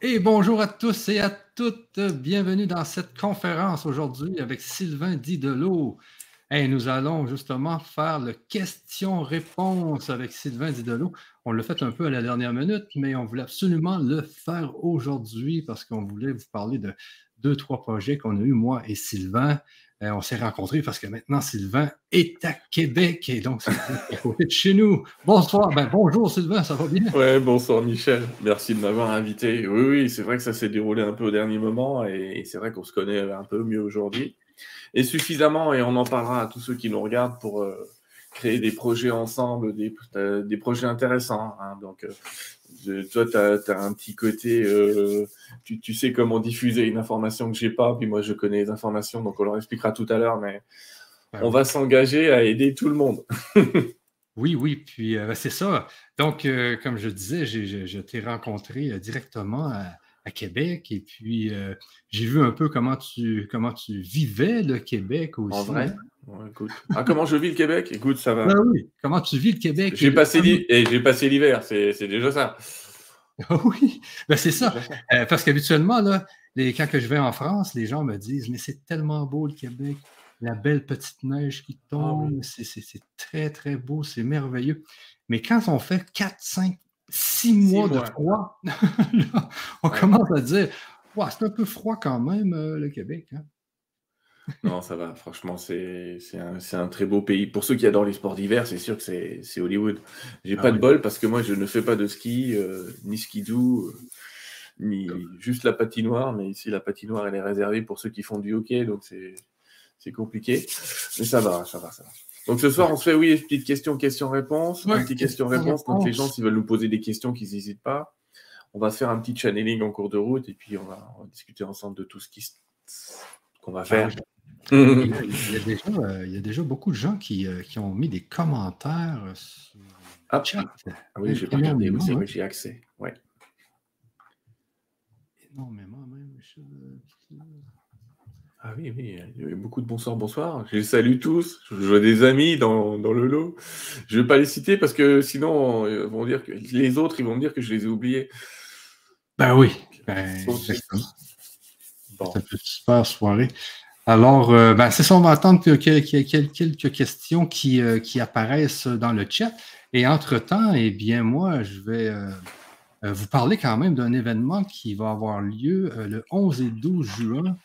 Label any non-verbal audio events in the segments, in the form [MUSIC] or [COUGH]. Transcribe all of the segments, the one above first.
Et bonjour à tous et à toutes. Bienvenue dans cette conférence aujourd'hui avec Sylvain Didelot. Et nous allons justement faire le question-réponse avec Sylvain Didelot. On l'a fait un peu à la dernière minute, mais on voulait absolument le faire aujourd'hui parce qu'on voulait vous parler de deux, trois projets qu'on a eu, moi et Sylvain. Euh, on s'est rencontrés parce que maintenant, Sylvain est à Québec et donc c'est de chez nous. Bonsoir, ben bonjour Sylvain, ça va bien? Oui, bonsoir Michel, merci de m'avoir invité. Oui, oui, c'est vrai que ça s'est déroulé un peu au dernier moment et, c'est vrai qu'on se connaît un peu mieux aujourd'hui. Et suffisamment, et on en parlera à tous ceux qui nous regardent pour euh, créer des projets ensemble, des, des projets intéressants. Hein. donc, euh, toi, tu as, un petit côté, euh, tu, sais comment diffuser une information que j'ai pas, puis moi, je connais les informations, donc on leur expliquera tout à l'heure, mais ah on va s'engager à aider tout le monde. [LAUGHS] oui, oui, puis euh, c'est ça. Donc, euh, comme je disais, je t'ai rencontré directement à, Québec, et puis j'ai vu un peu comment tu, comment tu vivais le Québec aussi. En vrai? Écoute. Ah, comment je vis le Québec? Écoute, ça va. Ah oui, comment tu vis le Québec? J'ai passé l'hiver, c'est déjà ça. oui, ben c'est ça. Euh, parce qu'habituellement, quand que je vais en France, les gens me disent Mais c'est tellement beau le Québec, la belle petite neige qui ah tombe, c'est très, très beau, c'est merveilleux. Mais quand on fait 4, 5, 6 mois, de froid, [LAUGHS] on commence à dire C'est un peu froid quand même, euh, le Québec. Hein. Non, ça va. Franchement, c'est un, très beau pays. Pour ceux qui adorent les sports d'hiver, c'est sûr que c'est Hollywood. J'ai ah pas de bol parce que moi, je ne fais pas de ski, euh, ni ski doux, euh, ni juste la patinoire. Mais ici, la patinoire, elle est réservée pour ceux qui font du hockey, donc c'est compliqué. Mais ça va, ça va, ça va. Donc ce soir, on se fait, oui, petite question, question-réponse. une petite question-réponse. Donc les gens, s'ils veulent nous poser des questions, qu'ils n'hésitent pas. On va faire un petit channeling en cours de route et puis on va, discuter ensemble de tout ce qu'on va faire. [LAUGHS] Il y, a, déjà, euh, il y, a déjà, beaucoup de gens qui, euh, qui ont mis des commentaires sur ah, chat. Ah oui, j'ai regardé, c'est vrai, j'ai accès. Ouais. Énormément même. Ah oui, oui, il y a eu beaucoup de bonsoir, bonsoir. Je les salue tous. Je vois des amis dans, dans le lot. Je ne vais pas les citer parce que sinon, ils vont dire que les autres, ils vont me dire que je les ai oubliés. Ben oui. Ben, bon. Ça fait une super soirée. Alors, euh, ben, c'est ça, on va attendre ait quelques questions qui, euh, qui, apparaissent dans le chat. Et entre-temps, eh bien, moi, je vais euh, vous parler quand même d'un événement qui va avoir lieu le 11 et 12 juin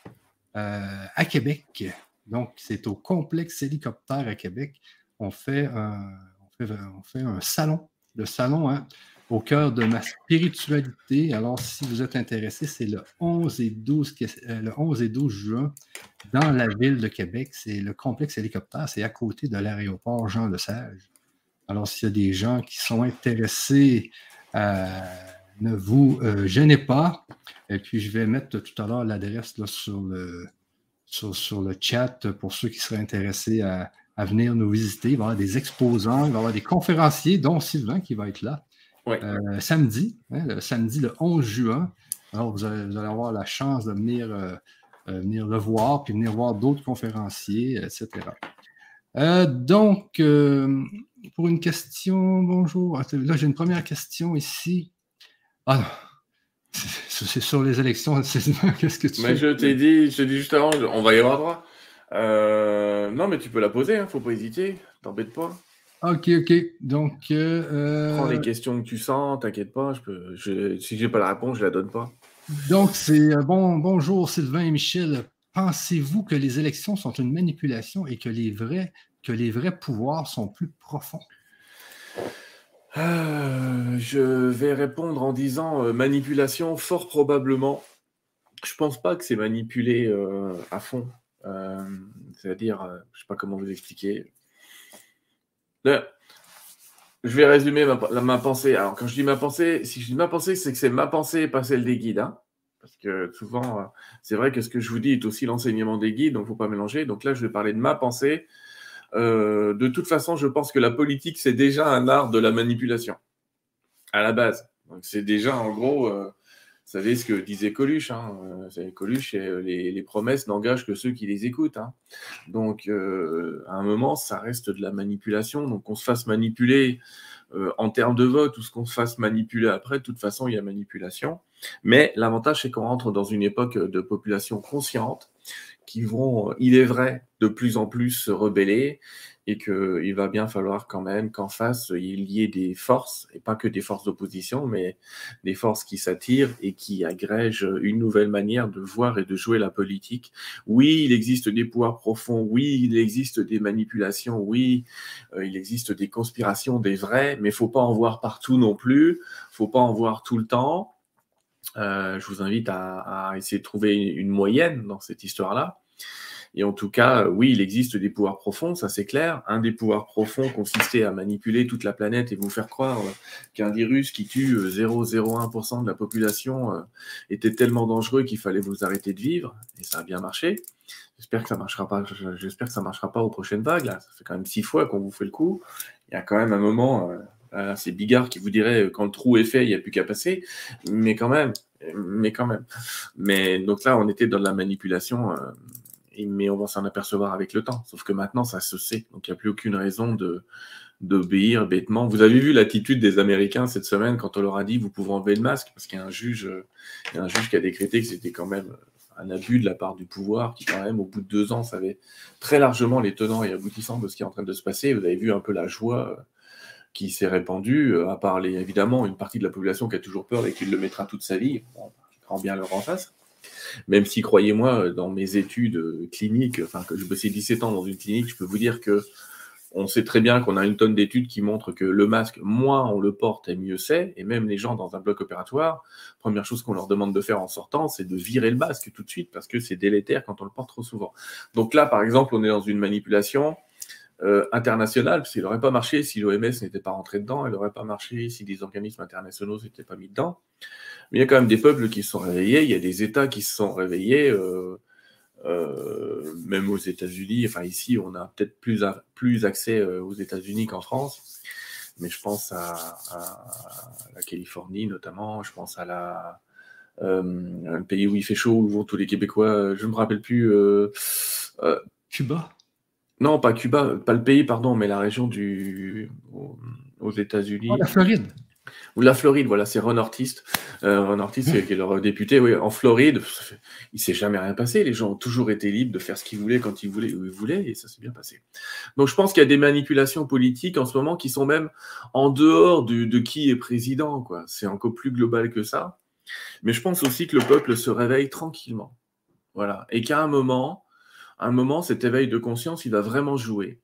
à Québec. Donc, c'est au complexe hélicoptère à Québec. On fait un, on fait, on fait un salon. Le salon, hein, au cœur de ma spiritualité. Alors, si vous êtes intéressé, c'est le 11 et 12, euh, le 11 et 12 juin dans la ville de Québec. C'est le complexe hélicoptère, c'est à côté de l'aéroport Jean-Lesage. Alors, s'il y a des gens qui sont intéressés, euh, ne vous euh, gênez pas. Et puis, je vais mettre tout à l'heure l'adresse sur le, sur, le chat pour ceux qui seraient intéressés à, à venir nous visiter. Il va y avoir des exposants, il va y avoir des conférenciers, dont Sylvain qui va être là. Euh, samedi, hein, le samedi le 11 juin. Alors, vous allez, avoir la chance de venir, euh, euh, venir le voir, puis venir voir d'autres conférenciers, etc. donc, pour une question, bonjour. Là, j'ai une première question ici. Ah non, c'est sur les élections. [LAUGHS] Qu'est-ce que tu Mais je t'ai dit, je t'ai dit juste avant, on va y avoir droit. non, mais tu peux la poser, hein, faut pas hésiter, t'embête pas. Ok, ok. Donc. Euh, Prends les questions que tu sens, t'inquiète pas. Je peux, je, si j'ai pas la réponse, je la donne pas. Donc, c'est euh, bon, bonjour Sylvain et Michel. Pensez-vous que les élections sont une manipulation et que les vrais, que les vrais pouvoirs sont plus profonds? Euh, je vais répondre en disant manipulation, fort probablement. Je pense pas que c'est manipulé à fond. C'est-à-dire, je sais pas comment vous expliquer je vais résumer ma, pensée. Alors, quand je dis ma pensée, si je dis ma pensée, c'est que c'est ma pensée et pas celle des guides. Hein. parce que souvent, euh, c'est vrai que ce que je vous dis est aussi l'enseignement des guides, donc il ne faut pas mélanger. Donc là, je vais parler de ma pensée. Euh, de toute façon, je pense que la politique, c'est déjà un art de la manipulation, à la base. Donc c'est déjà, en gros, euh, vous savez ce que disait Coluche. Hein euh, Coluche, euh, les, promesses n'engagent que ceux qui les écoutent. Hein. Donc, euh, à un moment, ça reste de la manipulation. Donc, qu'on se fasse manipuler en termes de vote ou ce qu'on se fasse manipuler après, de toute façon, il y a manipulation. Mais l'avantage, c'est qu'on rentre dans une époque de population consciente qui vont, il est vrai, de plus en plus se rebeller et qu'il va bien falloir quand même qu'en face, il y ait des forces, et pas que des forces d'opposition, mais des forces qui s'attirent et qui agrègent une nouvelle manière de voir et de jouer la politique. Oui, il existe des pouvoirs profonds, oui, il existe des manipulations, oui, euh, il existe des conspirations, des vrais, mais faut pas en voir partout non plus, faut pas en voir tout le temps. Euh, je vous invite à, à essayer de trouver une moyenne dans cette histoire-là. Et en tout cas, oui, il existe des pouvoirs profonds, ça c'est clair. Un des pouvoirs profonds consistait à manipuler toute la planète et vous faire croire euh, qu'un virus qui tue 0,01% euh, de la population euh, était tellement dangereux qu'il fallait vous arrêter de vivre. Et ça a bien marché. J'espère que ça marchera pas. J'espère que ça marchera pas aux prochaines vagues. Ça fait quand même six fois qu'on vous fait le coup. Il y a quand même un moment. c'est Bigard qui vous dirait quand le trou est fait, il n'y a plus qu'à passer. Mais quand même, mais quand même. Mais donc là, on était dans la manipulation mais on va s'en apercevoir avec le temps. Sauf que maintenant, ça se sait. Donc, il n'y a plus aucune raison de d'obéir bêtement. Vous avez vu l'attitude des Américains cette semaine quand on leur a dit vous pouvez enlever le masque? Parce qu'il y a un juge, un juge qui a décrété que c'était quand même un abus de la part du pouvoir qui quand même au bout de deux ans savait très largement les tenants et aboutissants de ce qui est en train de se passer. Vous avez vu un peu la joie qui s'est répandue, à part évidemment une partie de la population qui a toujours peur et qui le mettra toute sa vie. Bon, grand bien leur en face. Même si, croyez-moi, dans mes études cliniques, enfin, que je bossais 17 ans dans une clinique, je peux vous dire que on sait très bien qu'on a une tonne d'études qui montrent que le masque, moins on le porte et mieux c'est. Et même les gens dans un bloc opératoire, première chose qu'on leur demande de faire en sortant, c'est de virer le masque tout de suite parce que c'est délétère quand on le porte trop souvent. Donc là, par exemple, on est dans une manipulation euh, internationale, parce qu'il n'aurait pas marché si l'OMS n'était pas rentré dedans, il n'aurait pas marché si des organismes internationaux n'étaient pas mis dedans. Mais il y a quand même des peuples qui se sont réveillés, il y a des États qui se sont réveillés, euh, euh, même aux États-Unis. Enfin, ici, on a peut-être plus, plus accès aux États-Unis qu'en France. Mais je pense à, la Californie notamment, je pense à la, un pays où il fait chaud, où vont tous les Québécois, je ne me rappelle plus. Cuba Non, pas Cuba, pas le pays, pardon, mais la région du, aux, États-Unis. Oh, la Floride. Ou la Floride, voilà, c'est Ron Ortist. Euh, Ron Ortist, qui est leur député, oui, en Floride. Il s'est jamais rien passé. Les gens ont toujours été libres de faire ce qu'ils voulaient quand ils voulaient, où ils voulaient, et ça s'est bien passé. Donc je pense qu'il y a des manipulations politiques en ce moment qui sont même en dehors de qui est président, quoi. C'est encore plus global que ça. Mais je pense aussi que le peuple se réveille tranquillement. Voilà. Et qu'à un moment, un moment, cet éveil de conscience, il va vraiment jouer.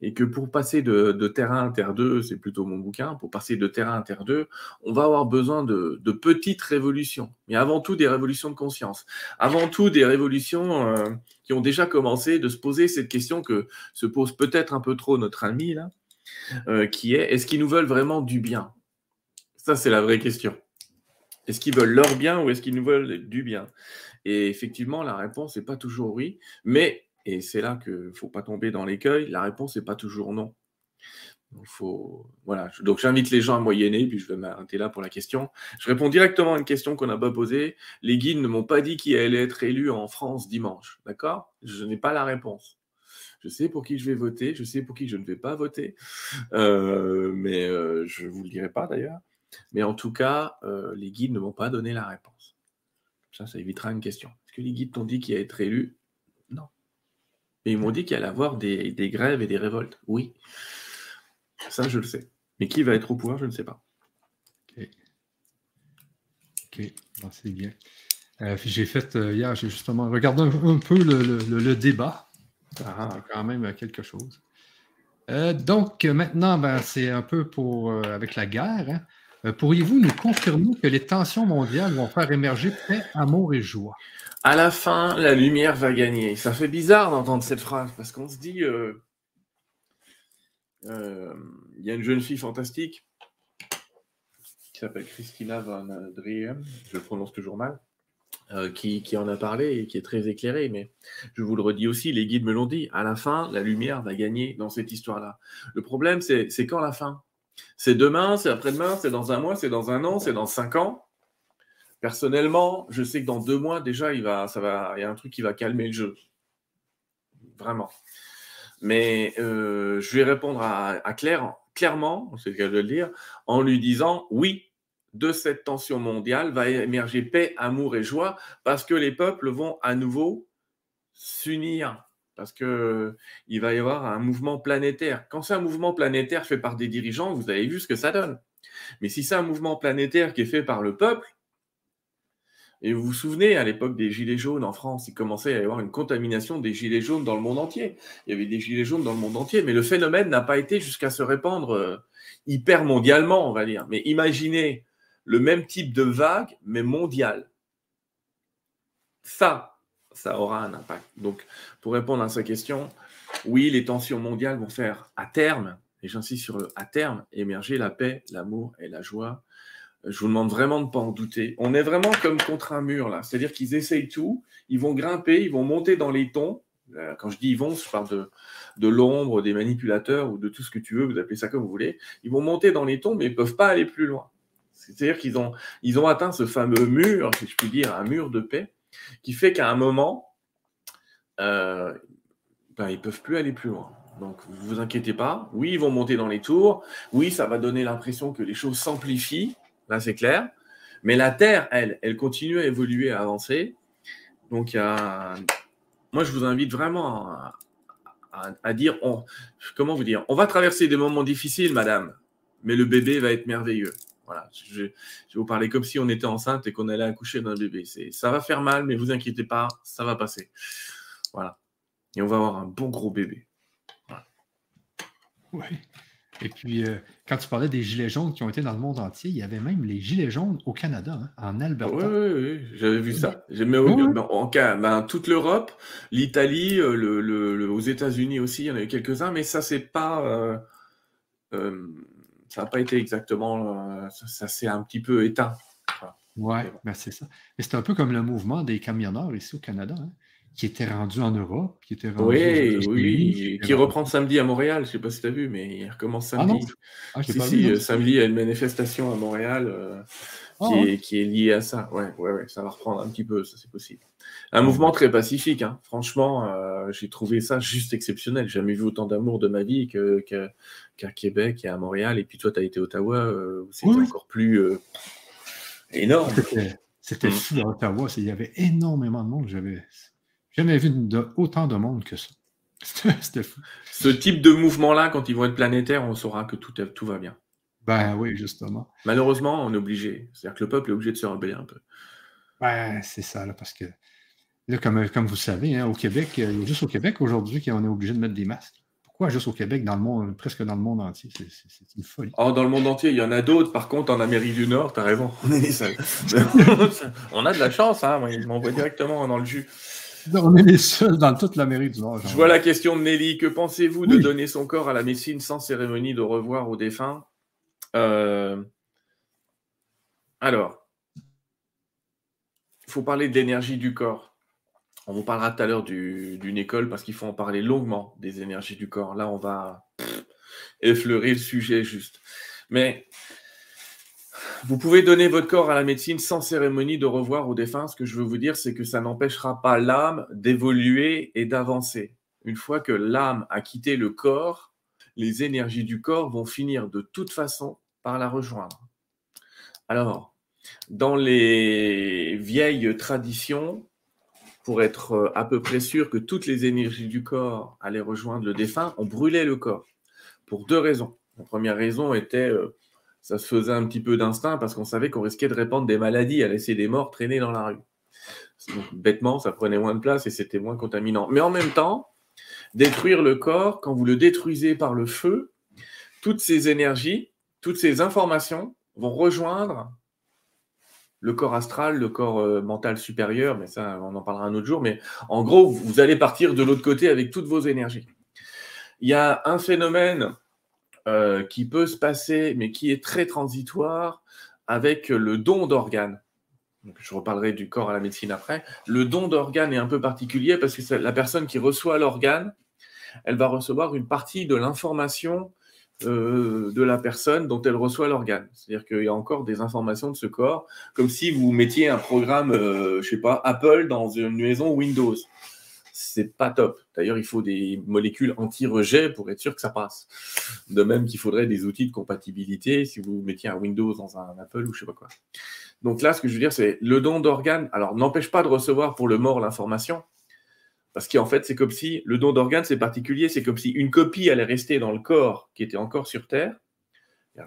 Et que pour passer de, terrain à terre 2, c'est plutôt mon bouquin, pour passer de terrain à terre 2, on va avoir besoin de, petites révolutions, mais avant tout des révolutions de conscience, avant tout des révolutions euh, qui ont déjà commencé de se poser cette question que se pose peut-être un peu trop notre ami là, euh, qui est est-ce qu'ils nous veulent vraiment du bien? Ça, c'est la vraie question. Est-ce qu'ils veulent leur bien ou est-ce qu'ils nous veulent du bien? Et effectivement, la réponse n'est pas toujours oui, mais et c'est là qu'il ne faut pas tomber dans l'écueil. La réponse n'est pas toujours non. Donc, voilà. Donc j'invite les gens à moyenner, puis je vais m'arrêter là pour la question. Je réponds directement à une question qu'on n'a pas posée. Les guides ne m'ont pas dit qui allait être élu en France dimanche. D'accord? Je n'ai pas la réponse. Je sais pour qui je vais voter, je sais pour qui je ne vais pas voter, euh, mais euh, je ne vous le dirai pas d'ailleurs. Mais en tout cas, euh, les guides ne m'ont pas donné la réponse. Ça, ça évitera une question. Est-ce que les guides t'ont dit qui allait être élu? Et ils m'ont dit qu'il allait y avoir des, grèves et des révoltes. Oui. Ça, je le sais. Mais qui va être au pouvoir, je ne sais pas. Ok. Ok, c'est bien. Euh, j'ai fait euh, hier, j'ai justement regardé un, peu le, débat. Ah, quand même quelque chose. Euh, donc maintenant, ben, c'est un peu pour avec la guerre. Hein. Pourriez-vous nous confirmer que les tensions mondiales vont faire émerger paix, amour et joie? à la fin, la lumière va gagner. Ça fait bizarre d'entendre cette phrase parce qu'on se dit, euh, euh, il y a une jeune fille fantastique qui s'appelle Christina Van Driem, je le prononce toujours mal, euh, qui, en a parlé et qui est très éclairée. Mais je vous le redis aussi, les guides me l'ont dit, à la fin, la lumière va gagner dans cette histoire-là. Le problème, c'est quand la fin? C'est demain, c'est après-demain, c'est dans un mois, c'est dans un an, c'est dans cinq ans Personnellement, je sais que dans deux mois, déjà, il, ça va, il y a un truc qui va calmer le jeu. Vraiment. Mais euh, je vais répondre à, Claire clairement, c'est le cas de le dire, en lui disant oui, de cette tension mondiale va émerger paix, amour et joie parce que les peuples vont à nouveau s'unir parce que il va y avoir un mouvement planétaire. Quand c'est un mouvement planétaire fait par des dirigeants, vous avez vu ce que ça donne. Mais si c'est un mouvement planétaire qui est fait par le peuple, et vous vous souvenez, à l'époque des Gilets jaunes en France, il commençait à y avoir une contamination des Gilets jaunes dans le monde entier. Il y avait des Gilets jaunes dans le monde entier, mais le phénomène n'a pas été jusqu'à se répandre euh, hyper mondialement, on va dire. Mais imaginez le même type de vague, mais mondiale. Ça, ça aura un impact. Donc, pour répondre à sa question, oui, les tensions mondiales vont faire à terme, et j'insiste sur le à terme, émerger la paix, l'amour et la joie. Je vous demande vraiment de ne pas en douter. On est vraiment comme contre un mur là, c'est-à-dire qu'ils essayent tout, ils vont grimper, ils vont monter dans les tons. Euh, quand je dis ils vont, je parle de, de l'ombre, des manipulateurs ou de tout ce que tu veux, vous appelez ça comme vous voulez. Ils vont monter dans les tons, mais ils ne peuvent pas aller plus loin. C'est-à-dire qu'ils ont, ils ont atteint ce fameux mur, si je puis dire, un mur de paix, qui fait qu'à un moment, euh, ben, ils ne peuvent plus aller plus loin. Donc, vous vous inquiétez pas. Oui, ils vont monter dans les tours. Oui, ça va donner l'impression que les choses s'amplifient. Là, c'est clair. Mais la Terre, elle, elle continue à évoluer, à avancer. Donc, moi, je vous invite vraiment à, dire, comment vous dire, on va traverser des moments difficiles, madame, mais le bébé va être merveilleux. Voilà, je, vais vous parler comme si on était enceinte et qu'on allait accoucher d'un bébé. Ça va faire mal, mais vous inquiétez pas, ça va passer. Voilà. Et on va avoir un bon gros bébé. Oui. Et puis, euh, quand tu parlais des gilets jaunes qui ont été dans le monde entier, il y avait même les gilets jaunes au Canada, hein, en Alberta. Oui, oui, oui, j'avais vu ça. J'aimais en, ben, toute l'Europe, l'Italie, euh, le, aux États-Unis aussi, il y en avait quelques-uns, mais ça, c'est pas. Euh, ça n'a pas été exactement. ça, s'est un petit peu éteint. Oui, ben c'est ça. Et c'est un peu comme le mouvement des camionneurs ici au Canada. Hein qui était rendu en Europe, qui était rendu Oui, oui, qui reprend samedi à Montréal. Je ne sais pas si tu as vu, mais il recommence ah samedi. Ah, si, si, euh, samedi, il y a une manifestation à Montréal euh, ah qui, est, qui, est, liée à ça. Ouais, ouais, ouais, ça va reprendre un petit peu, ça c'est possible. Un mouvement très pacifique. Hein. Franchement, euh, j'ai trouvé ça juste exceptionnel. J'ai jamais vu autant d'amour de ma vie qu'à Québec et à Montréal. Et puis toi, tu as été à Ottawa, où c'était encore plus énorme. C'était mm. fou à Ottawa. Il y avait énormément de monde. J'avais jamais vu autant de monde que ça. [LAUGHS] C'était fou. Ce type de mouvement-là, quand ils vont être planétaires, on saura que tout, tout va bien. Ben oui, justement. Malheureusement, on est obligé. C'est-à-dire que le peuple est obligé de se rebeller un peu. Ben, c'est ça, là, parce que là, comme, comme vous savez, hein, au Québec, euh, juste au Québec aujourd'hui qu'on est obligé de mettre des masques. Pourquoi juste au Québec, dans le monde, presque dans le monde entier? C'est une folie. Oh, dans le monde entier, il y en a d'autres. Par contre, en Amérique du Nord, tu as raison. [LAUGHS] On est les seuls. [LAUGHS] on a de la chance, hein. Moi, ils m'envoient directement dans le jus. [LAUGHS] On est les seuls dans toute l'Amérique du Nord. Je vois la question de Nelly. Que pensez-vous de donner son corps à la médecine sans cérémonie de revoir aux défunts euh, Alors, il faut parler de l'énergie du corps. On vous parlera tout à l'heure d'une école parce qu'il faut en parler longuement des énergies du corps. Là, on va effleurer le sujet juste. Mais vous pouvez donner votre corps à la médecine sans cérémonie de revoir aux défunts. Ce que je veux vous dire, c'est que ça n'empêchera pas l'âme d'évoluer et d'avancer. Une fois que l'âme a quitté le corps, les énergies du corps vont finir de toute façon par la rejoindre. Alors, dans les vieilles traditions, pour être euh, à peu près sûr que toutes les énergies du corps allaient rejoindre le défunt, on brûlait le corps. Pour deux raisons. La première raison était euh, ça se faisait un petit peu d'instinct parce qu'on savait qu'on risquait de répandre des maladies à laisser des morts traîner dans la rue. bêtement, ça prenait moins de place et c'était moins contaminant. Mais en même temps, détruire le corps, quand vous le détruisez par le feu, toutes ces énergies, toutes ces informations vont rejoindre le corps astral, le corps euh, mental supérieur, mais ça, on en parlera un autre jour. Mais en gros, vous allez partir de l'autre côté avec toutes vos énergies. Il y a un phénomène euh, qui peut se passer, mais qui est très transitoire, avec le don d'organes. Je reparlerai du corps à la médecine après. Le don d'organes est un peu particulier parce que la personne qui reçoit l'organe, elle va recevoir une partie de l'information euh, de la personne dont elle reçoit l'organe. C'est-à-dire qu'il y a encore des informations de ce corps, comme si vous mettiez un programme, euh, je sais pas, Apple dans une maison Windows. C'est pas top. D'ailleurs, il faut des molécules anti-rejet pour être sûr que ça passe. De même qu'il faudrait des outils de compatibilité si vous mettiez un Windows dans un Apple ou je sais pas quoi. Donc là, ce que je veux dire, c'est le don d'organes. Alors, n'empêche pas de recevoir pour le mort l'information. Parce qu'en fait, c'est comme si le don d'organes, c'est particulier. C'est comme si une copie allait rester dans le corps qui était encore sur Terre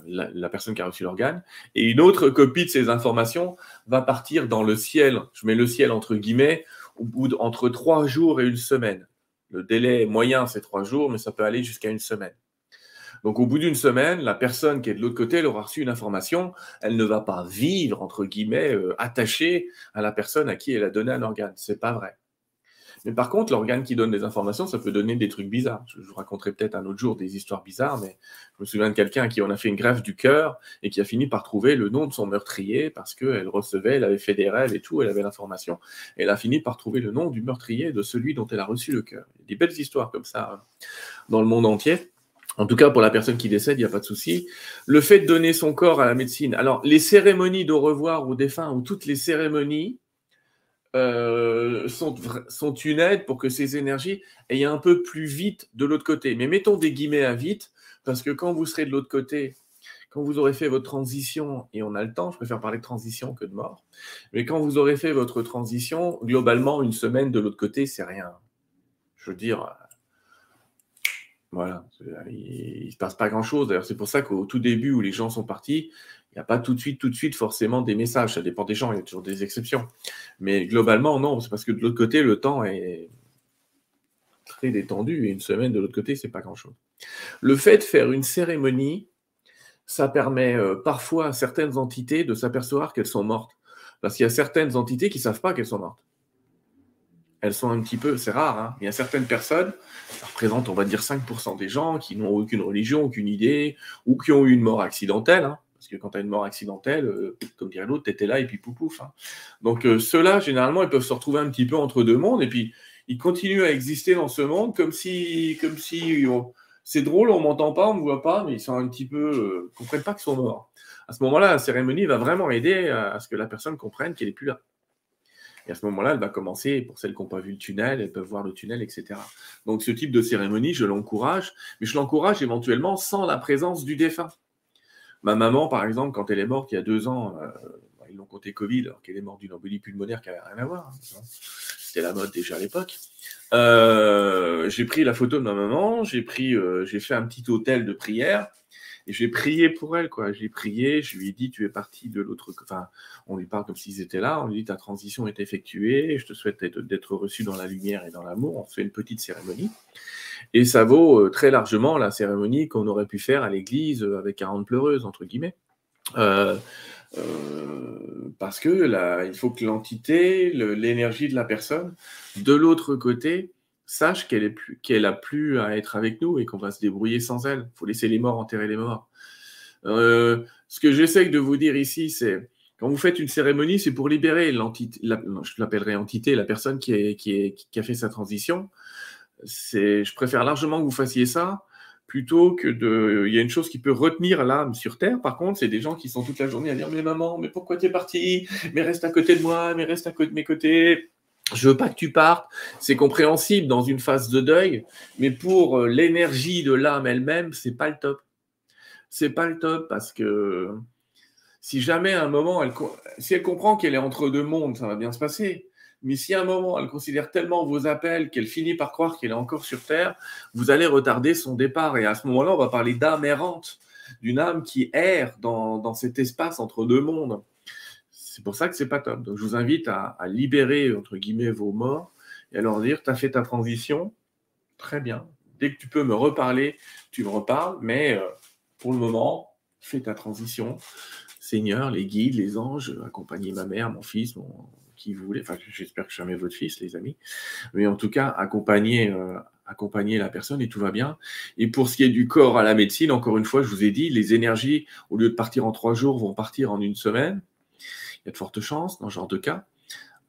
la, personne qui a reçu l'organe, et une autre copie de ces informations va partir dans le ciel, je mets le ciel entre guillemets, au bout entre trois jours et une semaine. Le délai moyen, c'est trois jours, mais ça peut aller jusqu'à une semaine. Donc, au bout d'une semaine, la personne qui est de l'autre côté, elle aura reçu une information. Elle ne va pas vivre, entre guillemets, euh, attachée à la personne à qui elle a donné un organe. C'est pas vrai. Mais par contre, l'organe qui donne des informations, ça peut donner des trucs bizarres. Je, vous raconterai peut-être un autre jour des histoires bizarres, mais je me souviens de quelqu'un qui on a fait une greffe du cœur et qui a fini par trouver le nom de son meurtrier parce qu'elle recevait, elle avait fait des rêves et tout, elle avait l'information. Elle a fini par trouver le nom du meurtrier de celui dont elle a reçu le cœur. Des belles histoires comme ça hein, dans le monde entier. En tout cas, pour la personne qui décède, il n'y a pas de souci. Le fait de donner son corps à la médecine. Alors, les cérémonies d'au revoir aux défunts ou toutes les cérémonies, euh, sont, sont, une aide pour que ces énergies aillent un peu plus vite de l'autre côté. Mais mettons des guillemets à vite, parce que quand vous serez de l'autre côté, quand vous aurez fait votre transition, et on a le temps, je préfère parler de transition que de mort, mais quand vous aurez fait votre transition, globalement, une semaine de l'autre côté, c'est rien. Je veux dire, voilà, il ne se passe pas grand-chose. D'ailleurs, c'est pour ça qu'au tout début, où les gens sont partis, n'y a pas tout de suite, tout de suite forcément des messages. Ça dépend des gens, il y a toujours des exceptions. Mais globalement, non, c'est parce que de l'autre côté, le temps est très détendu et une semaine de l'autre côté, c'est pas grand-chose. Le fait de faire une cérémonie, ça permet euh, parfois à certaines entités de s'apercevoir qu'elles sont mortes. Parce qu'il y a certaines entités qui ne savent pas qu'elles sont mortes. Elles sont un petit peu, c'est rare, hein. il y a certaines personnes, ça représente on va dire 5% des gens qui n'ont aucune religion, aucune idée, ou qui ont eu une mort accidentelle. Hein. Parce que quand tu as une mort accidentelle, euh, comme dirait l'autre, tu étais là et puis poupouf. Hein. Donc euh, ceux-là, généralement, ils peuvent se retrouver un petit peu entre deux mondes et puis ils continuent à exister dans ce monde comme si, comme si c'est drôle, on m'entend pas, on me voit pas, mais ils sont un petit peu, euh, comprennent pas qu'ils sont morts. À ce moment-là, la cérémonie va vraiment aider à, ce que la personne comprenne qu'elle est plus là. Et à ce moment-là, elle va commencer, pour celles qui n'ont pas vu le tunnel, elles peuvent voir le tunnel, etc. Donc ce type de cérémonie, je l'encourage, mais je l'encourage éventuellement sans la présence du défunt. Ma maman, par exemple, quand elle est morte il y a deux ans, euh, ils l'ont compté Covid, alors qu'elle est morte d'une embolie pulmonaire qui n'avait rien à voir. Hein, C'était la mode déjà à l'époque. Euh, j'ai pris la photo de ma maman, j'ai pris, euh, j'ai fait un petit hôtel de prière et j'ai prié pour elle, quoi. J'ai prié, je lui ai dit, tu es parti de l'autre. Enfin, on lui parle comme s'ils étaient là. On lui dit, ta transition est effectuée. Je te souhaite d'être reçu dans la lumière et dans l'amour. On fait une petite cérémonie. Et ça vaut euh, très largement la cérémonie qu'on aurait pu faire à l'église euh, avec 40 pleureuses, entre guillemets. Euh, parce que là, il faut que l'entité, l'énergie de la personne, de l'autre côté, sache qu'elle qu'elle a plus à être avec nous et qu'on va se débrouiller sans elle. Faut laisser les morts enterrer les morts. ce que j'essaye de vous dire ici, c'est quand vous faites une cérémonie, c'est pour libérer l'entité, je l'appellerai entité, la personne qui, a fait sa transition, je préfère largement que vous fassiez ça plutôt que de. Il y a une chose qui peut retenir l'âme sur Terre, par contre, c'est des gens qui sont toute la journée à dire Mais maman, mais pourquoi tu es parti Mais reste à côté de moi, mais reste à côté de mes côtés. Je veux pas que tu partes. C'est compréhensible dans une phase de deuil, mais pour euh, l'énergie de l'âme elle-même, c'est pas le top. C'est pas le top parce que si jamais à un moment, elle, si elle comprend qu'elle est entre deux mondes, ça va bien se passer. Mais si à un moment, elle considère tellement vos appels qu'elle finit par croire qu'elle est encore sur Terre, vous allez retarder son départ. Et à ce moment-là, on va parler d'âme errante, d'une âme qui erre dans, cet espace entre deux mondes. C'est pour ça que c'est pas top. Donc, je vous invite à, libérer, entre guillemets, vos morts et à leur dire, tu as fait ta transition, très bien. Dès que tu peux me reparler, tu me reparles, mais euh, pour le moment, fais ta transition. Seigneur, les guides, les anges, accompagnez ma mère, mon fils, qui voulait, enfin j'espère que jamais votre fils, les amis, mais en tout cas, accompagner, euh, accompagner la personne et tout va bien. Et pour ce qui est du corps à la médecine, encore une fois, je vous ai dit, les énergies, au lieu de partir en trois jours, vont partir en une semaine. Y a de fortes chances dans ce genre de cas,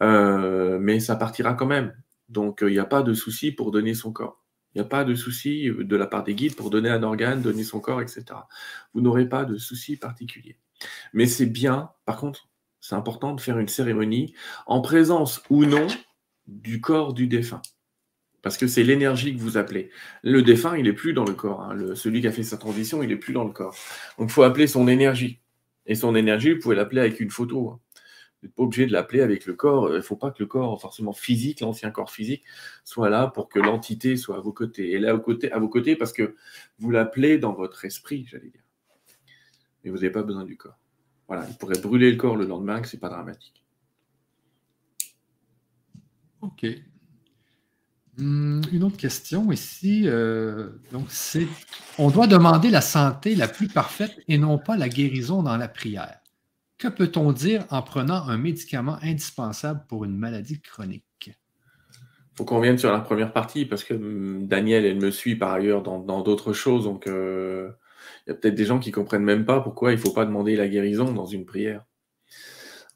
euh, mais ça partira quand même. Donc il n'y a pas de souci pour donner son corps. Il n'y a pas de souci de la part des guides pour donner un organe, donner son corps, etc. Vous n'aurez pas de souci particulier. Mais c'est bien, par contre, c'est important de faire une cérémonie en présence ou non du corps du défunt. Parce que c'est l'énergie que vous appelez. Le défunt, il n'est plus dans le corps. Hein. celui qui a fait sa transition, il n'est plus dans le corps. Donc, il faut appeler son énergie. Et son énergie, vous pouvez l'appeler avec une photo. Hein. Vous n'êtes pas obligé de l'appeler avec le corps. Il ne faut pas que le corps, forcément physique, l'ancien corps physique, soit là pour que l'entité soit à vos côtés. Et là, à vos côtés, parce que vous l'appelez dans votre esprit, j'allais dire. Et vous n'avez pas besoin du corps. Voilà, il pourrait brûler le corps le lendemain, que ce n'est pas dramatique. OK. Hum, une autre question ici, euh, donc c'est on doit demander la santé la plus parfaite et non pas la guérison dans la prière. Que peut-on dire en prenant un médicament indispensable pour une maladie chronique? Il faut qu'on revienne sur la première partie parce que hum, Daniel, elle me suit par ailleurs dans d'autres choses, donc euh, il y a peut-être des gens qui comprennent même pas pourquoi il ne faut pas demander la guérison dans une prière.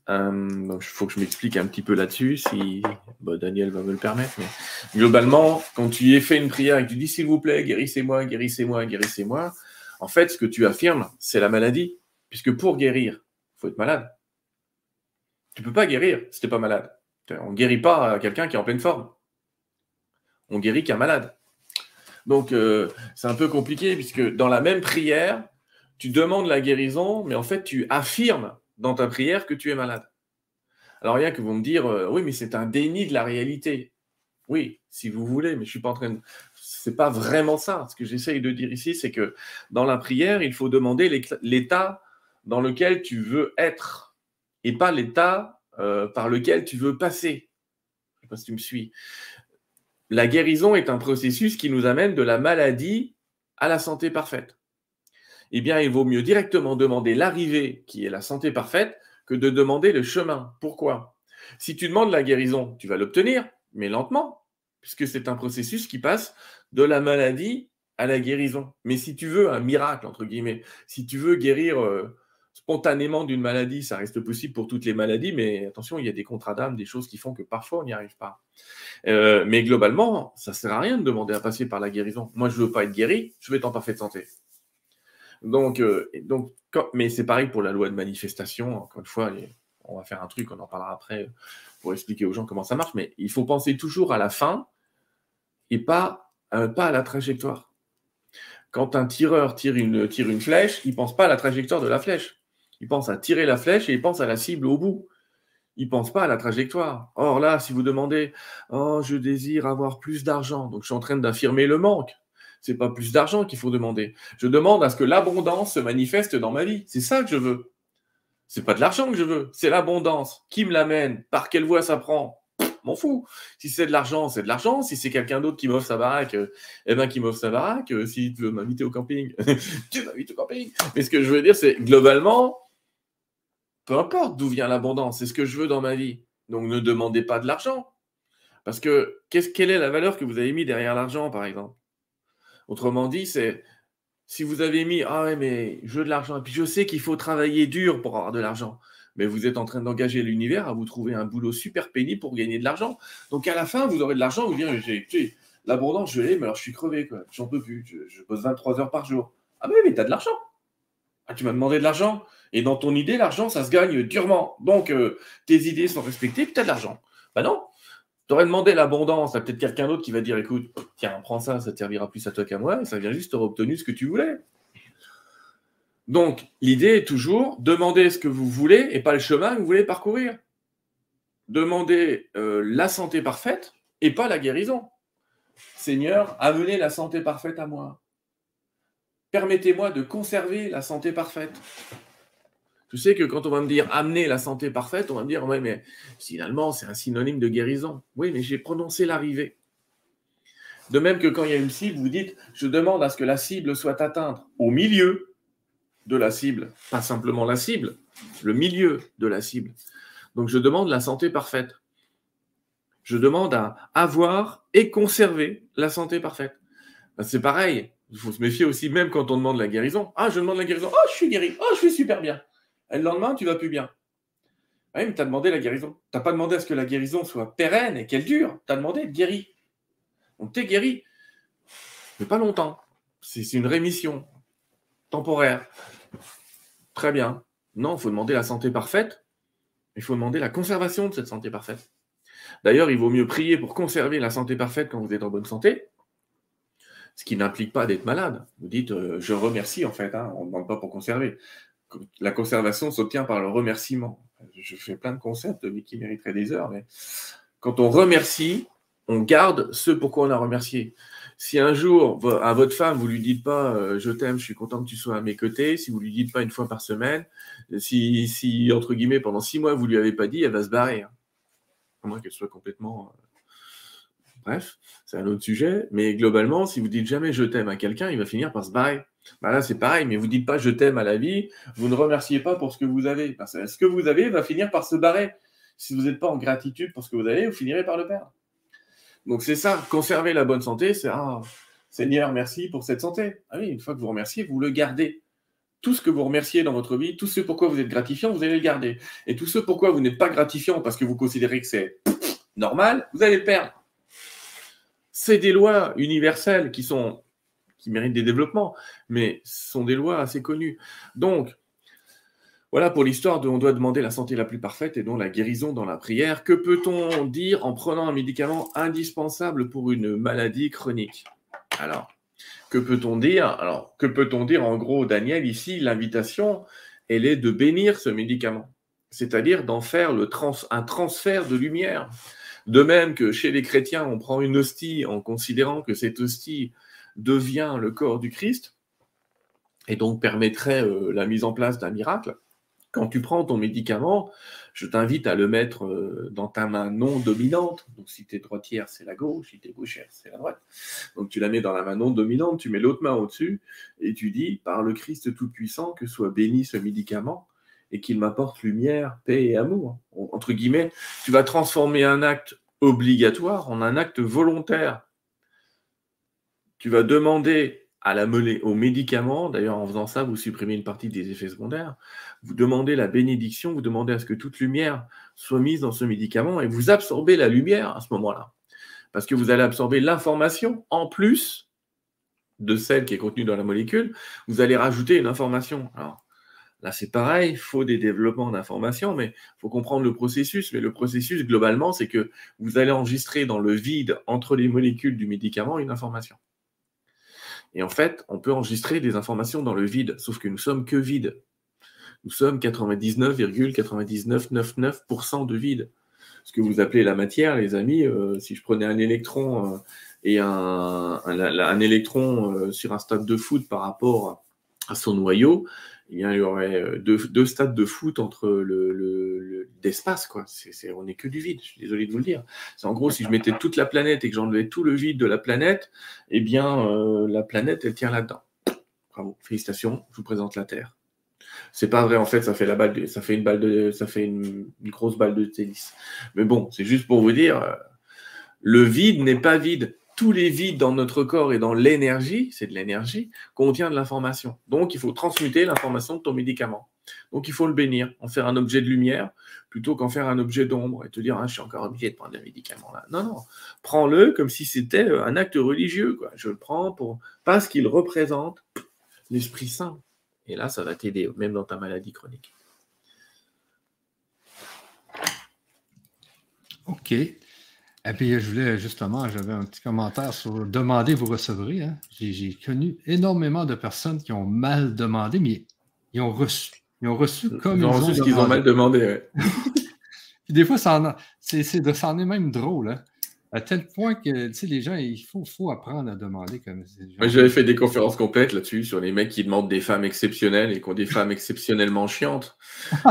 Euh, il faut que je m'explique un petit peu là-dessus, si bah, Daniel va me le permettre. Globalement, quand tu y fait une prière et que tu dis s'il vous plaît, guérissez-moi, guérissez-moi, guérissez-moi, en fait, ce que tu affirmes, c'est la maladie. Puisque pour guérir, faut être malade. Tu peux pas guérir si tu n'es pas malade. On guérit pas quelqu'un qui est en pleine forme. On guérit qu'un malade. Donc, euh, c'est un peu compliqué puisque dans la même prière, tu demandes la guérison, mais en fait, tu affirmes dans ta prière que tu es malade. Alors, rien que vous me dire, euh, oui, mais c'est un déni de la réalité. Oui, si vous voulez, mais je suis pas en train de. C'est pas vraiment ça. Ce que j'essaye de dire ici, c'est que dans la prière, il faut demander l'état dans lequel tu veux être et pas l'état euh, par lequel tu veux passer. Je sais pas si tu me suis. La guérison est un processus qui nous amène de la maladie à la santé parfaite eh bien, il vaut mieux directement demander l'arrivée, qui est la santé parfaite, que de demander le chemin. Pourquoi? Si tu demandes la guérison, tu vas l'obtenir, mais lentement, puisque c'est un processus qui passe de la maladie à la guérison. Mais si tu veux un miracle, entre guillemets, si tu veux guérir euh, spontanément d'une maladie, ça reste possible pour toutes les maladies, mais attention, il y a des contrats d'âme, des choses qui font que parfois on n'y arrive pas. Euh, mais globalement, ça ne sert à rien de demander à passer par la guérison. Moi, je ne veux pas être guéri, je veux être en parfaite santé. Donc, euh, mais c'est pareil pour la loi de manifestation. Encore une fois, on va faire un truc, on en parlera après pour expliquer aux gens comment ça marche. Mais il faut penser toujours à la fin et pas, à la trajectoire. Quand un tireur tire une flèche, il ne pense pas à la trajectoire de la flèche. Il pense à tirer la flèche et il pense à la cible au bout. Il ne pense pas à la trajectoire. Or là, si vous demandez, oh, je désire avoir plus d'argent, donc je suis en train d'affirmer le manque c'est pas plus d'argent qu'il faut demander. Je demande à ce que l'abondance se manifeste dans ma vie. C'est ça que je veux. C'est pas de l'argent que je veux, c'est l'abondance. Qui me l'amène? Par quelle voie ça prend? M'en fous. Si c'est de l'argent, c'est de l'argent. Si c'est quelqu'un d'autre qui m'offre sa baraque, euh, eh ben qui m'offre sa baraque. Euh, si tu veux m'inviter au camping, [LAUGHS] tu m'invites au camping. Mais ce que je veux dire, c'est globalement, peu importe d'où vient l'abondance, c'est ce que je veux dans ma vie. Donc ne demandez pas de l'argent. Parce que quelle est la valeur que vous avez mis derrière l'argent, par exemple? Autrement dit, c'est si vous avez mis Ah ouais, mais je veux de l'argent, et puis je sais qu'il faut travailler dur pour avoir de l'argent, mais vous êtes en train d'engager l'univers à vous trouver un boulot super pénible pour gagner de l'argent. Donc à la fin, vous aurez de l'argent, vous direz l'abondance, je l'ai, mais alors je suis crevé. J'en peux plus, je, je bosse 23 heures par jour. Ah, mais, mais tu as de l'argent. Ah, tu m'as demandé de l'argent. Et dans ton idée, l'argent, ça se gagne durement. Donc, euh, tes idées sont respectées, puis tu as de l'argent. Bah non, tu aurais demandé l'abondance à peut-être quelqu'un d'autre qui va dire écoute, tiens, prends ça, ça te servira plus à toi qu'à moi, et ça vient juste, tu obtenu ce que tu voulais. Donc, l'idée est toujours demander ce que vous voulez et pas le chemin que vous voulez parcourir. Demandez euh, la santé parfaite et pas la guérison. Seigneur, amenez la santé parfaite à moi. Permettez-moi de conserver la santé parfaite. Tu sais que quand on va me dire amener la santé parfaite, on va me dire, ouais, mais finalement, c'est un synonyme de guérison. Oui, mais j'ai prononcé l'arrivée. De même que quand il y a une cible, vous dites, je demande à ce que la cible soit atteinte au milieu de la cible, pas simplement la cible, le milieu de la cible. Donc je demande la santé parfaite. Je demande à avoir et conserver la santé parfaite. Ben, c'est pareil. Il faut se méfier aussi, même quand on demande la guérison. Ah, je demande la guérison. Oh, je suis guéri. Oh, je suis super bien. Et le lendemain, tu vas plus bien. Oui, mais tu as demandé la guérison. Tu n'as pas demandé à ce que la guérison soit pérenne et qu'elle dure. Tu as demandé d'être guéri. Donc tu es guéri. Mais pas longtemps. C'est une rémission temporaire. Très bien. Non, il faut demander la santé parfaite. Il faut demander la conservation de cette santé parfaite. D'ailleurs, il vaut mieux prier pour conserver la santé parfaite quand vous êtes en bonne santé, ce qui n'implique pas d'être malade. Vous dites, euh, je remercie en fait, hein, on ne demande pas pour conserver. La conservation s'obtient par le remerciement. Je fais plein de concepts, mais qui mériteraient des heures, mais quand on remercie, on garde ce pourquoi on a remercié. Si un jour, à votre femme, vous lui dites pas euh, je t'aime, je suis content que tu sois à mes côtés, si vous lui dites pas une fois par semaine, si, entre guillemets, pendant six mois, vous lui avez pas dit, elle va se barrer. Hein. À moins qu'elle soit complètement. Euh, bref, c'est un autre sujet. Mais globalement, si vous dites jamais je t'aime à quelqu'un, il va finir par se barrer. Bah là, c'est pareil, mais vous dites pas je t'aime à la vie, vous ne remerciez pas pour ce que vous avez. Parce ce que vous avez va finir par se barrer. Si vous n'êtes pas en gratitude pour ce que vous avez, vous finirez par le perdre. Donc c'est ça, conserver la bonne santé, c'est ah, Seigneur, merci pour cette santé. Ah oui, une fois que vous remerciez, vous le gardez. Tout ce que vous remerciez dans votre vie, tout ce pourquoi vous êtes gratifiant, vous allez le garder. Et tout ce pourquoi vous n'êtes pas gratifiant parce que vous considérez que c'est normal, vous allez le perdre. C'est des lois universelles qui sont qui méritent des développements, mais ce sont des lois assez connues. Donc, voilà pour l'histoire de on doit demander la santé la plus parfaite et dont la guérison dans la prière. Que peut-on dire en prenant un médicament indispensable pour une maladie chronique? Alors, que peut-on dire? Alors, que peut-on dire? En gros, Daniel, ici, l'invitation, elle est de bénir ce médicament, c'est-à-dire d'en faire un transfert de lumière. De même que chez les chrétiens, on prend une hostie en considérant que cette hostie devient le corps du Christ et donc permettrait euh, la mise en place d'un miracle quand tu prends ton médicament, je t'invite à le mettre euh, dans ta main non dominante. Donc, si tu es droitière, c'est la gauche. Si tu es gauchère, c'est la droite. Donc, tu la mets dans la main non dominante, tu mets l'autre main au-dessus et tu dis, par le Christ Tout-Puissant, que soit béni ce médicament et qu'il m'apporte lumière, paix et amour. Entre guillemets, tu vas transformer un acte obligatoire en un acte volontaire. Tu vas demander à la. D'ailleurs, en faisant ça, vous supprimez une partie des effets secondaires. Vous demandez la bénédiction, vous demandez à ce que toute lumière soit mise dans ce médicament et vous absorbez la lumière à ce moment-là. Parce que vous allez absorber l'information en plus de celle qui est contenue dans la molécule. Vous allez rajouter une information. Là, c'est pareil, il faut des développements d'information, mais il faut comprendre le processus. Mais le processus, globalement, c'est que vous allez enregistrer dans le vide entre les molécules du médicament une information. Et en fait, on peut enregistrer des informations dans le vide, sauf que nous sommes que vide. Nous sommes 99,9999% de vide. Ce que vous appelez la matière, les amis, euh, si je prenais un électron euh, et un, un, électron euh, sur un stade de foot par rapport à son noyau, il y aurait euh, deux, stades de foot entre le, d'espace, quoi. On n'est que du vide, je suis désolé de vous le dire. C'est en gros, si je mettais toute la planète et que j'enlevais tout le vide de la planète, eh bien, euh, la planète, elle tient là-dedans. Bravo, félicitations, je vous présente la Terre. C'est pas vrai, en fait, ça fait la balle, ça fait une balle de, ça fait une, grosse balle de tennis. Mais bon, c'est juste pour vous dire, euh, le vide n'est pas vide tous les vides dans notre corps et dans l'énergie, c'est de l'énergie, contient de l'information. Donc, il faut transmuter l'information de ton médicament. Donc, il faut le bénir, en faire un objet de lumière plutôt qu'en faire un objet d'ombre et te dire, ah, je suis encore obligé de prendre un médicament là. Non, non, prends-le comme si c'était euh, un acte religieux. Je le prends pour parce qu'il représente l'Esprit Saint. Et là, ça va t'aider, même dans ta maladie chronique. Ok. Et puis, je voulais justement, j'avais un petit commentaire sur demander, vous recevrez. Hein. J'ai connu énormément de personnes qui ont mal demandé, mais ils ont reçu. Ils ont reçu comme ils, ont reçu ce qu'ils ont mal demandé. [LAUGHS] puis des fois, ça en, est même drôle. Hein à tel point que tu sais, les gens, il faut, faut apprendre à demander comme J'avais fait des conférences complètes là-dessus sur les mecs qui demandent des femmes exceptionnelles et qui ont des femmes exceptionnellement chiantes.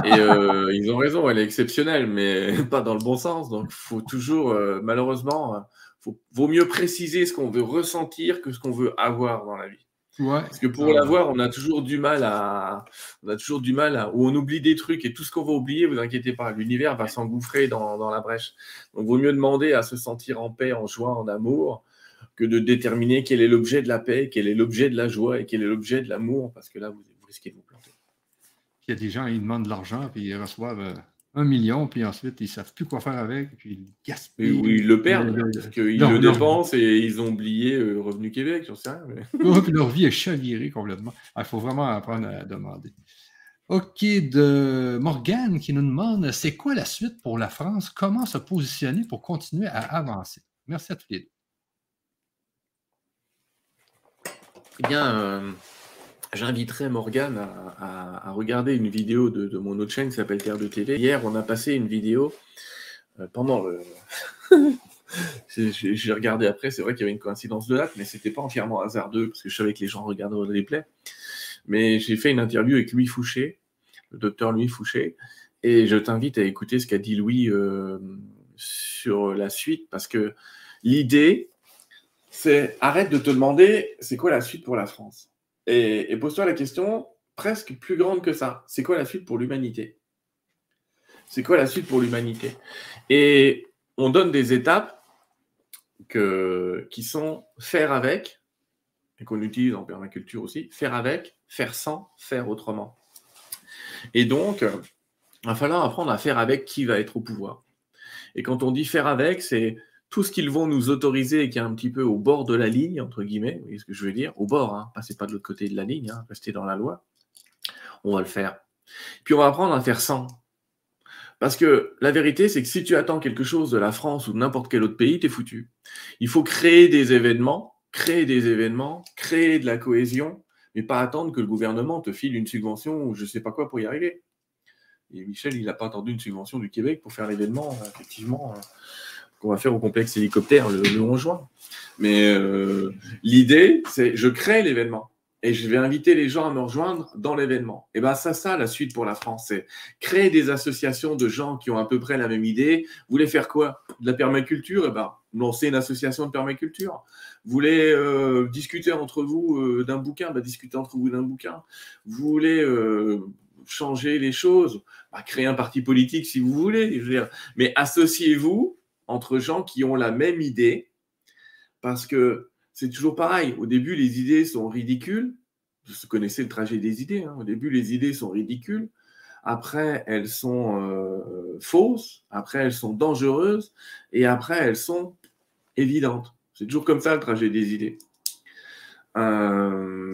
Et euh, ils ont raison, elle est exceptionnelle, mais [LAUGHS] pas dans le bon sens. Donc, faut toujours, euh, malheureusement, il vaut mieux préciser ce qu'on veut ressentir que ce qu'on veut avoir dans la vie. Parce que pour l'avoir, on a toujours du mal à, on a toujours du mal à, ou on oublie des trucs et tout ce qu'on va oublier, vous inquiétez pas, l'univers va s'engouffrer dans, dans, la brèche. Donc, vaut mieux demander à se sentir en paix, en joie, en amour, que de déterminer quel est l'objet de la paix, quel est l'objet de la joie et quel est l'objet de l'amour, parce que là, vous, risquez de vous planter. Il y a des gens, ils demandent de l'argent puis ils reçoivent euh, un million, puis ensuite, ils ne savent plus quoi faire avec, puis ils gaspillent. Oui, ils le perdent, parce qu'ils le dépensent et ils ont oublié euh, Revenu Québec, j'en sais rien. leur vie est chavirée complètement. Il faut vraiment apprendre à demander. OK, de Morgane qui nous demande c'est quoi la suite pour la France? Comment se positionner pour continuer à avancer? Merci à tous les deux. Eh bien, euh, j'inviterai Morgane à, regarder une vidéo de, mon autre chaîne qui s'appelle Terre de TV. Hier, on a passé une vidéo euh, pendant le. [LAUGHS] J'ai regardé après, c'est vrai qu'il y avait une coïncidence de date, mais c'était pas entièrement hasardeux parce que je savais que les gens regardaient le replay. Mais j'ai fait une interview avec Louis Fouché, le docteur Louis Fouché, et je t'invite à écouter ce qu'a dit Louis euh, sur la suite parce que l'idée, c'est arrête de te demander c'est quoi la suite pour la France? Et, pose-toi la question presque plus grande que ça. C'est quoi la suite pour l'humanité? C'est quoi la suite pour l'humanité? Et on donne des étapes que, qui sont faire avec, et qu'on utilise en permaculture aussi, faire avec, faire sans, faire autrement. Et donc, il va falloir apprendre à faire avec qui va être au pouvoir. Et quand on dit faire avec, c'est tout ce qu'ils vont nous autoriser et qui est un petit peu au bord de la ligne, entre guillemets, vous voyez ce que je veux dire Au bord, hein, passez pas de l'autre côté de la ligne, hein, restez dans la loi. On va le faire. Puis on va apprendre à faire sans. Parce que la vérité, c'est que si tu attends quelque chose de la France ou de n'importe quel autre pays, tu es foutu. Il faut créer des événements, créer des événements, créer de la cohésion, mais pas attendre que le gouvernement te file une subvention ou je ne sais pas quoi pour y arriver. Et Michel, il n'a pas attendu une subvention du Québec pour faire l'événement, effectivement. Hein qu'on va faire au complexe hélicoptère le, 11 juin. Mais euh, l'idée, c'est je crée l'événement et je vais inviter les gens à me rejoindre dans l'événement. Et bien, ça, ça, la suite pour la France, c'est créer des associations de gens qui ont à peu près la même idée. Vous voulez faire quoi? De la permaculture? Eh ben, lancer une association de permaculture. Vous voulez euh, discuter entre vous euh, d'un bouquin? Bah, Discuter entre vous d'un bouquin. Vous voulez changer les choses? Bah, Créer un parti politique si vous voulez. Mais associez-vous entre gens qui ont la même idée, parce que c'est toujours pareil. Au début, les idées sont ridicules. Vous connaissez le trajet des idées. Hein. Au début, les idées sont ridicules. Après, elles sont euh, fausses. Après, elles sont dangereuses. Et après, elles sont évidentes. C'est toujours comme ça le trajet des idées. Euh,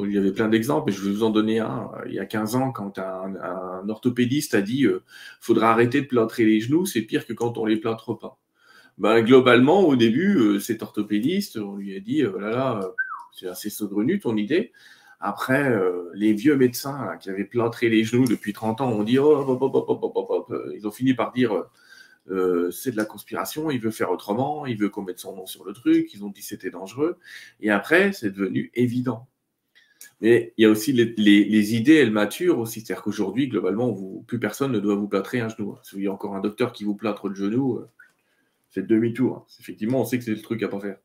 il y avait plein d'exemples, mais je vais vous en donner un. Il y a 15 ans, quand un, orthopédiste a dit euh, faudra arrêter de plâtrer les genoux, c'est pire que quand on les plâtre pas. Ben, globalement, au début, euh, cet orthopédiste, on lui a dit voilà, là, c'est assez saugrenu ton idée. Après, les vieux médecins qui avaient plâtré les genoux depuis 30 ans ont dit oh, ils ont fini par dire euh, c'est de la conspiration, il veut faire autrement, il veut qu'on mette son nom sur le truc, ils ont dit c'était dangereux. Et après, c'est devenu évident. Mais il y a aussi les, idées, elles maturent aussi. C'est-à-dire qu'aujourd'hui, globalement, plus personne ne doit vous plâtrer un genou. Si il y a encore un docteur qui vous plâtre le genou, euh, c'est demi-tour. Effectivement, on sait que c'est le truc à pas faire.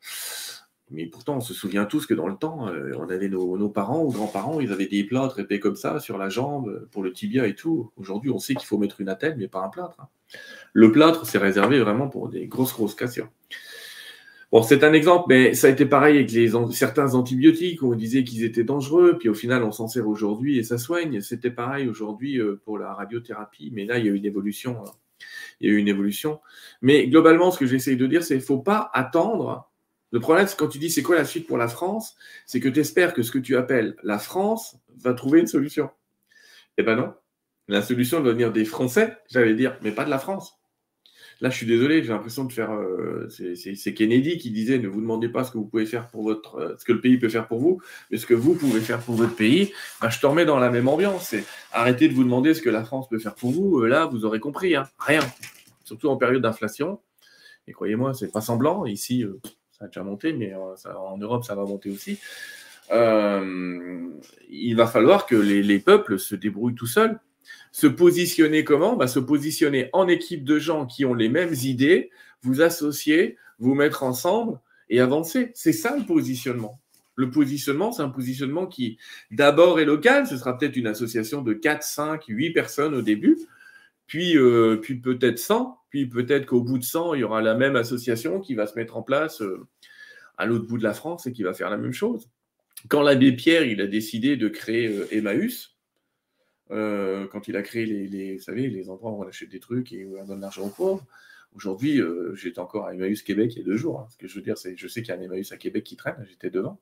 Mais pourtant, on se souvient tous que dans le temps, euh, on avait nos, parents ou grands-parents, ils avaient des plâtres épais comme ça sur la jambe pour le tibia et tout. Aujourd'hui, on sait qu'il faut mettre une attelle, mais pas un plâtre. Hein. Le plâtre, c'est réservé vraiment pour des grosses, grosses cassures. Bon, c'est un exemple, mais ça a été pareil avec les, certains antibiotiques. On disait qu'ils étaient dangereux, puis au final, on s'en sert aujourd'hui et ça soigne. C'était pareil aujourd'hui euh, pour la radiothérapie, mais là, il y a eu une évolution. Hein. Il y a eu une évolution. Mais globalement, ce que j'essaye de dire, c'est qu'il ne faut pas attendre le problème, c'est quand tu dis c'est quoi la suite pour la France, c'est que tu espères que ce que tu appelles la France va trouver une solution. Eh ben non. La solution doit venir des Français, j'allais dire, mais pas de la France. Là, je suis désolé, j'ai l'impression de faire. Euh, c'est Kennedy qui disait ne vous demandez pas ce que vous pouvez faire pour votre, euh, ce que le pays peut faire pour vous, mais ce que vous pouvez faire pour votre pays. Ben, je te remets dans la même ambiance. Arrêtez de vous demander ce que la France peut faire pour vous. Euh, là, vous aurez compris, hein, rien. Surtout en période d'inflation. Et croyez-moi, c'est pas semblant. Ici, ça a déjà monté, mais en Europe, ça va monter aussi. il va falloir que les, les peuples se débrouillent tout seuls se positionner comment? Bah, Se positionner en équipe de gens qui ont les mêmes idées, vous associer, vous mettre ensemble et avancer. C'est ça le positionnement. Le positionnement, c'est un positionnement qui, d'abord, est local. Ce sera peut-être une association de 4, 5, 8 personnes au début, puis, euh, puis peut-être 100, puis peut-être qu'au bout de 100, il y aura la même association qui va se mettre en place euh, à l'autre bout de la France et qui va faire la même chose. Quand l'abbé Pierre il a décidé de créer euh, Emmaüs, quand il a créé les, les endroits où on achète des trucs et où on donne l'argent aux pauvres. Aujourd'hui, j'étais encore à Emmaüs Québec il y a deux jours. Hein. Ce que je veux dire, c'est je sais qu'il y a un Emmaüs à Québec qui traîne, j'étais devant.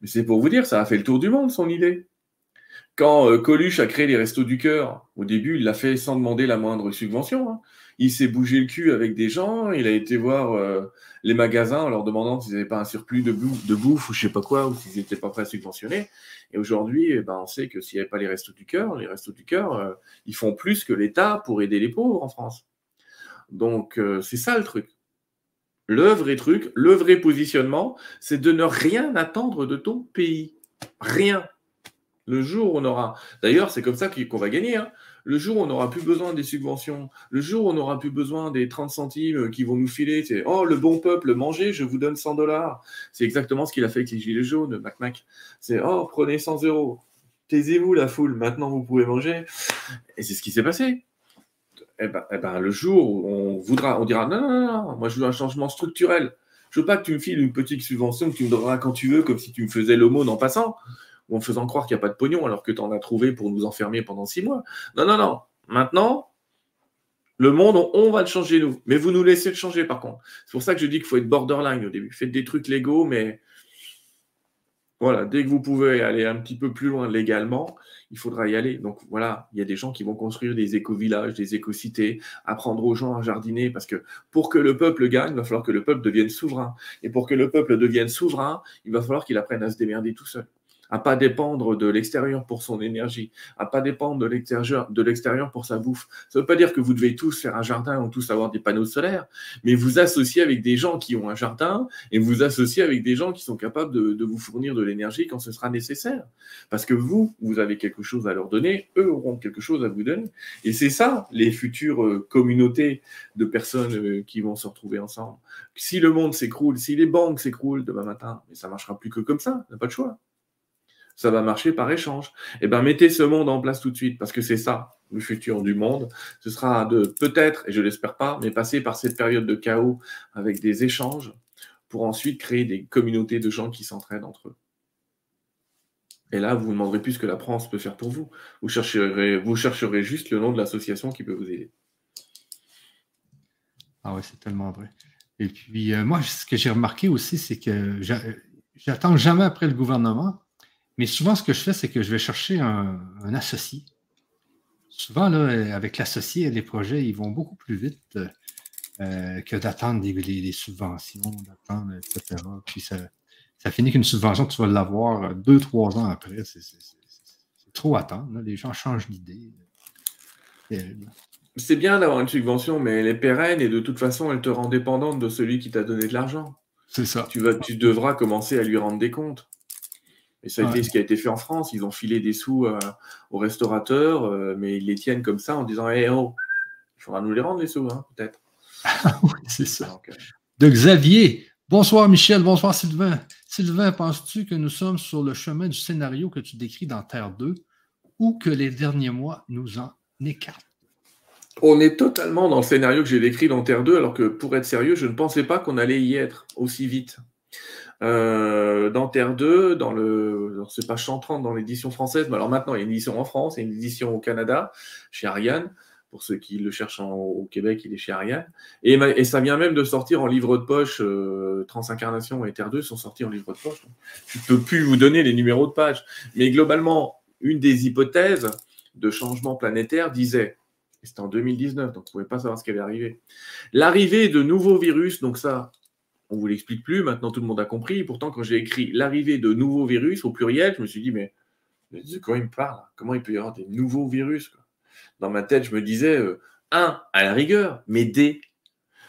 Mais c'est pour vous dire, ça a fait le tour du monde, son idée. Quand euh, Coluche a créé les Restos du Cœur, au début, il l'a fait sans demander la moindre subvention. Hein. Il s'est bougé le cul avec des gens, il a été voir euh, les magasins en leur demandant s'ils n'avaient pas un surplus de bouffe, de bouffe ou je sais pas quoi, ou s'ils n'étaient pas prêts à subventionner. Et aujourd'hui, eh ben, on sait que s'il n'y avait pas les Restos du Cœur, les Restos du Cœur, euh, ils font plus que l'État pour aider les pauvres en France. Donc, c'est ça le truc. Le vrai truc, le vrai positionnement, c'est de ne rien attendre de ton pays. Rien. Le jour où on aura. D'ailleurs, c'est comme ça qu'on va gagner. Hein. Le jour où on n'aura plus besoin des subventions, le jour où on n'aura plus besoin des 30 centimes qui vont nous filer, c'est Oh, le bon peuple, mangez, je vous donne 100 dollars. C'est exactement ce qu'il a fait avec les Gilets jaunes, Mac Mac. C'est Oh, prenez 100 euros. Taisez-vous, la foule, maintenant vous pouvez manger. Et c'est ce qui s'est passé. Eh ben, eh ben, le jour où on voudra, on dira non, non, non, moi je veux un changement structurel. Je veux pas que tu me files une petite subvention que tu me donneras quand tu veux, comme si tu me faisais l'aumône en passant ou en faisant croire qu'il n'y a pas de pognon alors que tu en as trouvé pour nous enfermer pendant six mois. Non, non, non. Maintenant, le monde, on, va le changer nous. Mais vous nous laissez le changer par contre. C'est pour ça que je dis qu'il faut être borderline au début. Faites des trucs légaux, mais voilà, dès que vous pouvez aller un petit peu plus loin légalement, il faudra y aller. Donc voilà, il y a des gens qui vont construire des éco-villages, des éco-cités, apprendre aux gens à jardiner, parce que pour que le peuple gagne, il va falloir que le peuple devienne souverain. Et pour que le peuple devienne souverain, il va falloir qu'il apprenne à se démerder tout seul à pas dépendre de l'extérieur pour son énergie, à pas dépendre de l'extérieur, de l'extérieur pour sa bouffe. Ça ne veut pas dire que vous devez tous faire un jardin ou tous avoir des panneaux solaires, mais vous associez avec des gens qui ont un jardin et vous associez avec des gens qui sont capables de, vous fournir de l'énergie quand ce sera nécessaire. Parce que vous, vous avez quelque chose à leur donner, eux auront quelque chose à vous donner. Et c'est ça, les futures euh, communautés de personnes euh, qui vont se retrouver ensemble. Si le monde s'écroule, si les banques s'écroulent demain matin, mais ça marchera plus que comme ça, n'a pas de choix ça va marcher par échange. Eh bien, mettez ce monde en place tout de suite, parce que c'est ça, le futur du monde. Ce sera de peut-être, et je l'espère pas, mais passer par cette période de chaos avec des échanges pour ensuite créer des communautés de gens qui s'entraident entre eux. Et là, vous vous demanderez plus ce que la France peut faire pour vous. Vous chercherez, vous chercherez juste le nom de l'association qui peut vous aider. Ah oui, c'est tellement vrai. Et puis, euh, moi, ce que j'ai remarqué aussi, c'est que j'attends jamais après le gouvernement mais souvent, ce que je fais, c'est que je vais chercher un, associé. Souvent, là, avec l'associé, les projets, ils vont beaucoup plus vite euh, que d'attendre les, subventions, d'attendre, etc. Puis ça, ça finit qu'une subvention, tu vas l'avoir deux, trois ans après. C'est trop attendre. Les gens changent d'idée. C'est bien d'avoir une subvention, mais elle est pérenne et de toute façon, elle te rend dépendante de celui qui t'a donné de l'argent. C'est ça. Tu, vas, tu devras commencer à lui rendre des comptes. Et ça a été ce qui a été fait en France. Ils ont filé des sous euh, aux restaurateurs, euh, mais ils les tiennent comme ça en disant Eh oh, il faudra nous les rendre les sous, hein, peut-être. [LAUGHS] oui, c'est ça. Euh, de Xavier. Bonsoir Michel, bonsoir Sylvain. Sylvain, penses-tu que nous sommes sur le chemin du scénario que tu décris dans Terre 2 ou que les derniers mois nous en écartent? On est totalement dans le scénario que j'ai décrit dans Terre 2, alors que pour être sérieux, je ne pensais pas qu'on allait y être aussi vite. Euh, dans Terre 2, dans le, c'est pas Chantrante dans l'édition française, mais alors maintenant il y a une édition en France et une édition au Canada, chez Ariane. Pour ceux qui le cherchent au Québec, il est chez Ariane. Et, ça vient même de sortir en livre de poche. Euh, Transincarnation et Terre 2 sont sortis en livre de poche. Je ne peux plus vous donner les numéros de page. Mais globalement, une des hypothèses de changement planétaire disait, c'était en 2019, donc vous ne pouvez pas savoir ce qui allait arriver, l'arrivée de nouveaux virus, donc ça, on ne vous l'explique plus, maintenant tout le monde a compris. Pourtant, quand j'ai écrit l'arrivée de nouveaux virus au pluriel, je me suis dit, mais, de quoi il me parle? Comment il peut y avoir des nouveaux virus Dans ma tête, je me disais, euh, un, à la rigueur, mais des.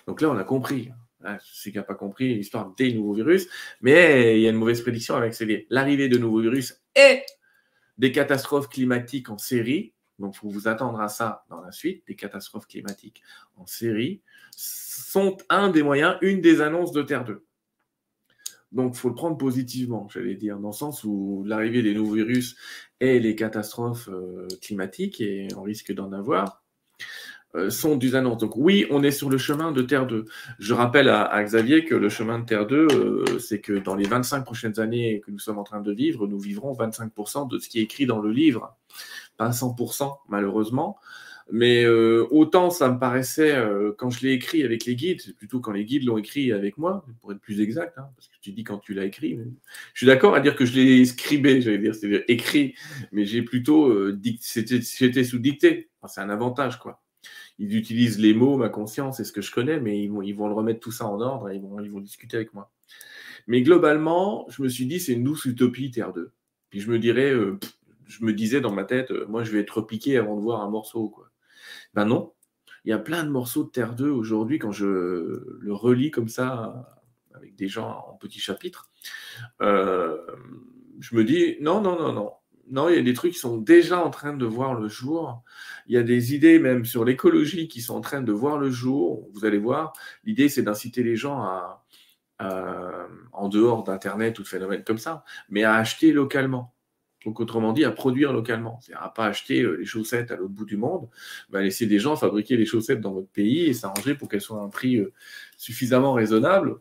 Donc là, on a compris. Ah, c'est qui n'a pas compris l'histoire des nouveaux virus. Mais il y a une mauvaise prédiction avec l'arrivée de nouveaux virus et des catastrophes climatiques en série. Donc, il faut vous attendre à ça dans la suite, des catastrophes climatiques en série sont un des moyens, une des annonces de Terre 2. Donc, il faut le prendre positivement, j'allais dire, dans le sens où l'arrivée des nouveaux virus et les catastrophes euh, climatiques, et on risque d'en avoir, euh, sont des annonces. Donc, oui, on est sur le chemin de Terre 2. Je rappelle à, Xavier que le chemin de Terre 2, euh, c'est que dans les 25 prochaines années que nous sommes en train de vivre, nous vivrons 25% de ce qui est écrit dans le livre. Pas 100%, malheureusement. Mais euh, autant ça me paraissait, euh, quand je l'ai écrit avec les guides, plutôt quand les guides l'ont écrit avec moi, pour être plus exact, hein, parce que tu dis quand tu l'as écrit. Je suis d'accord à dire que je l'ai scribé, [LAUGHS] j'allais dire, c'est-à-dire écrit, mais j'ai plutôt, euh, j'étais sous dictée. c'est un avantage, quoi. Ils utilisent les mots, ma conscience et ce que je connais, mais ils vont, le remettre tout ça en ordre et ils vont, discuter avec moi. Mais globalement, je me suis dit, c'est une douce utopie, Terre 2. Puis je me dirais, je me disais dans ma tête, moi, je vais être repiqué avant de voir un morceau, quoi. Ben non, il y a plein de morceaux de Terre 2 aujourd'hui quand je le relis comme ça avec des gens en petits chapitres. Euh, je me dis non, non, non, non. Non, il y a des trucs qui sont déjà en train de voir le jour. Il y a des idées même sur l'écologie qui sont en train de voir le jour. Vous allez voir, l'idée c'est d'inciter les gens à, en dehors d'Internet ou de phénomènes comme ça, mais à acheter localement. Donc, autrement dit, à produire localement. C'est-à-dire à pas acheter euh, les chaussettes à l'autre bout du monde, mais à laisser des gens fabriquer les chaussettes dans votre pays et s'arranger pour qu'elles soient à un prix euh, suffisamment raisonnable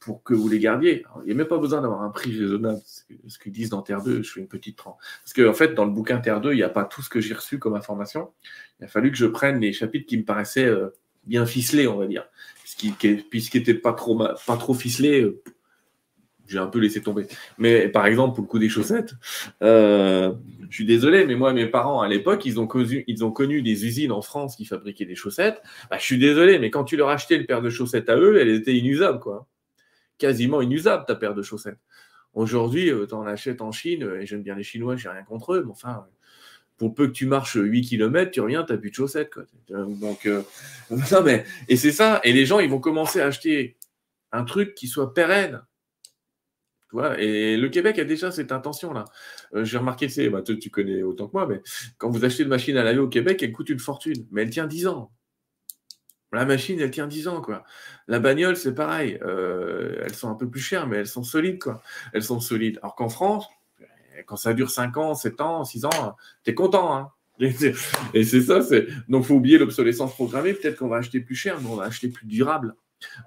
pour que vous les gardiez. il n'y a même pas besoin d'avoir un prix raisonnable. Ce qu'ils disent dans Terre 2, je fais une petite trans. Parce qu'en en fait, dans le bouquin Terre 2, il n'y a pas tout ce que j'ai reçu comme information. Il a fallu que je prenne les chapitres qui me paraissaient euh, bien ficelés, on va dire. Puisqu'ils n'étaient pas trop ficelés, j'ai un peu laissé tomber. Mais par exemple, pour le coup des chaussettes, euh, je suis désolé, mais moi, mes parents à l'époque, ils ont connu, ils ont connu des usines en France qui fabriquaient des chaussettes. Bah, je suis désolé, mais quand tu leur achetais une paire de chaussettes à eux, elle était inusable, quoi. Quasiment inusable ta paire de chaussettes. Aujourd'hui, euh, tu en achètes en Chine, et j'aime bien les Chinois, j'ai rien contre eux, mais enfin, pour peu que tu marches 8 km, tu reviens, tu n'as plus de chaussettes. Quoi. Donc, euh, [LAUGHS] mais, et c'est ça. Et les gens, ils vont commencer à acheter un truc qui soit pérenne et le Québec a déjà cette intention-là. Euh, j'ai remarqué, c'est, bah, tu, connais autant que moi, mais quand vous achetez une machine à laver au Québec, elle coûte une fortune, mais elle tient 10 ans. La machine, elle tient 10 ans, quoi. La bagnole, c'est pareil. Euh, elles sont un peu plus chères, mais elles sont solides, quoi. Elles sont solides. Alors qu'en France, quand ça dure 5 ans, 7 ans, 6 ans, t'es content, hein. [LAUGHS] Et c'est ça, c'est. Donc, faut oublier l'obsolescence programmée. Peut-être qu'on va acheter plus cher, mais on va acheter plus durable.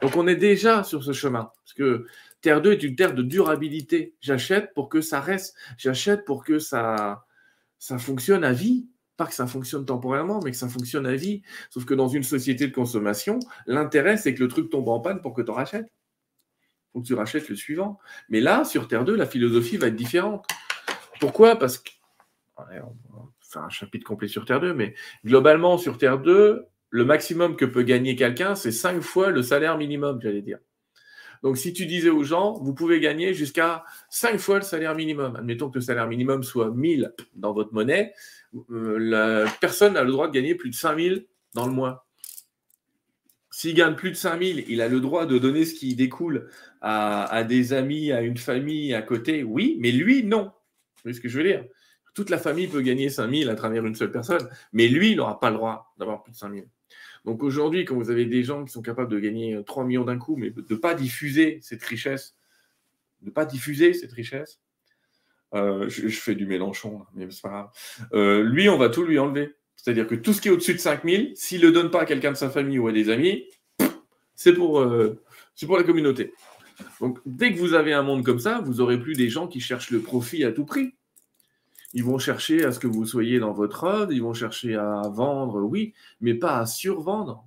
Donc, on est déjà sur ce chemin. Parce que Terre 2 est une terre de durabilité. J'achète pour que ça reste. J'achète pour que ça, fonctionne à vie. Pas que ça fonctionne temporairement, mais que ça fonctionne à vie. Sauf que dans une société de consommation, l'intérêt, c'est que le truc tombe en panne pour que tu en rachètes. Faut que tu rachètes le suivant. Mais là, sur Terre 2, la philosophie va être différente. Pourquoi? Parce que. C'est un chapitre complet sur Terre 2, mais globalement, sur Terre 2, le maximum que peut gagner quelqu'un, c'est cinq fois le salaire minimum, j'allais dire. Donc, si tu disais aux gens, vous pouvez gagner jusqu'à 5 fois le salaire minimum. Admettons que le salaire minimum soit 1000 dans votre monnaie. Euh, la personne a le droit de gagner plus de 5000 dans le mois. S'il gagne plus de 5000, il a le droit de donner ce qui découle à, des amis, à une famille à côté. Oui, mais lui, non. Vous voyez ce que je veux dire? Toute la famille peut gagner 5000 à travers une seule personne, mais lui, il n'aura pas le droit d'avoir plus de 5000. Donc aujourd'hui, quand vous avez des gens qui sont capables de gagner 3 millions d'un coup, mais de ne pas diffuser cette richesse, de ne pas diffuser cette richesse, euh, je, fais du Mélenchon, mais c'est pas grave. Euh, lui, on va tout lui enlever. C'est-à-dire que tout ce qui est au-dessus de 5000, s'il ne le donne pas à quelqu'un de sa famille ou à des amis, c'est pour, euh, pour la communauté. Donc dès que vous avez un monde comme ça, vous n'aurez plus des gens qui cherchent le profit à tout prix. Ils vont chercher à ce que vous soyez dans votre œuvre, ils vont chercher à vendre, oui, mais pas à survendre.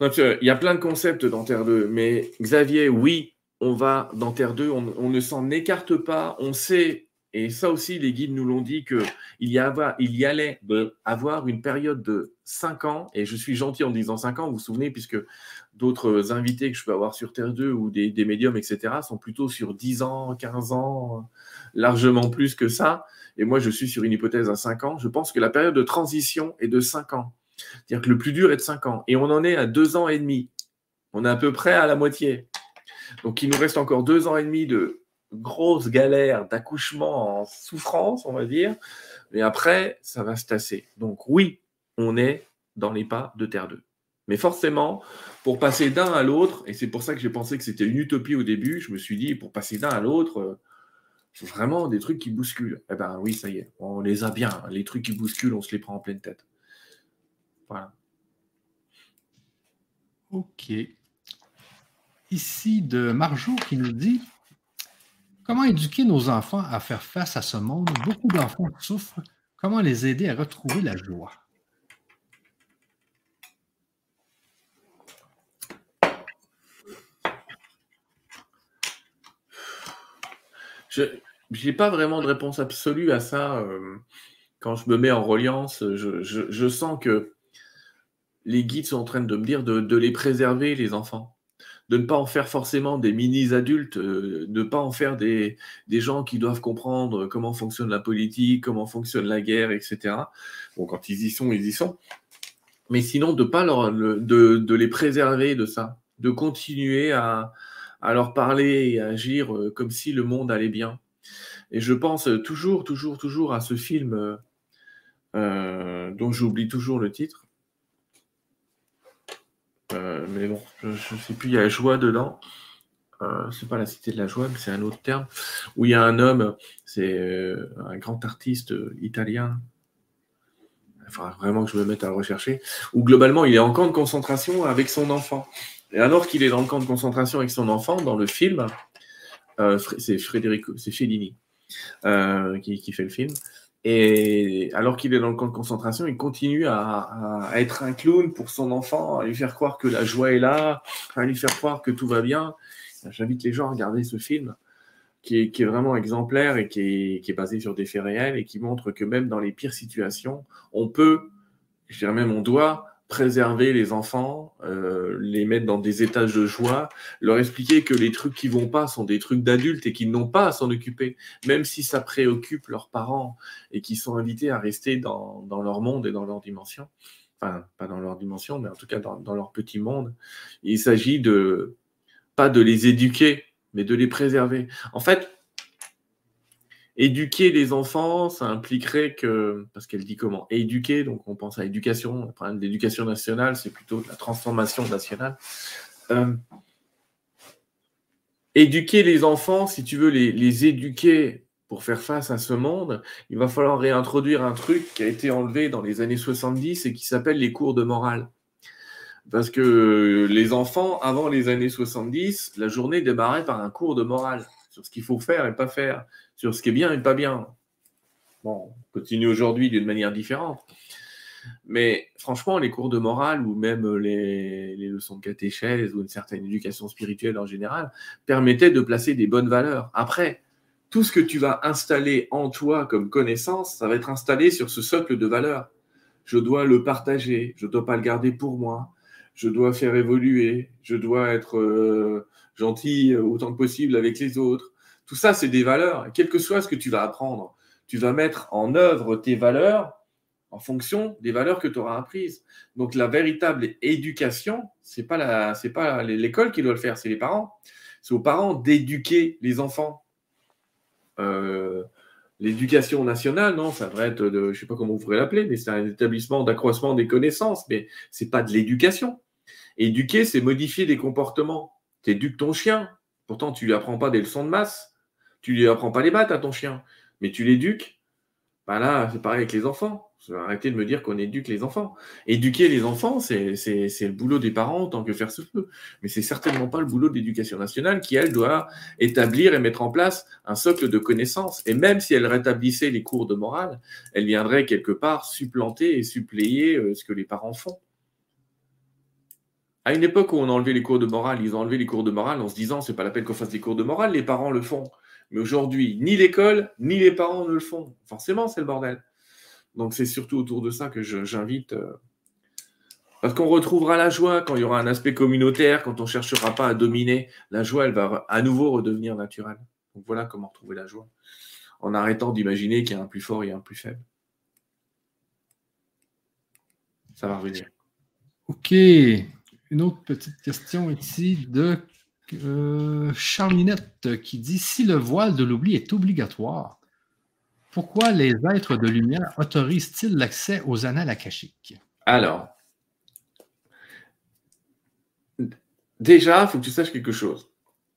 il y a plein de concepts dans Terre 2, mais Xavier, oui, on va dans Terre 2, on, ne s'en écarte pas, on sait, et ça aussi les guides nous l'ont dit, qu'il y, y allait avoir une période de 5 ans, et je suis gentil en disant 5 ans, vous vous souvenez, puisque d'autres invités que je peux avoir sur Terre 2 ou des, des médiums, etc., sont plutôt sur 10 ans, 15 ans, largement plus que ça. Et moi, je suis sur une hypothèse à 5 ans. Je pense que la période de transition est de 5 ans. C'est-à-dire que le plus dur est de 5 ans. Et on en est à 2 ans et demi. On est à peu près à la moitié. Donc, il nous reste encore 2 ans et demi de grosses galères, d'accouchement en souffrance, on va dire. Mais après, ça va se tasser. Donc, oui, on est dans les pas de Terre 2. Mais forcément, pour passer d'un à l'autre, et c'est pour ça que j'ai pensé que c'était une utopie au début, je me suis dit, pour passer d'un à l'autre, euh, c'est vraiment des trucs qui bousculent. Eh ben oui, ça y est, on les a bien. Les trucs qui bousculent, on se les prend en pleine tête. Voilà. Ok. Ici de Marjo qui nous dit Comment éduquer nos enfants à faire face à ce monde Beaucoup d'enfants souffrent? Comment les aider à retrouver la joie? Je n'ai pas vraiment de réponse absolue à ça. Euh, quand je me mets en reliance, je, sens que les guides sont en train de me dire de, les préserver, les enfants. De ne pas en faire forcément des mini-adultes, euh, de ne pas en faire des, gens qui doivent comprendre comment fonctionne la politique, comment fonctionne la guerre, etc. Bon, quand ils y sont, ils y sont. Mais sinon, de, pas leur, les préserver de ça, de continuer à, leur parler et à agir euh, comme si le monde allait bien. Et je pense toujours, toujours, toujours à ce film euh, dont j'oublie toujours le titre. Mais bon, je ne sais plus, il y a joie dedans. Euh, c'est pas la cité de la joie, mais c'est un autre terme. Où il y a un homme, c'est un grand artiste italien. Il faudra vraiment que je me mette à le rechercher. Où globalement, il est en camp de concentration avec son enfant. Et alors qu'il est dans le camp de concentration avec son enfant, dans le film, euh, c'est Frédérico, c'est Fellini euh, qui, fait le film. Et alors qu'il est dans le camp de concentration, il continue à, être un clown pour son enfant, à lui faire croire que la joie est là, à lui faire croire que tout va bien. J'invite les gens à regarder ce film qui est, vraiment exemplaire et qui est, qui est, basé sur des faits réels et qui montre que même dans les pires situations, on peut, je dirais même on doit, préserver les enfants, euh, les mettre dans des étages de joie, leur expliquer que les trucs qui vont pas sont des trucs d'adultes et qu'ils n'ont pas à s'en occuper, même si ça préoccupe leurs parents et qui sont invités à rester dans, dans, leur monde et dans leur dimension. Enfin, pas dans leur dimension, mais en tout cas dans, dans leur petit monde. Il s'agit de pas de les éduquer, mais de les préserver. En fait, Éduquer les enfants, ça impliquerait que, parce qu'elle dit comment Éduquer, donc on pense à éducation, le problème d'éducation nationale, c'est plutôt la transformation nationale. Euh, éduquer les enfants, si tu veux les, les, éduquer pour faire face à ce monde, il va falloir réintroduire un truc qui a été enlevé dans les années 70 et qui s'appelle les cours de morale. Parce que les enfants, avant les années 70, la journée démarrait par un cours de morale sur ce qu'il faut faire et pas faire, sur ce qui est bien et pas bien. Bon, on continue aujourd'hui d'une manière différente. Mais franchement, les cours de morale ou même les, leçons de catéchèse ou une certaine éducation spirituelle en général permettaient de placer des bonnes valeurs. Après, tout ce que tu vas installer en toi comme connaissance, ça va être installé sur ce socle de valeurs. Je dois le partager, je ne dois pas le garder pour moi, je dois faire évoluer, je dois être euh, gentil autant que possible avec les autres, tout ça, c'est des valeurs. Quel que soit ce que tu vas apprendre, tu vas mettre en œuvre tes valeurs en fonction des valeurs que tu auras apprises. Donc la véritable éducation, c'est pas la, c'est pas l'école qui doit le faire, c'est les parents. C'est aux parents d'éduquer les enfants. Euh, l'éducation nationale, non, ça devrait être, de, je sais pas comment vous pourrez l'appeler, mais c'est un établissement d'accroissement des connaissances, mais c'est pas de l'éducation. Éduquer, c'est modifier des comportements. Tu éduques ton chien, pourtant tu lui apprends pas des leçons de masse. Tu lui apprends pas les battes à ton chien, mais tu l'éduques. Bah là, c'est pareil avec les enfants. Arrêtez de me dire qu'on éduque les enfants. Éduquer les enfants, c'est le boulot des parents en tant que faire se peut. Mais c'est certainement pas le boulot de l'éducation nationale qui, elle, doit établir et mettre en place un socle de connaissances. Et même si elle rétablissait les cours de morale, elle viendrait quelque part supplanter et suppléer euh, ce que les parents font. À une époque où on a enlevé les cours de morale, ils ont enlevé les cours de morale en se disant c'est pas la peine qu'on fasse des cours de morale, les parents le font. Mais aujourd'hui, ni l'école, ni les parents ne le font. Forcément, c'est le bordel. Donc c'est surtout autour de ça que j'invite. Euh, parce qu'on retrouvera la joie quand il y aura un aspect communautaire, quand on ne cherchera pas à dominer. La joie, elle va à nouveau redevenir naturelle. Donc voilà comment retrouver la joie. En arrêtant d'imaginer qu'il y a un plus fort et un plus faible. Ça va revenir. OK. Une autre petite question ici de euh, Charlinette qui dit Si le voile de l'oubli est obligatoire, pourquoi les êtres de lumière autorisent-ils l'accès aux annales akashiques? Alors, déjà, il faut que tu saches quelque chose.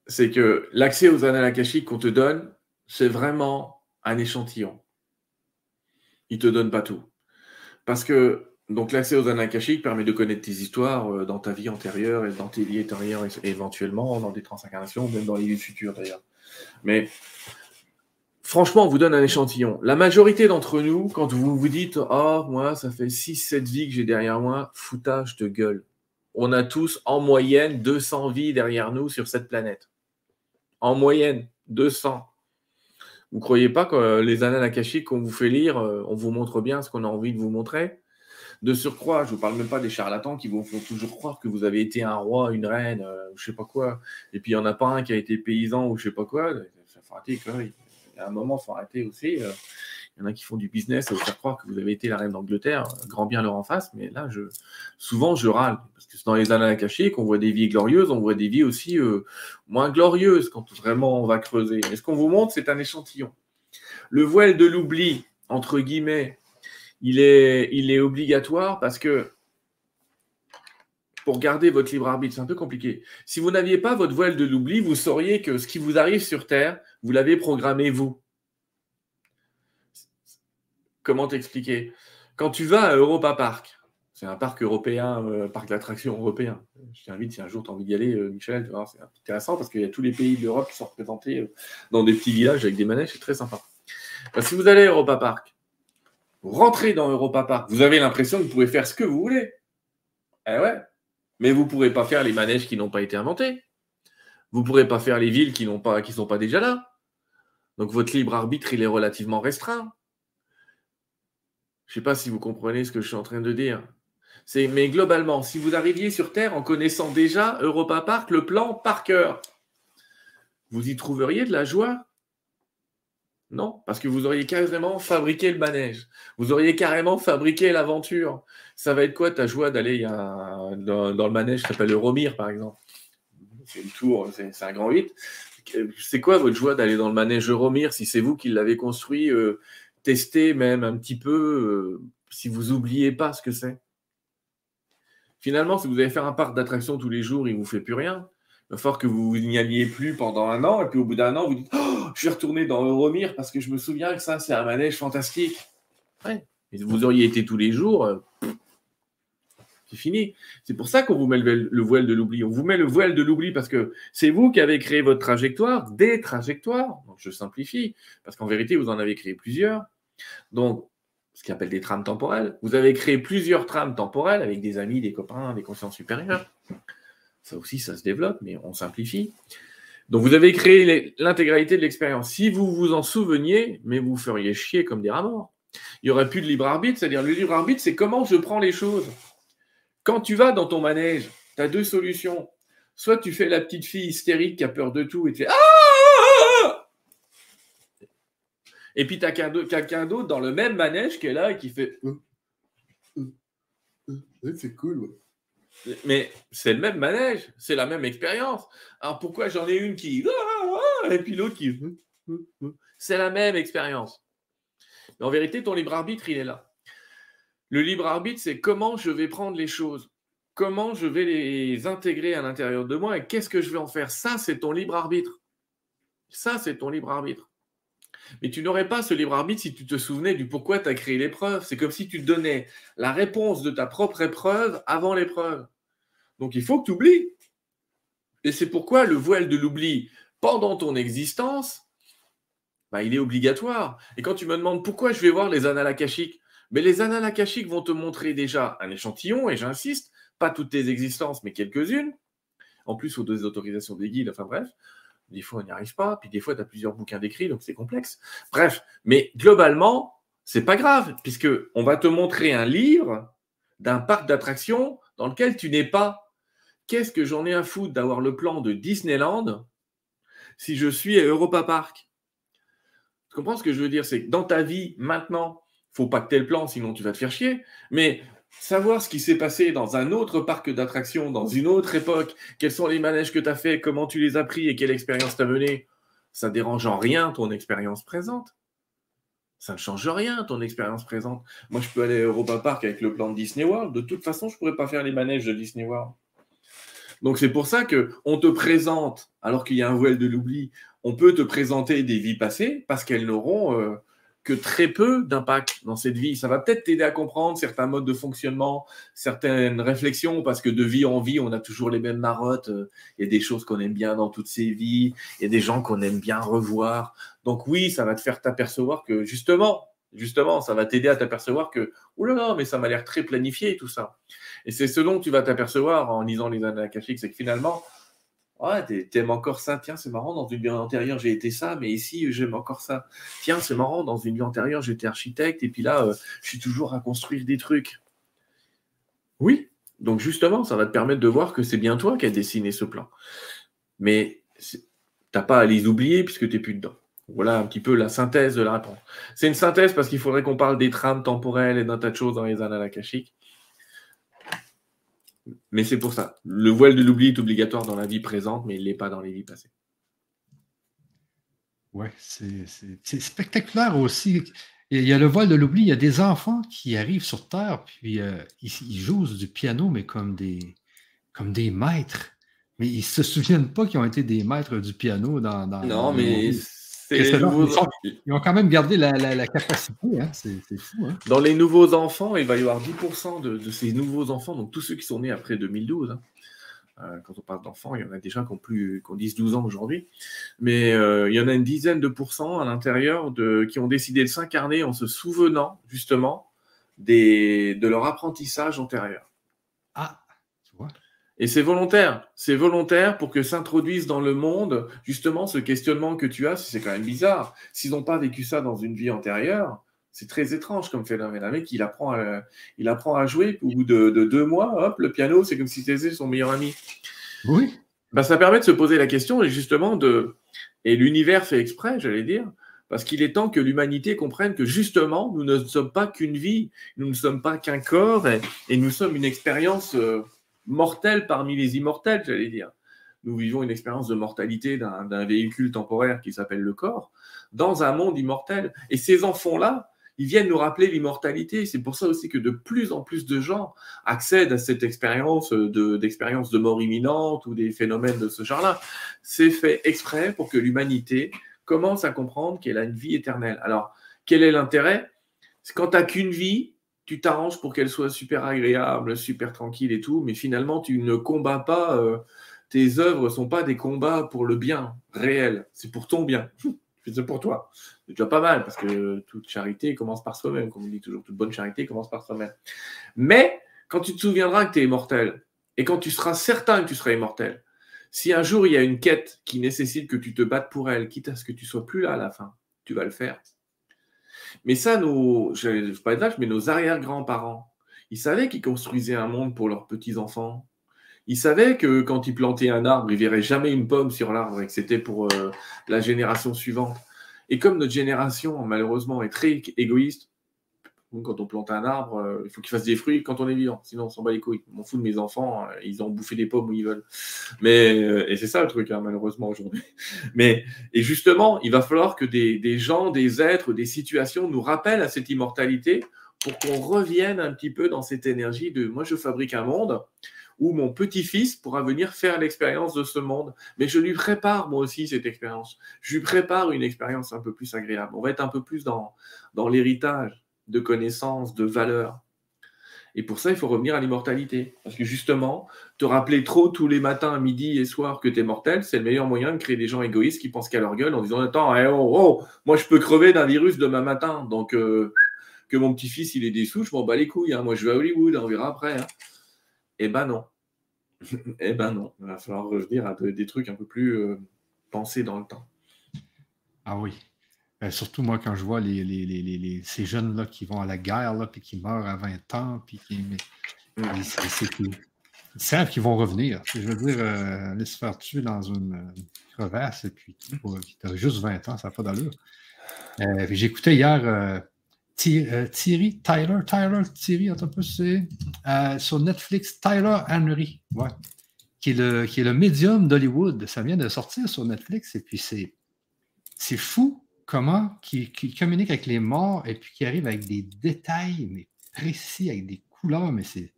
C'est que l'accès aux annales akashiques qu'on te donne, c'est vraiment un échantillon. Il ne te donne pas tout. Parce que donc l'accès aux annales permet de connaître tes histoires euh, dans ta vie antérieure et dans tes vies antérieures éventuellement, dans des transincarnations, même dans les vies futures d'ailleurs. Mais franchement, on vous donne un échantillon. La majorité d'entre nous, quand vous vous dites Oh, moi, ça fait 6-7 vies que j'ai derrière moi, foutage de gueule. On a tous en moyenne 200 vies derrière nous sur cette planète. En moyenne, 200. Vous ne croyez pas que les annales akashiques qu'on vous fait lire, euh, on vous montre bien ce qu'on a envie de vous montrer? De surcroît, je ne vous parle même pas des charlatans qui vous font toujours croire que vous avez été un roi, une reine, euh, je sais pas quoi. Et puis il n'y en a pas un qui a été paysan ou je sais pas quoi. Ça faut arrêter, y a un moment, il faut arrêter aussi. Euh. Il y en a qui font du business à vous faire croire que vous avez été la reine d'Angleterre, grand bien leur en face, mais là, je, souvent, je râle. Parce que dans les annales cachées qu'on voit des vies glorieuses, on voit des vies aussi euh, moins glorieuses quand vraiment on va creuser. Mais ce qu'on vous montre, c'est un échantillon. Le voile de l'oubli, entre guillemets, il est, obligatoire parce que pour garder votre libre arbitre, c'est un peu compliqué. Si vous n'aviez pas votre voile de l'oubli, vous sauriez que ce qui vous arrive sur Terre, vous l'avez programmé vous. Comment t'expliquer? Quand tu vas à Europa Park, c'est un parc européen, euh, parc d'attractions européen. Je t'invite, si un jour tu as envie d'y aller, euh, Michel, c'est intéressant parce qu'il y a tous les pays d'Europe qui sont représentés euh, dans des petits villages avec des manèges, c'est très sympa. si vous allez à Europa Park, rentrez dans Europa Park, vous avez l'impression que vous pouvez faire ce que vous voulez. Eh ouais, mais vous ne pourrez pas faire les manèges qui n'ont pas été inventés. Vous ne pourrez pas faire les villes qui ne pas, qui sont pas déjà là. Donc votre libre arbitre, il est relativement restreint. Je ne sais pas si vous comprenez ce que je suis en train de dire. Mais globalement, si vous arriviez sur Terre en connaissant déjà Europa Park, le plan par cœur, vous y trouveriez de la joie? Non, parce que vous auriez carrément fabriqué le manège. Vous auriez carrément fabriqué l'aventure. Ça va être quoi ta joie d'aller dans, le manège qui s'appelle Euromir, par exemple? C'est une tour, c'est, un grand 8. C'est quoi votre joie d'aller dans le manège Euromir si c'est vous qui l'avez construit euh, tester même un petit peu euh, si vous oubliez pas ce que c'est? Finalement, si vous allez faire un parc d'attractions tous les jours, il ne vous fait plus rien. Va falloir que vous n'y alliez plus pendant un an, et puis au bout d'un an, vous dites oh, Je suis retourné dans Euromir parce que je me souviens que ça, c'est un manège fantastique. Ouais. vous auriez été tous les jours, euh, c'est fini. C'est pour ça qu'on vous met le, voile de l'oubli. On vous met le voile de l'oubli parce que c'est vous qui avez créé votre trajectoire, des trajectoires. Donc je simplifie, parce qu'en vérité, vous en avez créé plusieurs. Donc, ce qu'on appelle des trames temporelles. Vous avez créé plusieurs trames temporelles avec des amis, des copains, des consciences supérieures. Ça aussi, ça se développe, mais on simplifie. Donc, vous avez créé l'intégralité de l'expérience. Si vous vous en souveniez, mais vous feriez chier comme des rats. Il n'y aurait plus de libre arbitre, c'est-à-dire le libre arbitre, c'est comment je prends les choses. Quand tu vas dans ton manège, tu as deux solutions. Soit tu fais la petite fille hystérique qui a peur de tout et tu fais Ah Et puis tu as quelqu'un d'autre dans le même manège qui est là et qui fait euh, euh, euh, C'est cool. Mais c'est le même manège, c'est la même expérience. Alors pourquoi j'en ai une qui et puis l'autre qui c'est la même expérience. Mais en vérité, ton libre arbitre, il est là. Le libre arbitre, c'est comment je vais prendre les choses, comment je vais les intégrer à l'intérieur de moi et qu'est-ce que je vais en faire. Ça, c'est ton libre arbitre. Ça, c'est ton libre arbitre. Mais tu n'aurais pas ce libre arbitre si tu te souvenais du pourquoi tu as créé l'épreuve. C'est comme si tu donnais la réponse de ta propre épreuve avant l'épreuve. Donc il faut que tu oublies. Et c'est pourquoi le voile de l'oubli pendant ton existence, bah, il est obligatoire. Et quand tu me demandes pourquoi je vais voir les annales akashiques, mais les annales akashiques vont te montrer déjà un échantillon, et j'insiste, pas toutes tes existences, mais quelques-unes. En plus, aux deux autorisations des guides, enfin bref. Des fois, on n'y arrive pas, puis des fois, tu as plusieurs bouquins d'écrits, donc c'est complexe. Bref, mais globalement, c'est pas grave, puisque on va te montrer un livre d'un parc d'attractions dans lequel tu n'es pas. Qu'est-ce que j'en ai à foutre d'avoir le plan de Disneyland si je suis à Europa Park? Tu comprends ce que je veux dire? C'est que dans ta vie, maintenant, faut pas que tu aies le plan, sinon tu vas te faire chier. Mais savoir ce qui s'est passé dans un autre parc d'attractions, dans une autre époque, quels sont les manèges que tu as fait, comment tu les as pris et quelle expérience tu as menée, ça dérange en rien ton expérience présente. Ça ne change rien ton expérience présente. Moi, je peux aller à Europa Park avec le plan de Disney World. De toute façon, je ne pourrais pas faire les manèges de Disney World. Donc c'est pour ça que on te présente, alors qu'il y a un voile de l'oubli, on peut te présenter des vies passées parce qu'elles n'auront euh, très peu d'impact dans cette vie. Ça va peut-être t'aider à comprendre certains modes de fonctionnement, certaines réflexions, parce que de vie en vie, on a toujours les mêmes marottes. Il y a des choses qu'on aime bien dans toutes ces vies, il y a des gens qu'on aime bien revoir. Donc oui, ça va te faire t'apercevoir que justement, justement, ça va t'aider à t'apercevoir que, oulala, mais ça m'a l'air très planifié tout ça. Et c'est ce dont tu vas t'apercevoir en lisant les akashiques, c'est que finalement, Ouais, t'aimes encore ça. Tiens, c'est marrant, dans une vie antérieure, j'ai été ça, mais ici, j'aime encore ça. Tiens, c'est marrant, dans une vie antérieure, j'étais architecte, et puis là, euh, je suis toujours à construire des trucs. Oui, donc justement, ça va te permettre de voir que c'est bien toi qui as dessiné ce plan. Mais t'as pas à les oublier puisque tu n'es plus dedans. Voilà un petit peu la synthèse de la réponse. C'est une synthèse parce qu'il faudrait qu'on parle des trames temporelles et d'un tas de choses dans les annales akashiques. Mais c'est pour ça. Le voile de l'oubli est obligatoire dans la vie présente, mais il ne l'est pas dans les vies passées. Ouais, c'est spectaculaire aussi. Il y a le voile de l'oubli, il y a des enfants qui arrivent sur Terre, puis euh, ils, jouent du piano, mais comme des, comme des maîtres. Mais ils ne se souviennent pas qu'ils ont été des maîtres du piano dans. dans non, mais ils ont quand même gardé la, capacité, hein. c'est fou. Hein. Dans les nouveaux enfants, il va y avoir 10% de, ces nouveaux enfants, donc tous ceux qui sont nés après 2012. Hein. Euh, quand on parle d'enfants, il y en a déjà qui ont, plus, 10-12 ans aujourd'hui. Mais euh, il y en a une dizaine de pourcents à l'intérieur qui ont décidé de s'incarner en se souvenant justement des, de leur apprentissage antérieur. Ah, et c'est volontaire. C'est volontaire pour que s'introduise dans le monde, justement, ce questionnement que tu as. C'est quand même bizarre. S'ils n'ont pas vécu ça dans une vie antérieure, c'est très étrange comme phénomène. Un mec, il apprend à, il apprend à jouer. Au bout de, deux mois, hop, le piano, c'est comme si c'était son meilleur ami. Oui. Ben, ça permet de se poser la question et justement de. Et l'univers fait exprès, j'allais dire, parce qu'il est temps que l'humanité comprenne que justement, nous ne sommes pas qu'une vie, nous ne sommes pas qu'un corps et, nous sommes une expérience. Euh, mortel parmi les immortels, j'allais dire. Nous vivons une expérience de mortalité d'un véhicule temporaire qui s'appelle le corps, dans un monde immortel. Et ces enfants-là, ils viennent nous rappeler l'immortalité. C'est pour ça aussi que de plus en plus de gens accèdent à cette expérience d'expérience de, mort imminente ou des phénomènes de ce genre-là. C'est fait exprès pour que l'humanité commence à comprendre qu'elle a une vie éternelle. Alors, quel est l'intérêt? Quand tu n'as qu'une vie, tu t'arranges pour qu'elle soit super agréable, super tranquille et tout, mais finalement, tu ne combats pas, euh, tes œuvres ne sont pas des combats pour le bien réel, c'est pour ton bien. [LAUGHS] c'est pour toi. C'est déjà pas mal, parce que toute charité commence par soi-même, comme on dit toujours, toute bonne charité commence par soi-même. Mais quand tu te souviendras que tu es immortel, et quand tu seras certain que tu seras immortel, si un jour il y a une quête qui nécessite que tu te battes pour elle, quitte à ce que tu sois plus là à la fin, tu vas le faire. Mais ça, nos, je pas être mais nos arrière-grands-parents, ils savaient qu'ils construisaient un monde pour leurs petits-enfants. Ils savaient que quand ils plantaient un arbre, ils verraient jamais une pomme sur l'arbre et que c'était pour euh, la génération suivante. Et comme notre génération, malheureusement, est très égoïste, quand on plante un arbre, euh, il faut qu'il fasse des fruits quand on est vivant. Sinon, on s'en bat les couilles. On m'en fout de mes enfants. Euh, ils ont bouffé des pommes où ils veulent. Mais, euh, et c'est ça le truc, hein, malheureusement, aujourd'hui. [LAUGHS] Mais, et justement, il va falloir que des, gens, des êtres, des situations nous rappellent à cette immortalité pour qu'on revienne un petit peu dans cette énergie de moi, je fabrique un monde où mon petit-fils pourra venir faire l'expérience de ce monde. Mais je lui prépare moi aussi cette expérience. Je lui prépare une expérience un peu plus agréable. On va être un peu plus dans, dans l'héritage de connaissances, de valeurs. Et pour ça, il faut revenir à l'immortalité. Parce que justement, te rappeler trop tous les matins, midi et soir que tu es mortel, c'est le meilleur moyen de créer des gens égoïstes qui pensent qu'à leur gueule en disant Attends, eh, oh, oh, moi je peux crever d'un virus demain matin. Donc euh, que mon petit-fils il est dessous, je m'en bats les couilles. Hein. Moi je vais à Hollywood, on verra après. Hein. Eh ben non. [LAUGHS] eh ben non. Il va falloir revenir à des trucs un peu plus euh, pensés dans le temps. Ah oui. Ben, surtout moi, quand je vois les, ces jeunes-là qui vont à la guerre, là, puis qui meurent à 20 ans, puis qui. Ils savent qu'ils vont revenir. Je veux dire, euh, aller se faire tuer dans une euh, crevasse, et puis tu as juste 20 ans, ça n'a pas d'allure. Euh, J'écoutais hier euh, Thierry, Tyler, Tyler, Thierry, un peu, c'est sur Netflix, Tyler Henry, ouais, qui, est le, qui est le médium d'Hollywood. Ça vient de sortir sur Netflix, et puis c'est fou comment, qui, communique avec les morts et puis qui arrive avec des détails mais précis, avec des couleurs, mais c'est.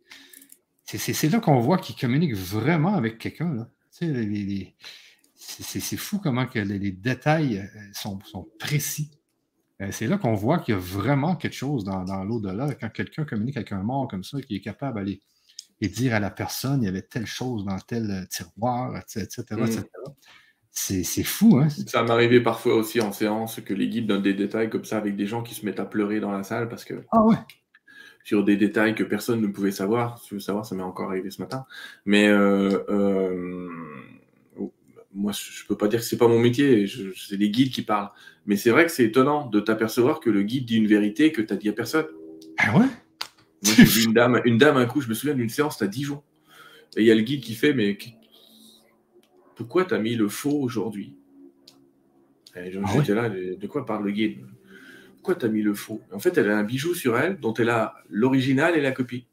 C'est là qu'on voit qu'il communique vraiment avec quelqu'un. C'est fou comment que les, détails euh, sont, sont, précis. Ben, c'est là qu'on voit qu'il y a vraiment quelque chose dans, l'au-delà. Quand quelqu'un communique avec un mort comme ça, qui est capable d'aller et dire à la personne, il y avait telle chose dans tel tiroir, etc. etc. C'est fou, hein? Ça m'arrivait parfois aussi en séance que les guides donnent des détails comme ça avec des gens qui se mettent à pleurer dans la salle parce que. Ah ouais. Sur des détails que personne ne pouvait savoir. Si tu veux savoir, ça m'est encore arrivé ce matin. Mais euh, euh, moi, je peux pas dire que c'est pas mon métier. C'est les guides qui parlent. Mais c'est vrai que c'est étonnant de t'apercevoir que le guide dit une vérité que tu as dit à personne. Ah ouais? Moi, j'ai vu une dame, une dame un coup, je me souviens d'une séance à Dijon. Et il y a le guide qui fait, mais pourquoi tu as mis le faux aujourd'hui? Et je ah là, de quoi parle le guide? Pourquoi tu as mis le faux? En fait, elle a un bijou sur elle dont elle a l'original et la copie.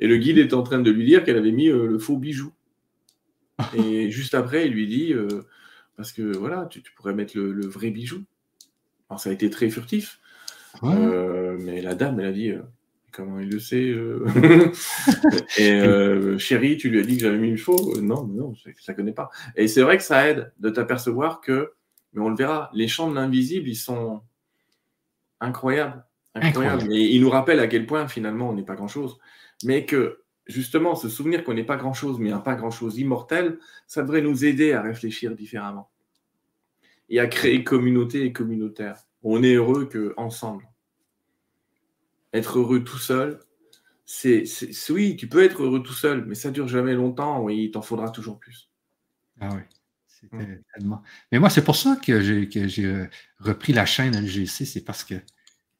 Et le guide est en train de lui dire qu'elle avait mis euh, le faux bijou. Et [LAUGHS] juste après, il lui dit, euh, parce que voilà, tu, pourrais mettre le, vrai bijou. Alors, ça a été très furtif. Euh, mais la dame, elle a dit, Comment il le sait euh [LAUGHS] Et euh, chérie, tu lui as dit que j'avais mis le faux Non, non, ça ne connaît pas. Et c'est vrai que ça aide de t'apercevoir que, mais on le verra, les champs de l'invisible, ils sont incroyables. Incroyables. Et ils nous rappellent à quel point finalement on n'est pas grand-chose. Mais que justement, se souvenir qu'on n'est pas grand-chose, mais un pas grand-chose immortel, ça devrait nous aider à réfléchir différemment. Et à créer communauté et communautaire. On est heureux qu'ensemble être heureux tout seul, c'est, oui, tu peux être heureux tout seul, mais ça dure jamais longtemps. Oui, il t'en faudra toujours plus. Ah oui. C'était tellement. Mais moi, c'est pour ça que j'ai, que j'ai euh, repris la chaîne LGC, c'est parce que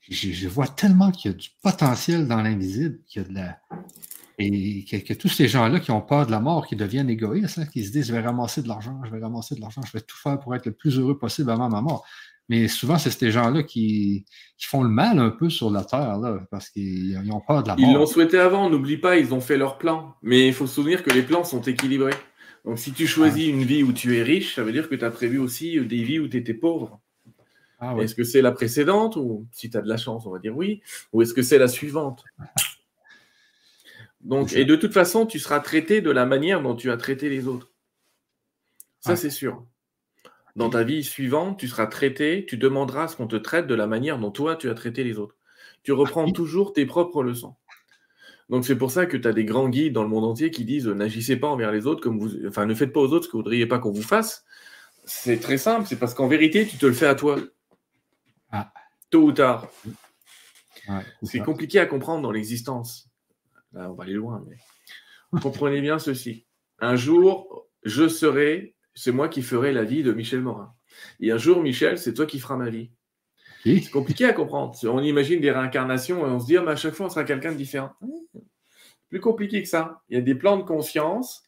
je, vois tellement qu'il y a du potentiel dans l'invisible, qu'il y a de la. Et que, tous ces gens-là qui ont peur de la mort, qui deviennent égoïstes, hein, qui se disent je vais ramasser de l'argent, je vais ramasser de l'argent, je vais tout faire pour être le plus heureux possible avant ma mort. Mais souvent, c'est ces gens-là qui, font le mal un peu sur la Terre, parce qu'ils ont peur de la mort. Ils l'ont souhaité avant, n'oublie pas, ils ont fait leur plan. Mais il faut se souvenir que les plans sont équilibrés. Donc si tu choisis une vie où tu es riche, ça veut dire que tu as prévu aussi des vies où tu étais pauvre. Ah est-ce que c'est la précédente, ou si tu as de la chance, on va dire oui, ou est-ce que c'est la suivante? Donc, et de toute façon, tu seras traité de la manière dont tu as traité les autres. Ça, c'est sûr. Dans ta vie suivante, tu seras traité, tu demanderas ce qu'on te traite de la manière dont toi, tu as traité les autres. Tu reprends toujours tes propres leçons. Donc c'est pour ça que tu as des grands guides dans le monde entier qui disent n'agissez pas envers les autres comme vous enfin ne faites pas aux autres ce que vous ne voudriez pas qu'on vous fasse. C'est très simple, c'est parce qu'en vérité, tu te le fais à toi. Ah. Tôt ou tard. c'est compliqué à comprendre dans l'existence. Là, on va aller loin, mais comprenez bien ceci. Un jour, je serai c'est moi qui ferai la vie de Michel Morin. Et un jour, Michel, c'est toi qui feras ma vie. C'est compliqué à comprendre. On imagine des réincarnations et on se dit, ah, mais à chaque fois, on sera quelqu'un de différent. Plus compliqué que ça. Il y a des plans de conscience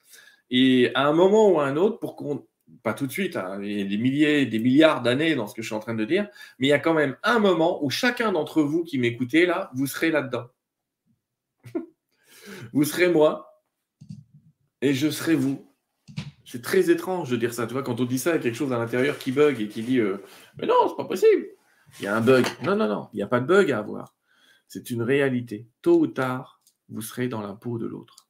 et à un moment ou à un autre, pour qu'on, pas tout de suite, hein, il y a des milliers, des milliards d'années dans ce que je suis en train de dire, mais il y a quand même un moment où chacun d'entre vous qui m'écoutez là, vous serez là-dedans. [LAUGHS] vous serez moi et je serai vous. C'est très étrange de dire ça. Tu vois, quand on dit ça, il y a quelque chose à l'intérieur qui bug et qui dit euh, Mais non, c'est pas possible. Il y a un bug. Non, non, non, il n'y a pas de bug à avoir. C'est une réalité. Tôt ou tard, vous serez dans la peau de l'autre.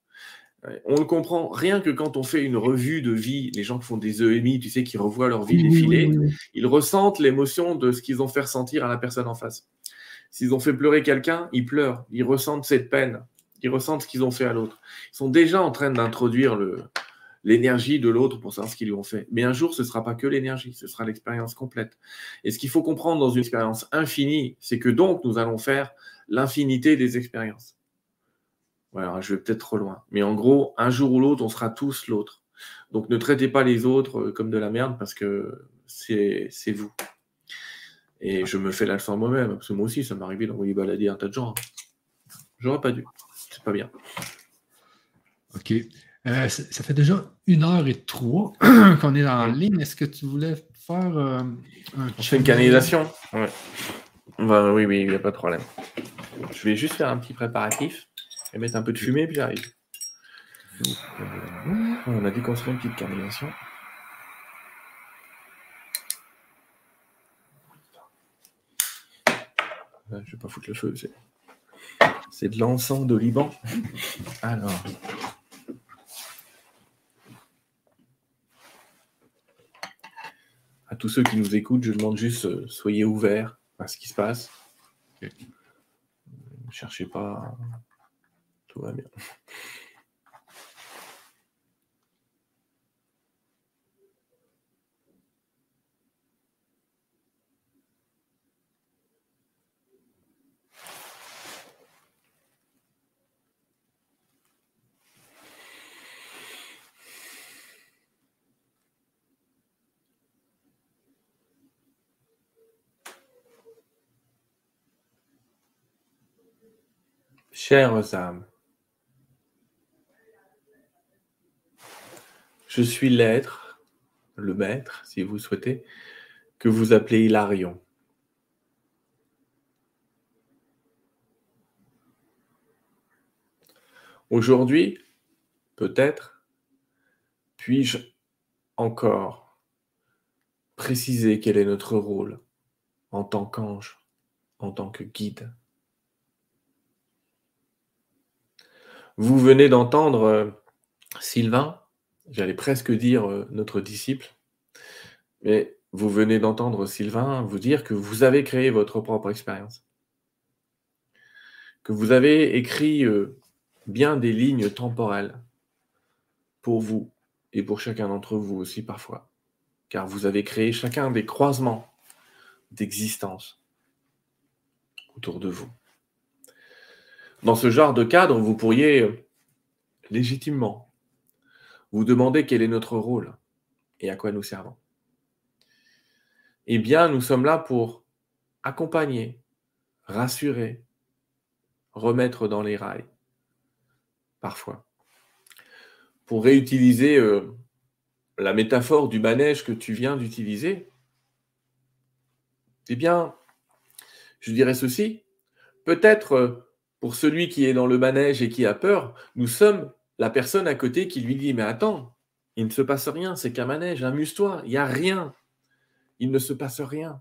On le comprend rien que quand on fait une revue de vie, les gens qui font des EMI, tu sais, qui revoient leur vie défiler, ils ressentent l'émotion de ce qu'ils ont fait ressentir à la personne en face. S'ils ont fait pleurer quelqu'un, ils pleurent, ils ressentent cette peine, ils ressentent ce qu'ils ont fait à l'autre. Ils sont déjà en train d'introduire le, l'énergie de l'autre pour savoir ce qu'ils lui ont fait. Mais un jour, ce ne sera pas que l'énergie, ce sera l'expérience complète. Et ce qu'il faut comprendre dans une expérience infinie, c'est que donc nous allons faire l'infinité des expériences. Voilà, je vais peut-être trop loin. Mais en gros, un jour ou l'autre, on sera tous l'autre. Donc ne traitez pas les autres euh, comme de la merde parce que c'est vous. Et je me fais la leçon moi-même, parce que moi aussi, ça m'est arrivé d'envoyer balader un tas de gens. J'aurais pas dû. C'est pas bien. Ok. Euh, ça fait déjà une heure et trois [CLEARS THROAT] qu'on est en ligne. Est-ce que tu voulais faire euh, un On fait une canalisation ouais. Oui, oui, il n'y a pas de problème. Je vais juste faire un petit préparatif et mettre un peu de fumée, puis j'arrive. On a dit qu'on une petite canalisation. Je ne vais pas foutre le feu. C'est de l'encens de Liban. Alors. À tous ceux qui nous écoutent, je demande juste, euh, soyez ouverts. à ce qui se passe. Ne cherchez pas. Tout va bien. Chères âmes, je suis l'être, le maître, si vous souhaitez, que vous appelez Hilarion. Aujourd'hui, peut-être, puis-je encore préciser quel est notre rôle en tant qu'ange, en tant que guide? Vous venez d'entendre euh, Sylvain, j'allais presque dire euh, notre disciple, mais vous venez d'entendre Sylvain vous dire que vous avez créé votre propre expérience, que vous avez écrit euh, bien des lignes temporelles pour vous et pour chacun d'entre vous aussi parfois, car vous avez créé chacun des croisements d'existence autour de vous. Dans ce genre de cadre, vous pourriez euh, légitimement vous demander quel est notre rôle et à quoi nous servons. Eh bien, nous sommes là pour accompagner, rassurer, remettre dans les rails, parfois. Pour réutiliser euh, la métaphore du manège que tu viens d'utiliser, eh bien, je dirais ceci, peut-être euh, pour celui qui est dans le manège et qui a peur, nous sommes la personne à côté qui lui dit Mais attends, il ne se passe rien, c'est qu'un manège, amuse-toi, il n'y a rien. Il ne se passe rien.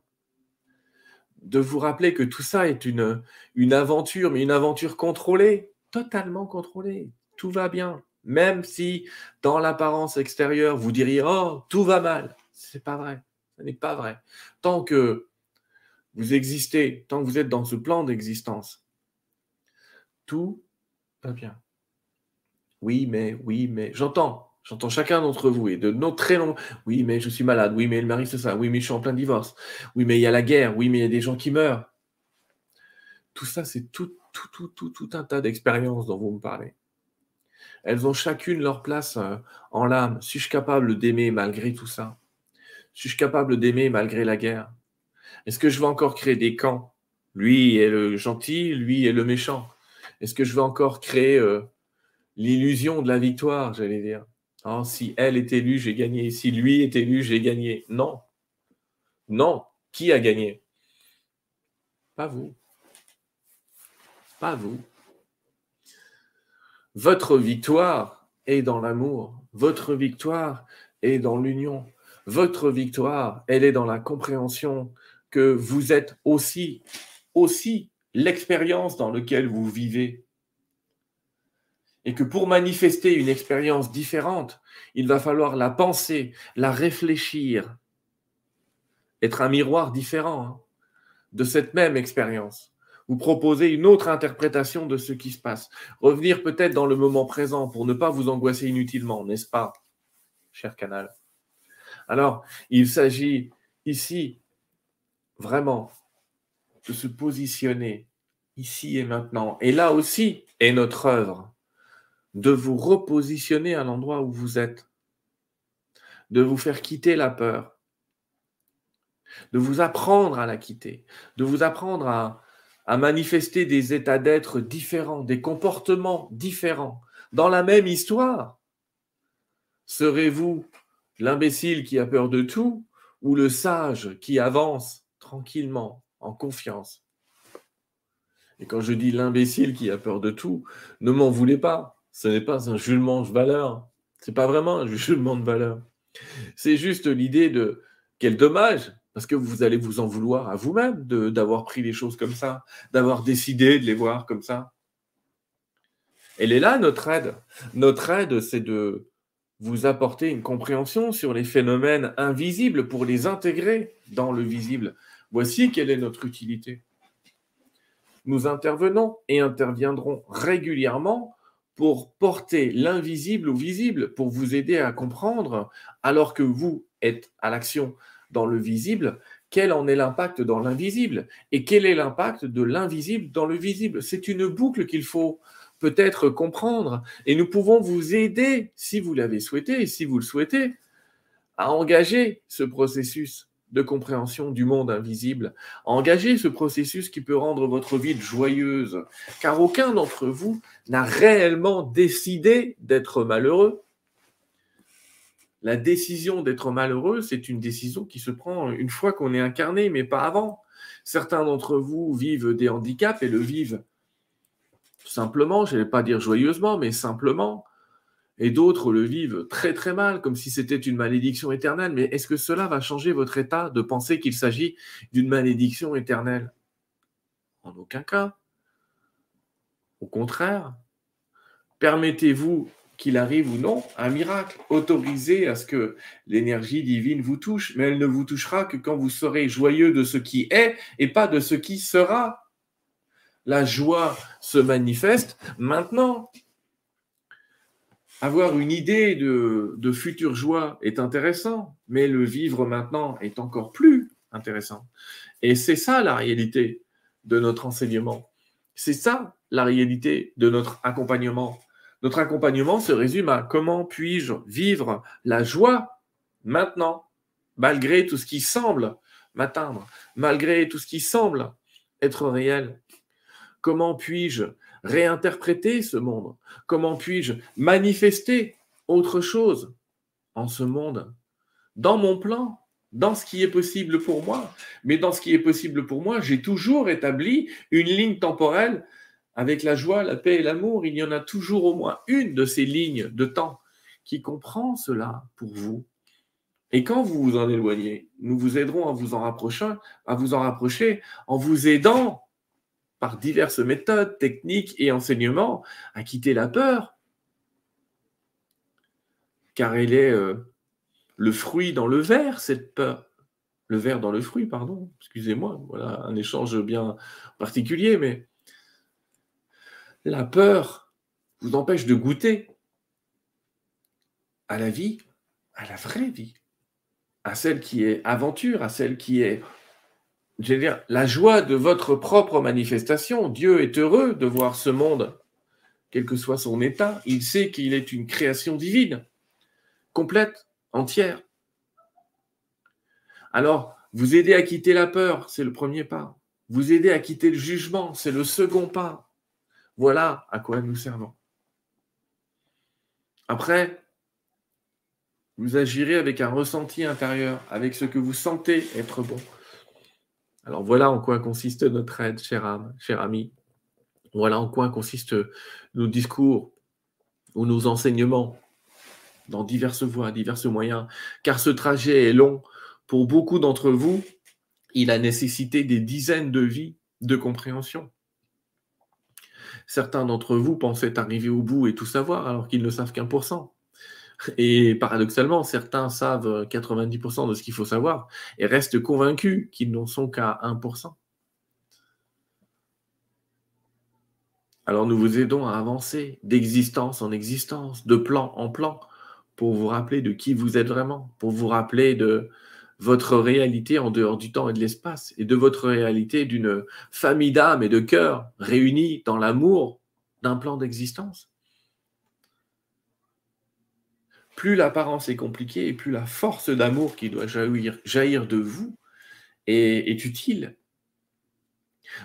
De vous rappeler que tout ça est une, une aventure, mais une aventure contrôlée, totalement contrôlée. Tout va bien. Même si dans l'apparence extérieure, vous diriez Oh, tout va mal. Ce n'est pas vrai. Ce n'est pas vrai. Tant que vous existez, tant que vous êtes dans ce plan d'existence, tout va bien. Oui, mais, oui, mais, j'entends, j'entends chacun d'entre vous et de nos très longs. Oui, mais je suis malade. Oui, mais le mari, c'est ça. Oui, mais je suis en plein divorce. Oui, mais il y a la guerre. Oui, mais il y a des gens qui meurent. Tout ça, c'est tout, tout, tout, tout, tout un tas d'expériences dont vous me parlez. Elles ont chacune leur place euh, en l'âme. Suis-je capable d'aimer malgré tout ça? Suis-je capable d'aimer malgré la guerre? Est-ce que je vais encore créer des camps? Lui est le gentil, lui est le méchant. Est-ce que je vais encore créer euh, l'illusion de la victoire, j'allais dire? Oh, Si elle est élue, j'ai gagné. Si lui est élu, j'ai gagné. Non. Non. Qui a gagné? Pas vous. Pas vous. Votre victoire est dans l'amour. Votre victoire est dans l'union. Votre victoire, elle est dans la compréhension que vous êtes aussi, aussi l'expérience dans laquelle vous vivez. Et que pour manifester une expérience différente, il va falloir la penser, la réfléchir, être un miroir différent hein, de cette même expérience. Vous proposer une autre interprétation de ce qui se passe. Revenir peut-être dans le moment présent pour ne pas vous angoisser inutilement, n'est-ce pas, cher canal? Alors, il s'agit ici vraiment de se positionner ici et maintenant. Et là aussi est notre œuvre, de vous repositionner à l'endroit où vous êtes, de vous faire quitter la peur, de vous apprendre à la quitter, de vous apprendre à, à manifester des états d'être différents, des comportements différents, dans la même histoire. Serez-vous l'imbécile qui a peur de tout ou le sage qui avance tranquillement? En confiance. Et quand je dis l'imbécile qui a peur de tout, ne m'en voulez pas. Ce n'est pas un jugement de valeur. C'est pas vraiment un [LAUGHS] jugement de valeur. C'est juste l'idée de quel dommage, parce que vous allez vous en vouloir à vous-même d'avoir pris les choses comme ça, d'avoir décidé de les voir comme ça. Elle est là, notre aide. Notre aide, c'est de vous apporter une compréhension sur les phénomènes invisibles pour les intégrer dans le visible Voici quelle est notre utilité. Nous intervenons et interviendrons régulièrement pour porter l'invisible au visible, pour vous aider à comprendre, alors que vous êtes à l'action dans le visible, quel en est l'impact dans l'invisible et quel est l'impact de l'invisible dans le visible. C'est une boucle qu'il faut peut-être comprendre et nous pouvons vous aider, si vous l'avez souhaité et si vous le souhaitez, à engager ce processus de compréhension du monde invisible, à engager ce processus qui peut rendre votre vie joyeuse, car aucun d'entre vous n'a réellement décidé d'être malheureux. La décision d'être malheureux, c'est une décision qui se prend une fois qu'on est incarné, mais pas avant. Certains d'entre vous vivent des handicaps et le vivent simplement, je ne vais pas dire joyeusement, mais simplement. Et d'autres le vivent très très mal, comme si c'était une malédiction éternelle. Mais est-ce que cela va changer votre état de penser qu'il s'agit d'une malédiction éternelle? En aucun cas. Au contraire, permettez-vous qu'il arrive ou non un miracle. Autorisez à ce que l'énergie divine vous touche, mais elle ne vous touchera que quand vous serez joyeux de ce qui est et pas de ce qui sera. La joie se manifeste maintenant. Avoir une idée de, future joie est intéressant, mais le vivre maintenant est encore plus intéressant. Et c'est ça la réalité de notre enseignement. C'est ça la réalité de notre accompagnement. Notre accompagnement se résume à comment puis-je vivre la joie maintenant, malgré tout ce qui semble m'atteindre, malgré tout ce qui semble être réel. Comment puis-je réinterpréter ce monde Comment puis-je manifester autre chose en ce monde? Dans mon plan, dans ce qui est possible pour moi. Mais dans ce qui est possible pour moi, j'ai toujours établi une ligne temporelle avec la joie, la paix et l'amour. Il y en a toujours au moins une de ces lignes de temps qui comprend cela pour vous. Et quand vous vous en éloignez, nous vous aiderons à vous en rapprocher, à vous en rapprocher en vous aidant par diverses méthodes, techniques et enseignements à quitter la peur, car elle est euh, le fruit dans le verre, cette peur. Le verre dans le fruit, pardon, excusez-moi, voilà un échange bien particulier, mais la peur vous empêche de goûter à la vie, à la vraie vie, à celle qui est aventure, à celle qui est je veux dire, la joie de votre propre manifestation. Dieu est heureux de voir ce monde, quel que soit son état. Il sait qu'il est une création divine, complète, entière. Alors, vous aider à quitter la peur, c'est le premier pas. Vous aider à quitter le jugement, c'est le second pas. Voilà à quoi nous servons. Après, vous agirez avec un ressenti intérieur, avec ce que vous sentez être bon. Alors voilà en quoi consiste notre aide, cher âme, cher ami. Voilà en quoi consistent nos discours ou nos enseignements dans diverses voies, divers moyens, car ce trajet est long. Pour beaucoup d'entre vous, il a nécessité des dizaines de vies de compréhension. Certains d'entre vous pensaient arriver au bout et tout savoir alors qu'ils ne savent qu'un pour cent. Et paradoxalement, certains savent 90% de ce qu'il faut savoir et restent convaincus qu'ils n'en sont qu'à 1%. Alors nous vous aidons à avancer d'existence en existence, de plan en plan, pour vous rappeler de qui vous êtes vraiment, pour vous rappeler de votre réalité en dehors du temps et de l'espace, et de votre réalité d'une famille d'âmes et de cœurs réunis dans l'amour d'un plan d'existence plus l'apparence est compliquée et plus la force d'amour qui doit jaillir, de vous est, utile.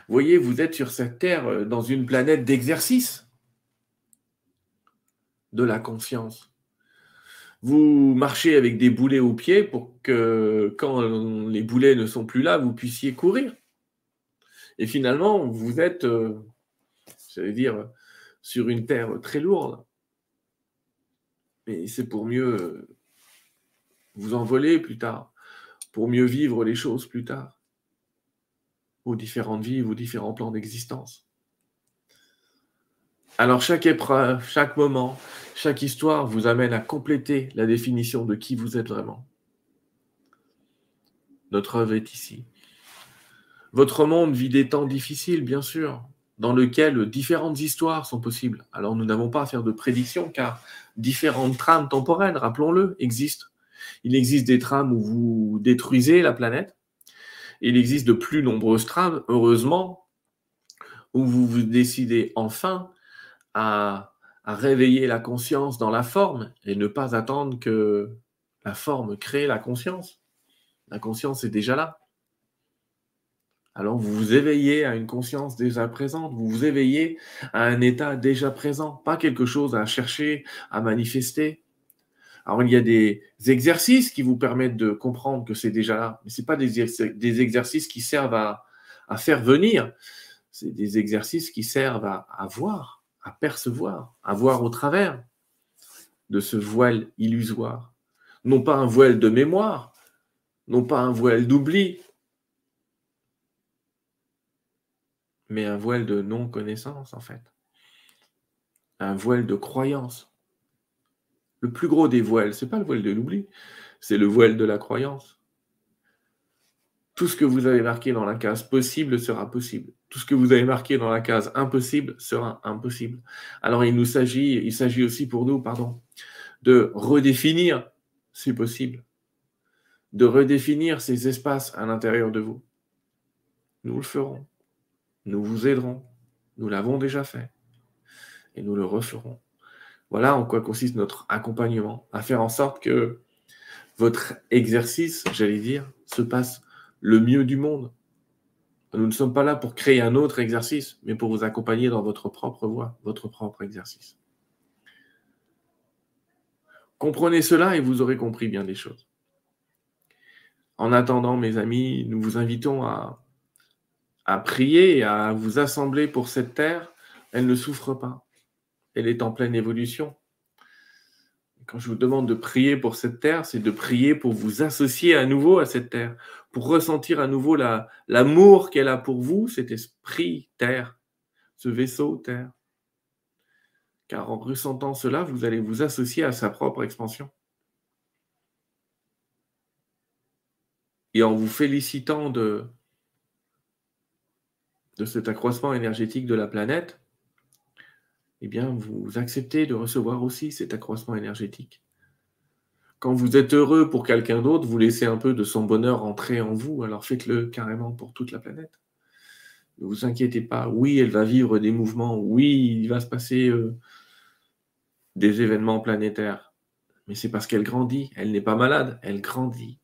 Voyez, vous êtes sur cette terre euh, dans une planète d'exercice de la conscience. Vous marchez avec des boulets aux pieds pour que quand les boulets ne sont plus là, vous puissiez courir. Et finalement, vous êtes, euh, j'allais dire, sur une terre très lourde. Mais c'est pour mieux euh, vous envoler plus tard, pour mieux vivre les choses plus tard, aux différentes vies, aux différents plans d'existence. Alors chaque épreuve, chaque moment, chaque histoire vous amène à compléter la définition de qui vous êtes vraiment. Notre œuvre est ici. Votre monde vit des temps difficiles, bien sûr, dans lesquels différentes histoires sont possibles. Alors nous n'avons pas à faire de prédictions, car différentes trames temporelles, rappelons-le, existent. Il existe des trames où vous détruisez la planète. Il existe de plus nombreuses trames, heureusement, où vous vous décidez enfin à, à réveiller la conscience dans la forme et ne pas attendre que la forme crée la conscience. La conscience est déjà là. Alors vous vous éveillez à une conscience déjà présente, vous vous éveillez à un état déjà présent, pas quelque chose à chercher, à manifester. Alors il y a des exercices qui vous permettent de comprendre que c'est déjà là, mais ce pas des, des, exercices qui servent à, faire venir, c'est des exercices qui servent à, à voir, à percevoir, à voir au travers de ce voile illusoire. Non pas un voile de mémoire, non pas un voile d'oubli, mais un voile de non-connaissance en fait. Un voile de croyance. Le plus gros des voiles, c'est pas le voile de l'oubli, c'est le voile de la croyance. Tout ce que vous avez marqué dans la case possible sera possible. Tout ce que vous avez marqué dans la case impossible sera impossible. Alors il nous s'agit, il s'agit aussi pour nous, pardon, de redéfinir ces possibles, de redéfinir ces espaces à l'intérieur de vous. Nous le ferons. Nous vous aiderons. Nous l'avons déjà fait. Et nous le referons. Voilà en quoi consiste notre accompagnement, à faire en sorte que votre exercice, j'allais dire, se passe le mieux du monde. Nous ne sommes pas là pour créer un autre exercice, mais pour vous accompagner dans votre propre voie, votre propre exercice. Comprenez cela et vous aurez compris bien des choses. En attendant, mes amis, nous vous invitons à à prier à vous assembler pour cette terre, elle ne souffre pas. Elle est en pleine évolution. Quand je vous demande de prier pour cette terre, c'est de prier pour vous associer à nouveau à cette terre, pour ressentir à nouveau l'amour qu'elle a pour vous, cet esprit terre, ce vaisseau terre. Car en ressentant cela, vous allez vous associer à sa propre expansion. Et en vous félicitant de, de cet accroissement énergétique de la planète, eh bien, vous acceptez de recevoir aussi cet accroissement énergétique. Quand vous êtes heureux pour quelqu'un d'autre, vous laissez un peu de son bonheur entrer en vous, alors faites-le carrément pour toute la planète. Ne vous inquiétez pas, oui, elle va vivre des mouvements, oui, il va se passer euh, des événements planétaires, mais c'est parce qu'elle grandit, elle n'est pas malade, elle grandit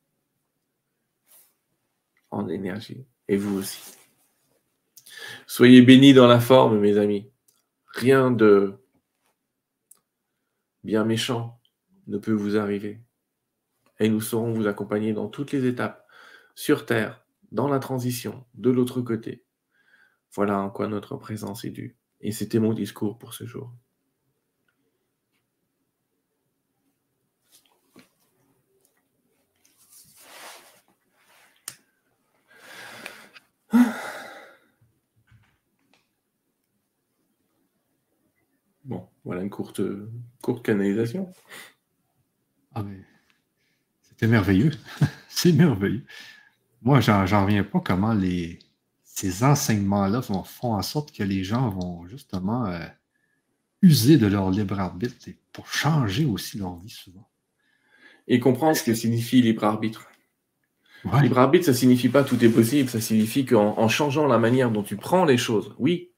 en énergie, et vous aussi. Soyez bénis dans la forme, mes amis. Rien de bien méchant ne peut vous arriver. Et nous saurons vous accompagner dans toutes les étapes, sur Terre, dans la transition, de l'autre côté. Voilà en quoi notre présence est due. Et c'était mon discours pour ce jour. Voilà une courte, courte canalisation. Ah, c'était merveilleux. [LAUGHS] c'est merveilleux. Moi, j'en reviens pas comment les, ces enseignements-là font, en sorte que les gens vont justement euh, user de leur libre arbitre pour changer aussi leur vie souvent. Et comprendre ce que signifie libre arbitre. Libre arbitre, ça signifie pas tout est possible, ça signifie qu'en changeant la manière dont tu prends les choses, oui,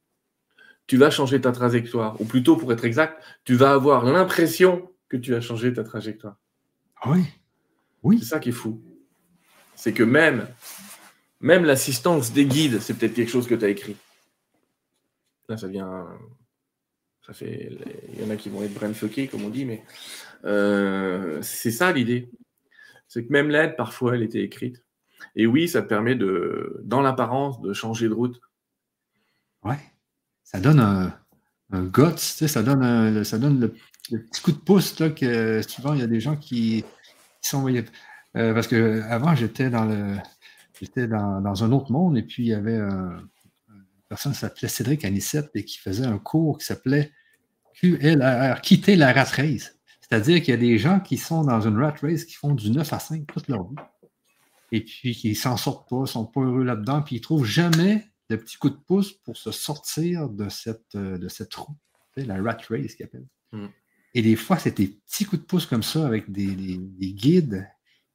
tu vas changer ta trajectoire. Ou plutôt, pour être exact, tu vas avoir l'impression que tu as changé ta trajectoire. Ah oui. Oui. C'est ça qui est fou. C'est que même, même l'assistance des guides, c'est peut-être quelque chose que tu as écrit. Là, ça vient. Ça fait. Il y en a qui vont être brainfuckés, comme on dit, mais euh, c'est ça l'idée. C'est que même l'aide, parfois, elle était écrite. Et oui, ça te permet de, dans l'apparence, de changer de route. Ouais ça donne un, un guts, ça donne, ça donne le, petit coup de pouce que souvent il y a des gens qui, sont. Euh, parce que avant j'étais dans le j'étais dans, un autre monde et puis il y avait un, une personne qui s'appelait Cédric Anissette et qui faisait un cours qui s'appelait QLR, quitter la rat race. C'est-à-dire qu'il y a des gens qui sont dans une rat race qui font du 9 à 5 toute leur vie. et puis qu'ils s'en sortent pas, sont pas heureux là-dedans, puis ils trouvent jamais le petit coup de pouce pour se sortir de cette, euh, de cette roue, la rat race qu'ils appellent. Mm. Et des fois, c'est des petits coups de pouce comme ça avec des, guides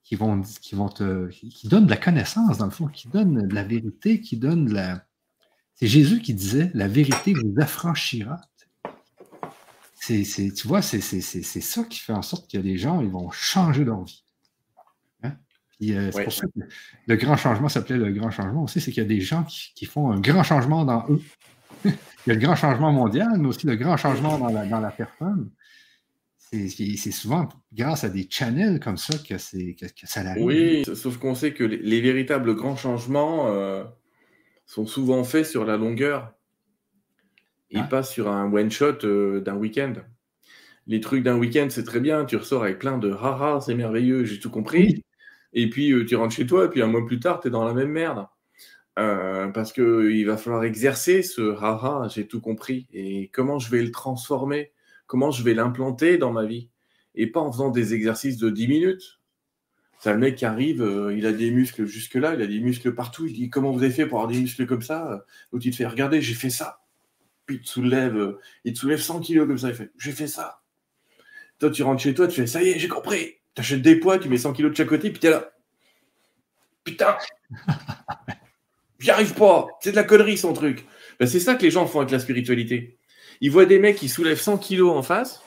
qui vont, qui vont te, qui donnent de la connaissance, dans le fond, qui donnent de la vérité, qui donnent de la. C'est Jésus qui disait La vérité vous affranchira. C'est, tu vois, c'est, c'est ça qui fait en sorte que les gens ils vont changer leur vie. Euh, c'est pour ça que le grand changement s'appelait le grand changement aussi, c'est qu'il y a des gens qui, font un grand changement dans eux. [LAUGHS] Il y a le grand changement mondial, mais aussi le grand changement dans la, dans la personne. C'est souvent grâce à des channels comme ça que, que, que ça arrive. Oui, sauf qu'on sait que les, véritables grands changements euh, sont souvent faits sur la longueur. Ils ah. passent sur un one-shot euh, d'un week-end. Les trucs d'un week-end, c'est très bien. Tu ressors avec plein de haha, c'est merveilleux, j'ai tout compris et puis euh, tu rentres chez toi, et puis un mois plus tard, tu es dans la même merde. Euh, parce qu'il va falloir exercer ce haha, j'ai tout compris. Et comment je vais le transformer? Comment je vais l'implanter dans ma vie? Et pas en faisant des exercices de 10 minutes. C'est le mec qui arrive, euh, il a des muscles jusque-là, il a des muscles partout. Il dit Comment vous avez fait pour avoir des muscles comme ça L'autre, il te fait Regardez, j'ai fait ça. Puis il te soulève, il te soulève 100 kilos comme ça. Il fait J'ai fait ça. Toi, tu rentres chez toi, tu fais Ça y est, j'ai compris. T'achètes des poids, tu mets 100 kilos de chaque côté, puis t'es là. Putain [LAUGHS] J'y arrive pas C'est de la connerie son truc. Ben, c'est ça que les gens font avec la spiritualité. Ils voient des mecs qui soulèvent 100 kilos en face,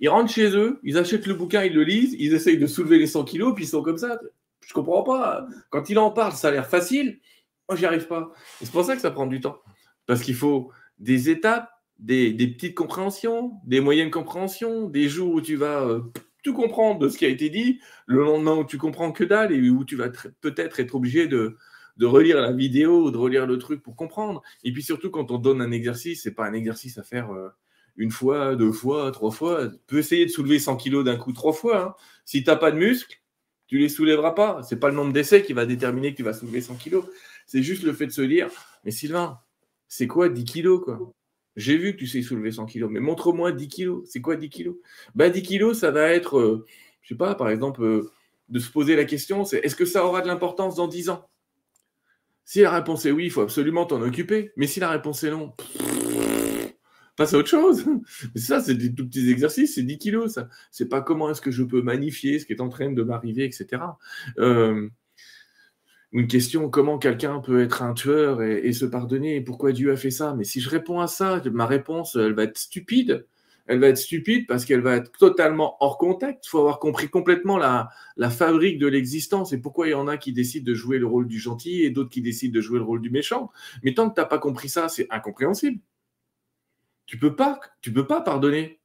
ils rentrent chez eux, ils achètent le bouquin, ils le lisent, ils essayent de soulever les 100 kilos, puis ils sont comme ça. Je comprends pas. Quand il en parle, ça a l'air facile. Moi, j'y arrive pas. c'est pour ça que ça prend du temps. Parce qu'il faut des étapes, des, petites compréhensions, des moyennes compréhensions, des jours où tu vas euh, tout comprendre de ce qui a été dit, le lendemain où tu comprends que dalle et où tu vas peut-être être obligé de, relire la vidéo, de relire le truc pour comprendre. Et puis surtout, quand on donne un exercice, c'est pas un exercice à faire euh, une fois, deux fois, trois fois. Tu peux essayer de soulever 100 kilos d'un coup trois fois. Hein. Si tu n'as pas de muscles, tu les soulèveras pas. C'est pas le nombre d'essais qui va déterminer que tu vas soulever 100 kilos. C'est juste le fait de se dire, mais Sylvain, c'est quoi 10 kilos j'ai vu que tu sais soulever 100 kg, mais montre-moi 10 kg. C'est quoi 10 kg bah, 10 kg, ça va être, je euh, je sais pas, par exemple, euh, de se poser la question, c'est est-ce que ça aura de l'importance dans 10 ans? Si la réponse est oui, il faut absolument t'en occuper. Mais si la réponse est non, passe à autre chose. ça, c'est des tout petits exercices, c'est 10 kg, ça. C'est pas comment est-ce que je peux magnifier ce qui est en train de m'arriver, etc. une question comment quelqu'un peut être un tueur et, se pardonner pourquoi Dieu a fait ça? Mais si je réponds à ça, ma réponse, elle va être stupide. Elle va être stupide parce qu'elle va être totalement hors contact. Il faut avoir compris complètement la, fabrique de l'existence et pourquoi il y en a qui décident de jouer le rôle du gentil et d'autres qui décident de jouer le rôle du méchant. Mais tant que tu n'as pas compris ça, c'est incompréhensible. Tu peux pas, tu peux pas pardonner.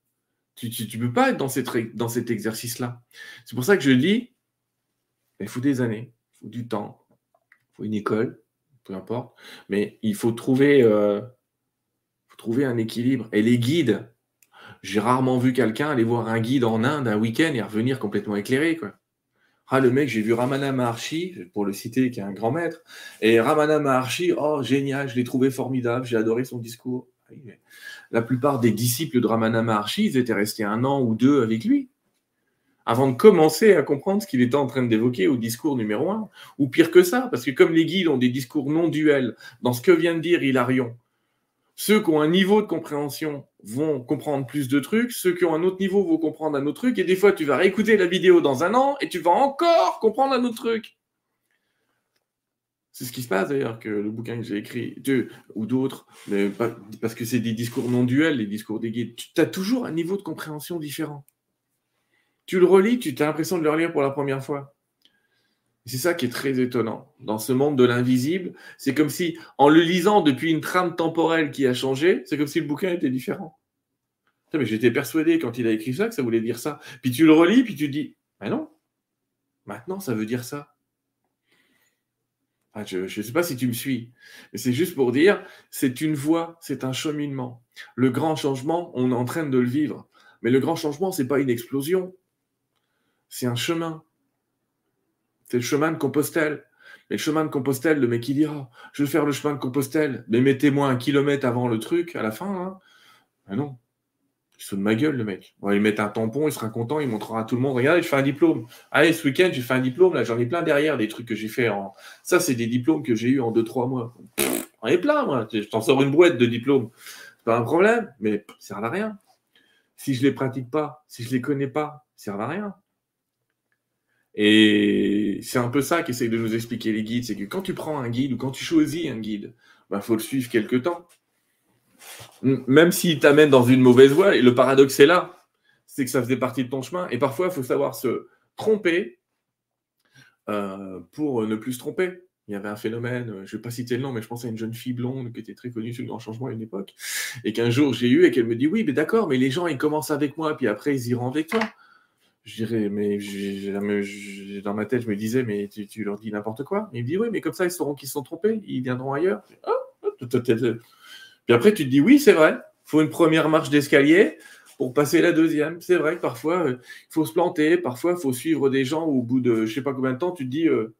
Tu ne peux pas être dans, dans cet exercice-là. C'est pour ça que je dis, il faut des années, il faut du temps, une école, peu importe. Mais il faut trouver, euh, trouver un équilibre. Et les guides, j'ai rarement vu quelqu'un aller voir un guide en Inde un week-end et revenir complètement éclairé. Ah, le mec, j'ai vu Ramana Maharshi, pour le citer, qui est un grand maître. Et Ramana Maharshi, oh, génial, je l'ai trouvé formidable, j'ai adoré son discours. La plupart des disciples de Ramana Maharshi, ils étaient restés un an ou deux avec lui avant de commencer à comprendre ce qu'il était en train d'évoquer au discours numéro un. Ou pire que ça, parce que comme les guides ont des discours non duels, dans ce que vient de dire Hilarion, ceux qui ont un niveau de compréhension vont comprendre plus de trucs, ceux qui ont un autre niveau vont comprendre un autre truc, et des fois tu vas réécouter la vidéo dans un an et tu vas encore comprendre un autre truc. C'est ce qui se passe d'ailleurs que le bouquin que j'ai écrit, ou d'autres, parce que c'est des discours non duels, les discours des guides, tu as toujours un niveau de compréhension différent. Tu le relis, tu as l'impression de le relire pour la première fois. C'est ça qui est très étonnant. Dans ce monde de l'invisible, c'est comme si, en le lisant depuis une trame temporelle qui a changé, c'est comme si le bouquin était différent. J'étais persuadé quand il a écrit ça que ça voulait dire ça. Puis tu le relis, puis tu dis, mais non, maintenant ça veut dire ça. je ne sais pas si tu me suis, mais c'est juste pour dire, c'est une voie, c'est un cheminement. Le grand changement, on est en train de le vivre. Mais le grand changement, ce n'est pas une explosion, c'est un chemin. C'est le chemin de Compostelle. Mais le chemin de Compostelle, le mec il dira Je vais faire le chemin de Compostelle, mais mettez-moi un kilomètre avant le truc, à la fin. Hein. non. Il se de ma gueule, le mec. On va un tampon, il sera content, il montrera à tout le monde. Regardez, je fais un diplôme. Allez, ce week-end, j'ai fait un diplôme. Là, j'en ai plein derrière, des trucs que j'ai fait en. Ça, c'est des diplômes que j'ai eu en 2-3 mois. J'en ai plein, moi. Je t'en sors une boîte de diplômes. C'est pas un problème, mais ça sert à rien. Si je les pratique pas, si je les connais pas, ça sert à rien. Et c'est un peu ça qu'essayent de nous expliquer les guides, c'est que quand tu prends un guide ou quand tu choisis un guide, il bah, faut le suivre quelque temps. Même s'il t'amène dans une mauvaise voie, et le paradoxe est là, c'est que ça faisait partie de ton chemin. Et parfois, il faut savoir se tromper euh, pour ne plus se tromper. Il y avait un phénomène, je ne vais pas citer le nom, mais je pense à une jeune fille blonde qui était très connue sur le grand changement à une époque, et qu'un jour j'ai eu et qu'elle me dit Oui, mais d'accord, mais les gens ils commencent avec moi, puis après ils iront avec toi. Je dirais, mais dans ma tête, je me disais, mais tu, leur dis n'importe quoi. il me dit, oui, mais comme ça, ils sauront qu'ils se sont trompés, ils viendront ailleurs. Ah, puis après, tu te dis, oui, c'est vrai, il faut une première marche d'escalier pour passer la deuxième. C'est vrai parfois, euh, il faut se planter, parfois, il faut suivre des gens au bout de je sais pas combien de temps, tu te dis, euh,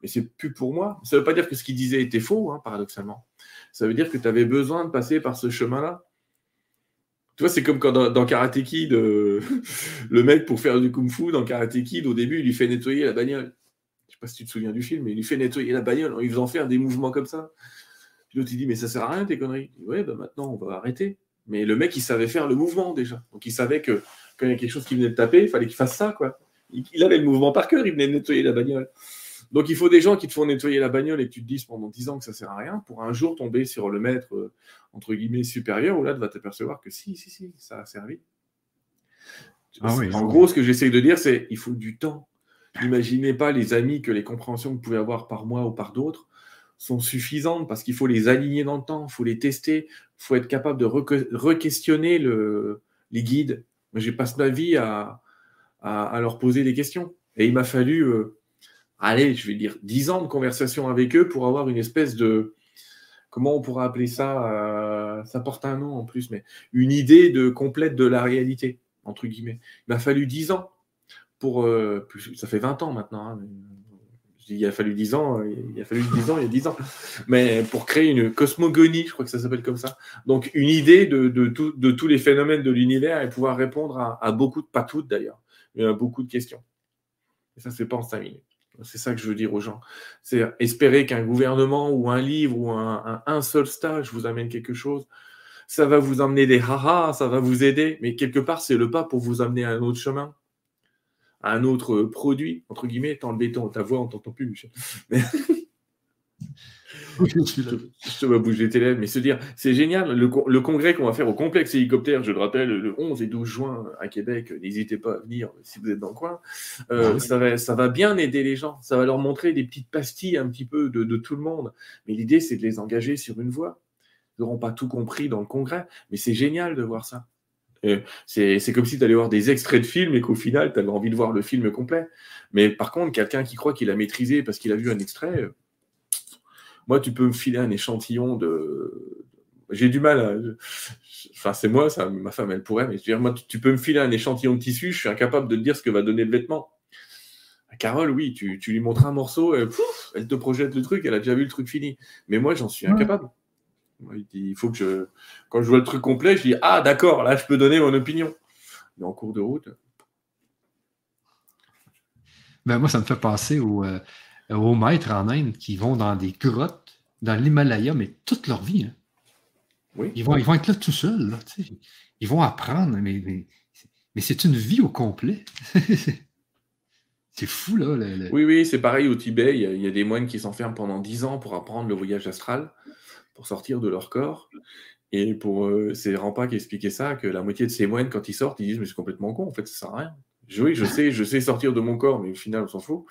mais c'est plus pour moi. Ça ne veut pas dire que ce qu'ils disaient était faux, hein, paradoxalement. Ça veut dire que tu avais besoin de passer par ce chemin-là. Tu vois, c'est comme quand dans, Karate Kid, euh, [LAUGHS] le mec, pour faire du kung-fu, dans Karate Kid, au début, il lui fait nettoyer la bagnole. Je sais pas si tu te souviens du film, mais il lui fait nettoyer la bagnole en lui faisant faire des mouvements comme ça. Puis l'autre, il dit, mais ça sert à rien tes conneries. Il dit, ouais, bah maintenant, on va arrêter. Mais le mec, il savait faire le mouvement déjà. Donc il savait que quand il y a quelque chose qui venait de taper, il fallait qu'il fasse ça, quoi. Il, avait le mouvement par cœur, il venait nettoyer la bagnole. Donc il faut des gens qui te font nettoyer la bagnole et que tu te dises pendant 10 ans que ça sert à rien pour un jour tomber sur le maître euh, entre guillemets supérieur où là tu vas t'apercevoir que si, si, si, ça a servi. Ah en gros, ce que j'essaye de dire, c'est il faut du temps. N'imaginez pas les amis que les compréhensions que vous pouvez avoir par moi ou par d'autres sont suffisantes parce qu'il faut les aligner dans le temps, il faut les tester, il faut être capable de re-questionner le, les guides. J'ai passé ma vie à, à, leur poser des questions. Et il m'a fallu euh, allez, je vais dire, dix ans de conversation avec eux pour avoir une espèce de, comment on pourrait appeler ça euh, Ça porte un nom en plus, mais une idée de complète de la réalité, entre guillemets. Il m'a fallu dix ans pour, euh, ça fait 20 ans maintenant, hein, il a fallu 10 ans, il a fallu 10 ans, il y a 10 ans. Mais pour créer une cosmogonie, je crois que ça s'appelle comme ça. Donc une idée de, de, de tous les phénomènes de l'univers et pouvoir répondre à, à, beaucoup de, pas toutes d'ailleurs, mais à beaucoup de questions. Et ça fait pas en 5 minutes. C'est ça que je veux dire aux gens. C'est espérer qu'un gouvernement ou un livre ou un, seul stage vous amène quelque chose. Ça va vous emmener des haha, ça va vous aider, mais quelque part, c'est le pas pour vous amener à un autre chemin, à un autre produit, entre guillemets. T'as enlevé ta voix, on t'entend plus, Michel. [LAUGHS] [LAUGHS] je te vois bouger tes lèvres, mais se dire, c'est génial, le, congrès qu'on va faire au complexe hélicoptère, je le rappelle, le 11 et 12 juin à Québec, n'hésitez pas à venir si vous êtes dans le coin, euh, ça, va, ça va bien aider les gens, ça va leur montrer des petites pastilles un petit peu de, tout le monde, mais l'idée c'est de les engager sur une voie. Ils n'auront pas tout compris dans le congrès, mais c'est génial de voir ça. C'est comme si tu allais voir des extraits de films et qu'au final, tu avais envie de voir le film complet. Mais par contre, quelqu'un qui croit qu'il a maîtrisé parce qu'il a vu un extrait, moi, tu peux me filer un échantillon de. J'ai du mal à. Enfin, c'est moi, ça, ma femme, elle pourrait, mais je veux dire, moi, tu peux me filer un échantillon de tissu, je suis incapable de te dire ce que va donner le vêtement. Carole, oui, tu, lui montres un morceau, et, elle te projette le truc, elle a déjà vu le truc fini. Mais moi, j'en suis incapable. Il faut que je. Quand je vois le truc complet, je dis Ah, d'accord, là, je peux donner mon opinion. Mais en cours de route. Ben, moi, ça me fait penser au. Euh, aux maîtres en Inde qui vont dans des grottes dans l'Himalaya, mais toute leur vie. Hein. Oui. Ils, vont, ils vont être là tout seuls. ils vont apprendre, mais, mais, c'est une vie au complet. [LAUGHS] c'est fou, là. Oui, oui, c'est pareil au Tibet. Il y, a, des moines qui s'enferment pendant dix ans pour apprendre le voyage astral, pour sortir de leur corps. Et pour euh, c'est Rampa qui expliquait ça, que la moitié de ces moines, quand ils sortent, ils disent Mais c'est complètement con, en fait, ça sert à rien. Oui, je sais, je sais sortir de mon corps, mais au final, on s'en fout.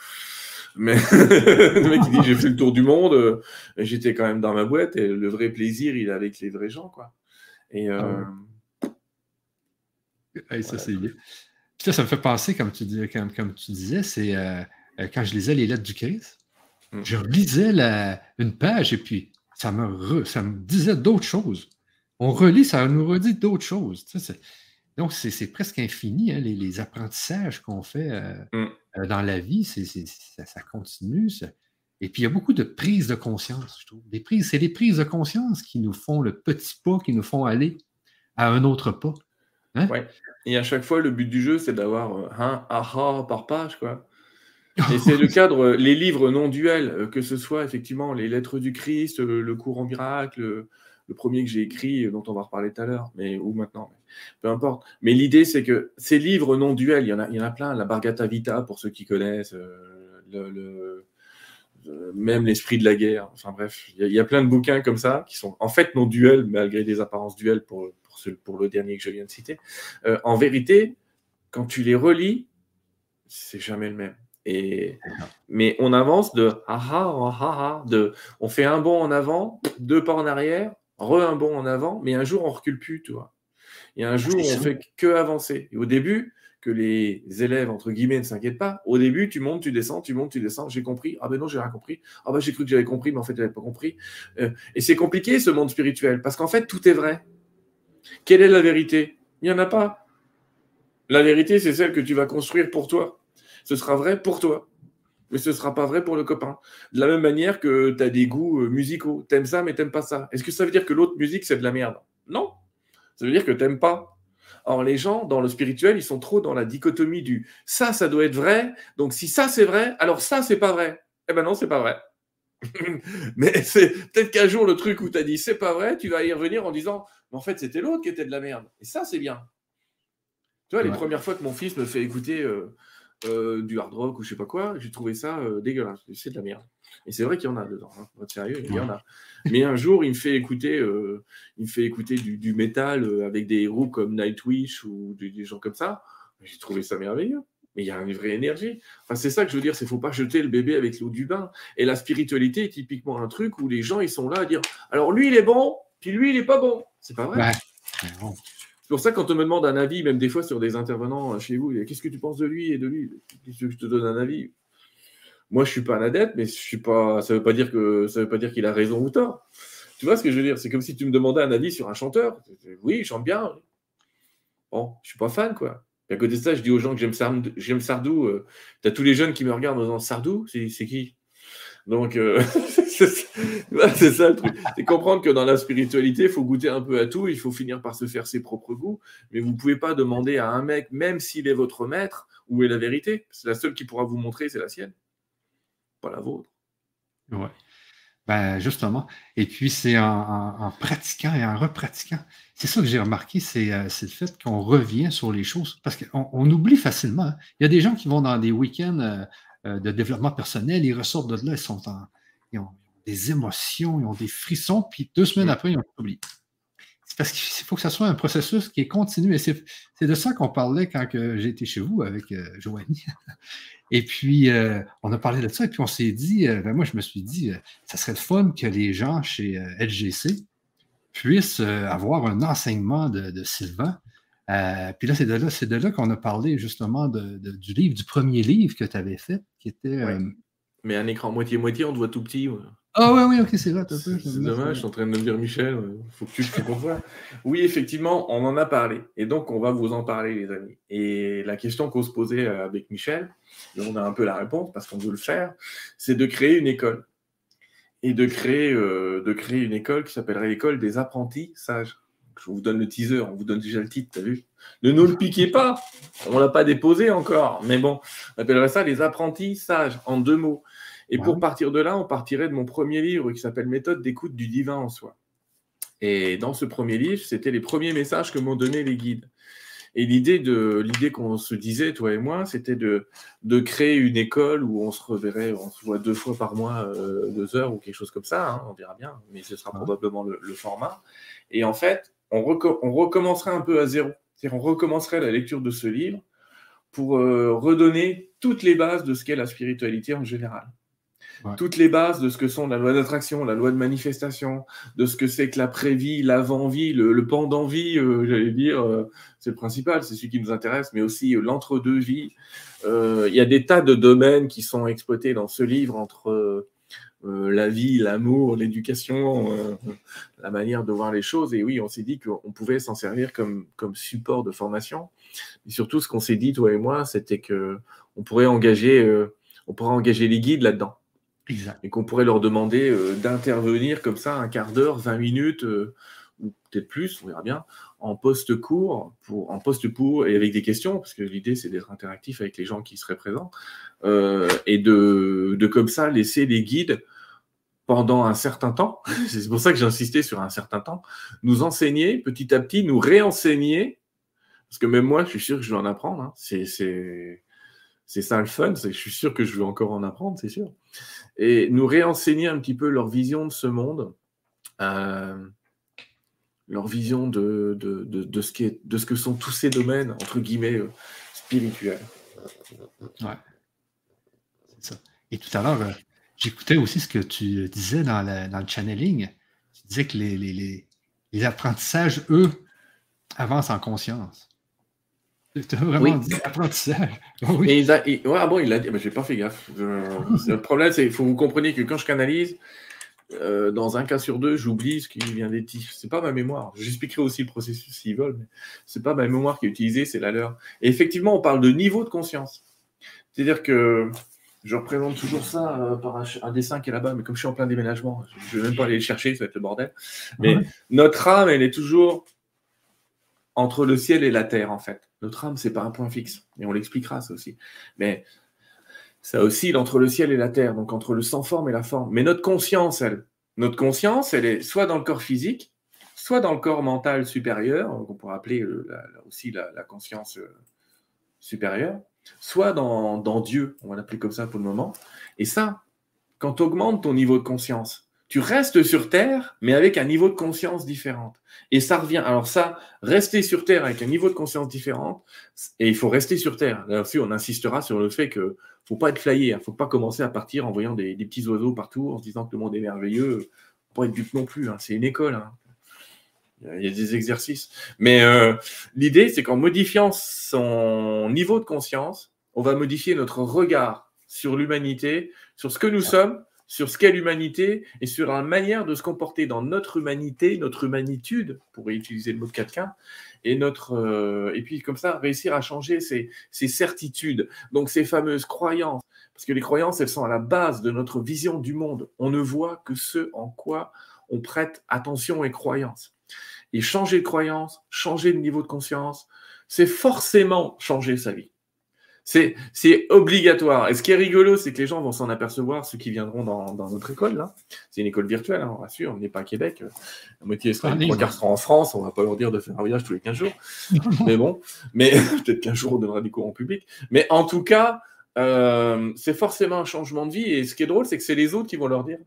Mais [LAUGHS] le mec, il dit J'ai fait le tour du monde, euh, j'étais quand même dans ma boîte, et le vrai plaisir, il est avec les vrais gens. Quoi. Et. Euh, ah ça, c'est ça, ça me fait penser, comme tu, dis, comme, comme tu disais, c'est euh, quand je lisais les lettres du Christ, mm. je lisais la, une page et puis ça me, ça me disait d'autres choses. On relit, ça nous redit d'autres choses. Tu sais, donc, c'est presque infini, hein, les, apprentissages qu'on fait euh, mm. Euh, dans la vie, ça, continue. Et puis, il y a beaucoup de prises de conscience, je trouve. c'est les prises de conscience qui nous font le petit pas, qui nous font aller à un autre pas. Hein? Ouais. Et à chaque fois, le but du jeu, c'est d'avoir un aha par page, quoi. [LAUGHS] Et c'est le cadre, les livres non duels, que ce soit effectivement les lettres du Christ, le courant miracle, le premier que j'ai écrit, dont on va reparler tout à l'heure, mais ou maintenant, peu importe. Mais l'idée, c'est que ces livres non duels, il y en a, il y en a plein. La Bargata Vita, pour ceux qui connaissent, le, même l'esprit de la guerre. Enfin bref, il y, a plein de bouquins comme ça qui sont en fait non duels, malgré des apparences duels pour, pour, le dernier que je viens de citer. Euh, en vérité, quand tu les relis, c'est jamais le même. Et, mais on avance de ah ah ah ah, de on fait un bond en avant, deux pas en arrière, re un bond en avant, mais un jour on recule plus, tu vois. Et un jour on fait que avancer. Et au début, que les élèves, entre guillemets, ne s'inquiètent pas. Au début, tu montes, tu descends, tu montes, tu descends, j'ai compris. Ah ben non, j'ai rien compris. Ah ben j'ai cru que j'avais compris, mais en fait, j'avais pas compris. Euh, et c'est compliqué, ce monde spirituel, parce qu'en fait, tout est vrai. Quelle est la vérité? Il n'y en a pas. La vérité, c'est celle que tu vas construire pour toi. Ce sera vrai pour toi. Mais ce ne sera pas vrai pour le copain. De la même manière que tu as des goûts euh, musicaux. T'aimes ça, mais t'aimes pas ça. Est-ce que ça veut dire que l'autre musique, c'est de la merde? Non. Ça veut dire que t'aimes pas. Or, les gens, dans le spirituel, ils sont trop dans la dichotomie du ça, ça doit être vrai. Donc, si ça, c'est vrai, alors ça, c'est pas vrai. Eh ben non, c'est pas vrai. [LAUGHS] Mais c'est peut-être qu'un jour, le truc où tu as dit c'est pas vrai, tu vas y revenir en disant en fait, c'était l'autre qui était de la merde. Et ça, c'est bien. Tu vois, les premières fois que mon fils me fait écouter euh, euh, du hard rock ou je sais pas quoi, j'ai trouvé ça euh, dégueulasse. C'est de la merde. Et c'est vrai qu'il y en a dedans. Hein. Sérieux, il y en a. Mais un jour, il me fait écouter, euh, il me fait écouter du, du métal avec des héros comme Nightwish ou des, gens comme ça. J'ai trouvé ça merveilleux. Mais il y a une vraie énergie. Enfin, c'est ça que je veux dire, c'est faut pas jeter le bébé avec l'eau du bain. Et la spiritualité est typiquement un truc où les gens ils sont là à dire, alors lui il est bon, puis lui il est pas bon. C'est pas vrai. C'est pour ça quand on me demande un avis, même des fois sur des intervenants chez vous, qu'est-ce que tu penses de lui et de lui? Qu'est-ce que je te donne un avis? Moi, je suis pas un adepte, mais je suis pas. Ça ça veut pas dire qu'il a raison ou tort. Tu vois ce que je veux dire? C'est comme si tu me demandais un avis sur un chanteur. Oui, il chante bien. Bon, je suis pas fan, quoi. Et à côté de ça, je dis aux gens que j'aime Sardou. J'aime Sardou. Euh, tu as tous les jeunes qui me regardent en disant Sardou, c'est qui? Donc, euh, [LAUGHS] c'est ça le truc. C'est comprendre que dans la spiritualité, il faut goûter un peu à tout, il faut finir par se faire ses propres goûts, mais vous ne pouvez pas demander à un mec, même s'il est votre maître, où est la vérité. C'est la seule qui pourra vous montrer, c'est la sienne, pas la vôtre. Ouais. Ben, justement. Et puis, c'est en, pratiquant et en repratiquant. C'est ça que j'ai remarqué, c'est euh, le fait qu'on revient sur les choses. Parce qu'on oublie facilement. Hein. Il y a des gens qui vont dans des week-ends euh, de développement personnel, ils ressortent de là, ils, sont ils ont des émotions, ils ont des frissons, puis deux semaines après, ils ont oublié. C'est parce qu'il faut que ça soit un processus qui est continu. Et c'est de ça qu'on parlait quand j'étais chez vous avec euh, Joanie. [LAUGHS] Et puis, euh, on a parlé de ça, et puis on s'est dit, ben moi, je me suis dit, ça serait le fun que les gens chez LGC puissent avoir un enseignement de Sylvain euh, puis là, c'est de là, c'est de là qu'on a parlé justement du livre, du premier livre que tu avais fait, qui était. Euh, Mais un écran moitié-moitié, on te voit tout petit. Ah ouais, oui, ok, c'est vrai. C'est dommage, je suis en train de me dire, Michel, euh, faut que tu te vois. Oui, effectivement, on en a parlé. Et donc, on va vous en parler, les amis. Et la question qu'on se posait avec Michel, et on a un peu la réponse parce qu'on veut le faire, c'est de créer une école. Et de créer, de créer une école qui s'appellerait l'école des apprentis sages. Je vous donne le teaser, on vous donne déjà le titre, t'as vu? Ne nous le piquez pas, on l'a pas déposé encore, mais bon, on appellerait ça les apprentis sages, en deux mots. Et pour partir de là, on partirait de mon premier livre qui s'appelle Méthode d'écoute du divin en soi. Et dans ce premier livre, c'était les premiers messages que m'ont donné les guides. Et l'idée de l'idée qu'on se disait, toi et moi, c'était de, de créer une école où on se reverrait, on se voit deux fois par mois, euh, deux heures ou quelque chose comme ça, hein, on verra bien, mais ce sera probablement le, le, format. Et en fait, on, recommencerait un peu à zéro. C'est-à-dire on recommencerait la lecture de ce livre pour euh, redonner toutes les bases de ce qu'est la spiritualité en général. Toutes les bases de ce que sont la loi d'attraction, la loi de manifestation, de ce que c'est que la vie l'avant-vie, le, le pendant-vie, euh, j'allais dire, euh, c'est le principal, c'est celui qui nous intéresse, mais aussi l'entre-deux-vie. Il y a des tas de domaines qui sont exploités dans ce livre entre euh, la vie, l'amour, l'éducation, euh, la manière de voir les choses. Et oui, on s'est dit qu'on pouvait s'en servir comme, comme support de formation. Et surtout, ce qu'on s'est dit, toi et moi, c'était que on pourrait engager, euh, on pourrait engager les guides là-dedans. Et qu'on pourrait leur demander d'intervenir comme ça un quart d'heure, 20 minutes, ou peut-être plus, on verra bien, en poste court, pour, en poste pour et avec des questions, parce que l'idée c'est d'être interactif avec les gens qui seraient présents, euh, et de, de, comme ça laisser les guides pendant un certain temps, [LAUGHS] c'est pour ça que j'ai insisté sur un certain temps, nous enseigner petit à petit, nous réenseigner, parce que même moi je suis sûr que je vais en apprendre, hein. c'est c'est ça le fun, je suis sûr que je vais encore en apprendre, c'est sûr. Et nous réenseigner un petit peu leur vision de ce monde, euh, leur vision de, de, de, ce est, de ce que sont tous ces domaines, entre guillemets, euh, spirituels. Ouais. C'est ça. Et tout à l'heure, euh, j'écoutais aussi ce que tu disais dans, dans, le channeling. Tu disais que les, les, les apprentissages, eux, avancent en conscience. Tu vraiment dit apprentissage. [LAUGHS] oui. Et ah bon, il l'a dit, mais j'ai pas fait gaffe. le problème, c'est qu'il faut que vous compreniez que quand je canalise, euh, dans un cas sur deux, j'oublie ce qui vient d'être dit. C'est pas ma mémoire. J'expliquerai aussi le processus s'ils veulent, mais c'est pas ma mémoire qui est utilisée, c'est la leur. Et effectivement, on parle de niveau de conscience. C'est-à-dire que je représente toujours ça euh, par un, dessin qui est là-bas, mais comme je suis en plein déménagement, je ne vais même pas aller le chercher, ça va être le bordel. Mais notre âme, elle est toujours entre le ciel et la terre, en fait. Notre âme, c'est pas un point fixe. Et on l'expliquera, ça aussi. Mais ça oscille entre le ciel et la terre, donc entre le sans forme et la forme. Mais notre conscience, elle, notre conscience, elle est soit dans le corps physique, soit dans le corps mental supérieur, qu'on pourrait appeler euh, aussi la, conscience euh, supérieure, soit dans, dans Dieu, on va l'appeler comme ça pour le moment. Et ça, quand tu augmentes ton niveau de conscience, tu restes sur Terre, mais avec un niveau de conscience différent. Et ça revient. Alors ça, rester sur Terre avec un niveau de conscience différent, et il faut rester sur Terre. Là aussi, on insistera sur le fait que faut pas être flyé, hein. faut pas commencer à partir en voyant des, petits oiseaux partout, en se disant que le monde est merveilleux. Faut pas être but non plus. Hein. C'est une école. Hein. Il y a des exercices. Mais euh, l'idée, c'est qu'en modifiant son niveau de conscience, on va modifier notre regard sur l'humanité, sur ce que nous sommes sur ce qu'est l'humanité et sur la manière de se comporter dans notre humanité, notre humanitude, pour utiliser le mot de quelqu'un, et notre euh, et puis comme ça réussir à changer ces, certitudes, donc ces fameuses croyances, parce que les croyances elles sont à la base de notre vision du monde. On ne voit que ce en quoi on prête attention et croyance. Et changer de croyance, changer de niveau de conscience, c'est forcément changer sa vie. C'est obligatoire. Et ce qui est rigolo, c'est que les gens vont s'en apercevoir, ceux qui viendront dans, notre école. là. C'est une école virtuelle, hein, on rassure, on n'est pas à Québec. La moitié sera, trois quarts sera en France, on va pas leur dire de faire un voyage tous les 15 jours. [LAUGHS] mais bon, mais [LAUGHS] peut-être qu'un jour on donnera des cours en public. Mais en tout cas, euh, c'est forcément un changement de vie. Et ce qui est drôle, c'est que c'est les autres qui vont leur dire.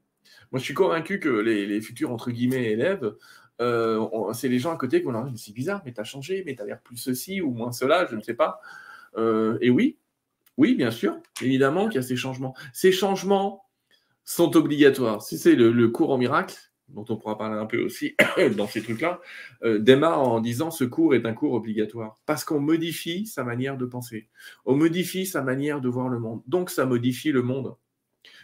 Moi, je suis convaincu que les, futurs, entre guillemets, élèves, euh, c'est les gens à côté qui vont leur dire, c'est bizarre, mais tu as changé, mais tu as l'air plus ceci ou moins cela, je ne sais pas. Euh, et oui, oui, bien sûr, évidemment qu'il y a ces changements. Ces changements sont obligatoires. Si c'est le, cours en miracle, dont on pourra parler un peu aussi [COUGHS] dans ces trucs-là, euh, démarre en disant ce cours est un cours obligatoire. Parce qu'on modifie sa manière de penser. On modifie sa manière de voir le monde. Donc ça modifie le monde.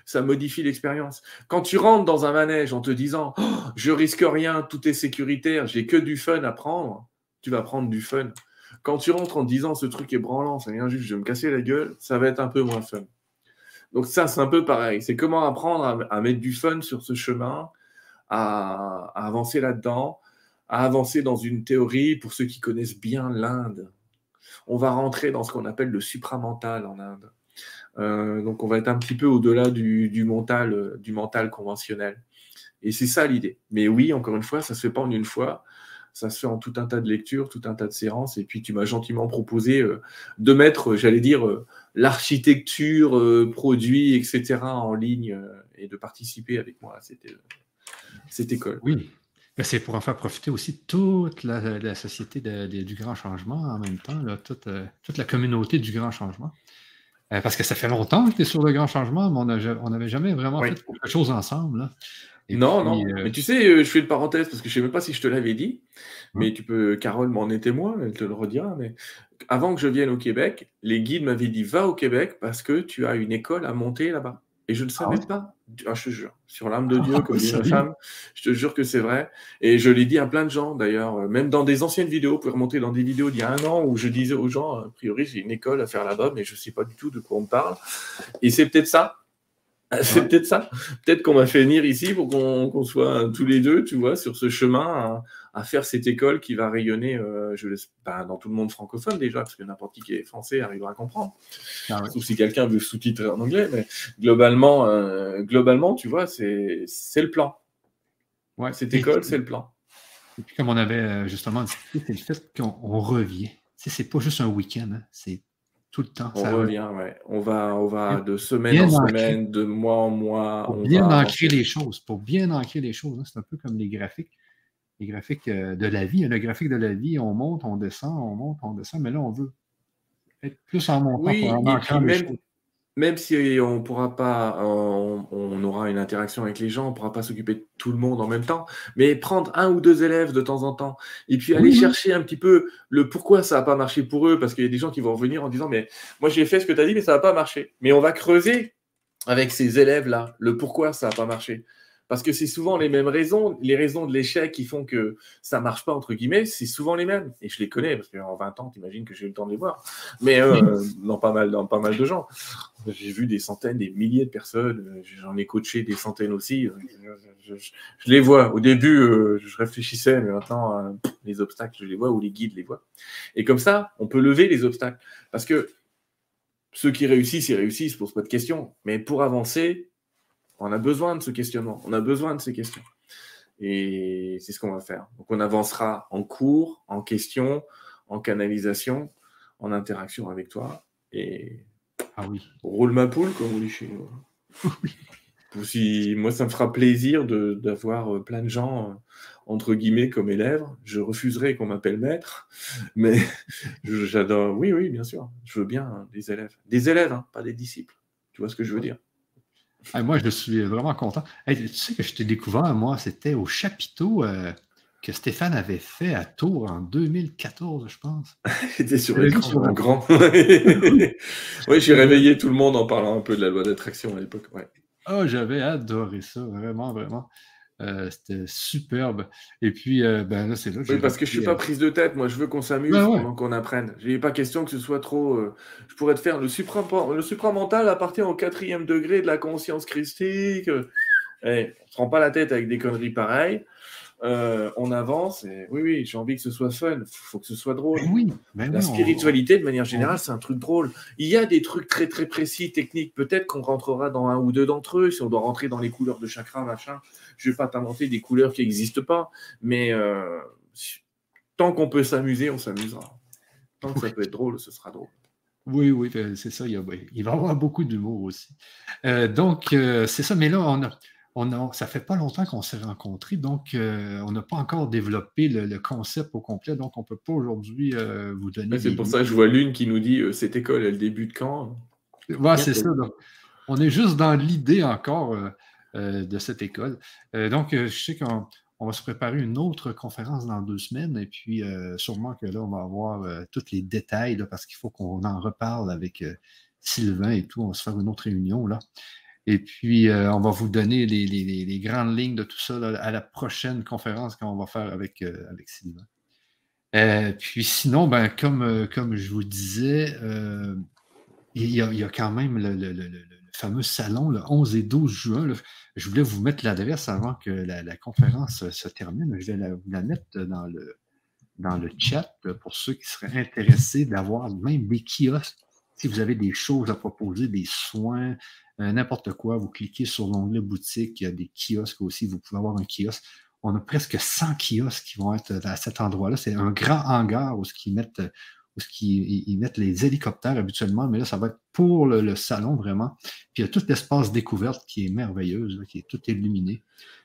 Ça modifie l'expérience. Quand tu rentres dans un manège en te disant oh, je risque rien, tout est sécuritaire, j'ai que du fun à prendre, tu vas prendre du fun. Quand tu rentres en disant ce truc est branlant, ça vient juste, je vais me casser la gueule, ça va être un peu moins fun. Donc ça, c'est un peu pareil. C'est comment apprendre à, mettre du fun sur ce chemin, à, avancer là-dedans, à avancer dans une théorie pour ceux qui connaissent bien l'Inde. On va rentrer dans ce qu'on appelle le supramental en Inde. Euh, donc on va être un petit peu au-delà du, mental, du mental conventionnel. Et c'est ça l'idée. Mais oui, encore une fois, ça ne se fait pas en une fois ça se fait en tout un tas de lectures, tout un tas de séances. Et puis tu m'as gentiment proposé euh, de mettre, euh, j'allais dire, euh, l'architecture, produits, etc. en ligne et de participer avec moi à cette, école. Oui. C'est pour en faire profiter aussi toute la, société du grand changement en même temps, toute, toute, la communauté du grand changement. parce que ça fait longtemps que tu es sur le grand changement, mais on n'avait jamais vraiment fait quelque chose ensemble. Là non, non. Euh, mais tu sais, euh, je fais une parenthèse parce que je ne sais même pas si je te l'avais dit, mais tu peux, Carole m'en est témoin, elle te le redira. Mais avant que je vienne au Québec, les guides m'avaient dit va au Québec parce que tu as une école à monter là-bas. Et je ne ah savais pas. Ah, je te jure, sur l'âme de Dieu, [LAUGHS] comme dit ma femme, je te jure que c'est vrai. Et je l'ai dit à plein de gens d'ailleurs, euh, même dans des anciennes vidéos, vous pouvez remonter dans des vidéos d'il y a un an où je disais aux gens, a priori, j'ai une école à faire là-bas, mais je ne sais pas du tout de quoi on parle. Et c'est peut-être ça Ah, c'est peut-être ça. Peut-être qu'on m'a fait venir ici pour qu'on soit tous les deux, tu vois, sur ce chemin à, faire cette école qui va rayonner, euh, je laisse pas dans tout le monde francophone déjà, parce que n'importe qui qui est français arrivera à comprendre. Ah Sauf si quelqu'un veut sous-titrer en anglais, mais globalement, euh, globalement, tu vois, c'est le plan. Ouais. Cette école, c'est le plan. Et puis comme on avait euh, justement dit, c'est le fait qu'on revient. C'est pas juste un week-end, hein, c'est tout le temps. On revient, ouais. On va, on va de semaine en semaine, de mois en mois. Pour bien ancrer les choses. Pour bien ancrer les choses. Hein. C'est un peu comme les graphiques. Les graphiques euh, de la vie. Le graphique de la vie, on monte, on descend, on monte, on descend. Mais là, on veut être plus en montant oui, pour en les choses même si on pourra pas, on, aura une interaction avec les gens, on pourra pas s'occuper de tout le monde en même temps, mais prendre un ou deux élèves de temps en temps, et puis aller chercher un petit peu le pourquoi ça n'a pas marché pour eux, parce qu'il y a des gens qui vont revenir en disant, mais moi j'ai fait ce que tu as dit, mais ça n'a pas marché. Mais on va creuser avec ces élèves-là le pourquoi ça n'a pas marché. Parce que c'est souvent les mêmes raisons, les raisons de l'échec qui font que ça marche pas, entre guillemets, c'est souvent les mêmes. Et je les connais, parce qu'en 20 ans, tu imagines que j'ai eu le temps de les voir. Mais euh, [LAUGHS] dans, pas mal, dans pas mal de gens. J'ai vu des centaines, des milliers de personnes, j'en ai coaché des centaines aussi. Je, les vois. Au début, euh, je réfléchissais, mais maintenant, euh, les obstacles, je les vois, ou les guides les voient. Et comme ça, on peut lever les obstacles. Parce que ceux qui réussissent, ils réussissent, pour pas de questions. Mais pour avancer, on a besoin de ce questionnement, on a besoin de ces questions. Et c'est ce qu'on va faire. Donc on avancera en cours, en questions, en canalisation, en interaction avec toi. Et ah oui. roule ma poule, comme on dit chez nous. Si, moi, ça me fera plaisir d'avoir euh, plein de gens, euh, entre guillemets, comme élèves. Je refuserai qu'on m'appelle maître, mais j'adore. Oui, oui, bien sûr. Je veux bien hein, des élèves. Des élèves, hein, pas des disciples. Tu vois ce que je veux dire? Moi, je suis vraiment content. tu sais que je t'ai découvert, moi, c'était au chapiteau euh, que Stéphane avait fait à Tours en 2014, je pense. [LAUGHS] C'était sur l'écran grand. oui, [LAUGHS] j'ai réveillé tout le monde en parlant un peu de la loi d'attraction à l'époque. Ouais. Oh, j'avais adoré ça, vraiment, vraiment. Euh, c'était superbe. Et puis, euh, ben là, c'est oui, parce que je suis pas euh, prise de tête. Moi, je veux qu'on s'amuse ben qu'on apprenne. J'ai pas question que ce soit trop. je pourrais te faire le, supra le supramental appartient au quatrième degré de la conscience christique. Eh, on se rend pas la tête avec des conneries pareilles. Euh, on avance et oui, oui, j'ai envie que ce soit fun, il faut que ce soit drôle. Oui, la spiritualité, de manière générale, c'est un truc drôle. Il y a des trucs très très précis, techniques. Peut-être qu'on rentrera dans un ou deux d'entre eux, si on doit rentrer dans les couleurs de chakra, machin. Je vais pas t'inventer des couleurs qui n'existent pas, mais euh, tant qu'on peut s'amuser, on s'amusera. Tant que ça peut être drôle, ce sera drôle. Oui, oui, ben, c'est ça. Il, va y avoir beaucoup d'humour aussi. Euh, donc, c'est ça. Mais là, on a, on a, ça fait pas longtemps qu'on s'est rencontrés, donc euh, on n'a pas encore développé le, concept au complet, donc on ne peut pas aujourd'hui euh, vous donner. c'est pour ça que je vois l'une qui nous dit euh, cette école, elle débute quand? Oui, c'est ça. on est juste dans l'idée encore de cette école. donc, je sais qu'on va se préparer une autre conférence dans deux semaines, et puis sûrement que là, on va avoir tous les détails, parce qu'il faut qu'on en reparle avec Sylvain et tout. On va se faire une autre réunion là. Et puis, euh, on va vous donner les, grandes lignes de tout ça à la prochaine conférence qu'on va faire avec, euh, avec Sylvain. Euh, puis sinon, ben, comme, comme je vous disais, il y, a, quand même le, fameux salon le 11 et 12 juin. Je voulais vous mettre l'adresse avant que la, conférence se termine. Je vais la, vous la mettre dans le, dans le chat pour ceux qui seraient intéressés d'avoir même des kiosques. Si vous avez des choses à proposer, des soins, euh, n'importe quoi. Vous cliquez sur l'onglet boutique, il y a des kiosques aussi, vous pouvez avoir un kiosque. On a presque 100 kiosques qui vont être à cet endroit-là. C'est un grand hangar où ils mettent, où ils, mettent les hélicoptères habituellement, mais là, ça va être pour le, salon vraiment. Puis il y a tout l'espace découverte qui est merveilleuse, qui est tout illuminé.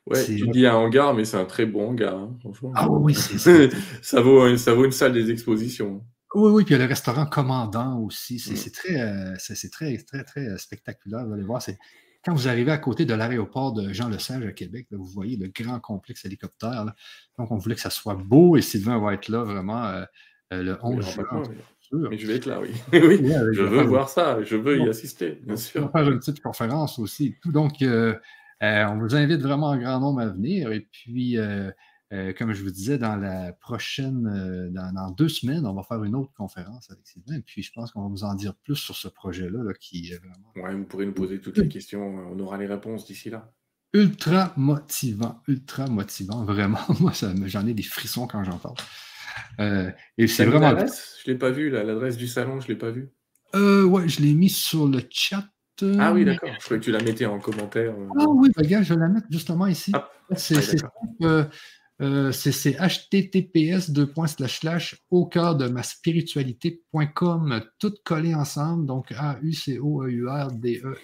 Ouais, tu dis un hangar, mais c'est un très bon hangar, hein, franchement. Ah oui, c'est [LAUGHS] ça. vaut, ça vaut une salle des expositions. Oui, oui, puis il y a le restaurant commandant aussi. C'est mmh. très, euh, c'est très, très, très euh, spectaculaire. Vous allez voir, c'est quand vous arrivez à côté de l'aéroport de Jean-Lesage à Québec, vous voyez le grand complexe hélicoptère. Donc, on voulait que ça soit beau et Sylvain va être là vraiment euh, le 11 juin. Mais je vais être là, oui. [LAUGHS] oui, je veux voir ça, je veux y assister, bien sûr. On va faire une petite conférence aussi. Donc, on vous invite vraiment un grand nombre à venir. Et puis, euh, comme je vous disais, dans la prochaine, euh, dans, deux semaines, on va faire une autre conférence avec Sylvain. Et puis, je pense qu'on va vous en dire plus sur ce projet-là qui est vraiment. Ouais, vous pourrez nous poser toutes les questions. On aura les réponses d'ici là. Ultra motivant, ultra motivant. Vraiment, [LAUGHS] moi, j'en ai des frissons quand j'en parle. Euh, et c'est vraiment. Je ne l'ai pas vu, l'adresse du salon, je ne l'ai pas vu. Euh, ouais, je l'ai mis sur le chat. Ah oui, d'accord. Je croyais que tu la mettais en commentaire. Ah oui, regarde, je vais la mettre justement ici. Ah, c'est euh, c'est https au cœur de ma spiritualité.com, tout collé ensemble. Donc A U C O E U R D E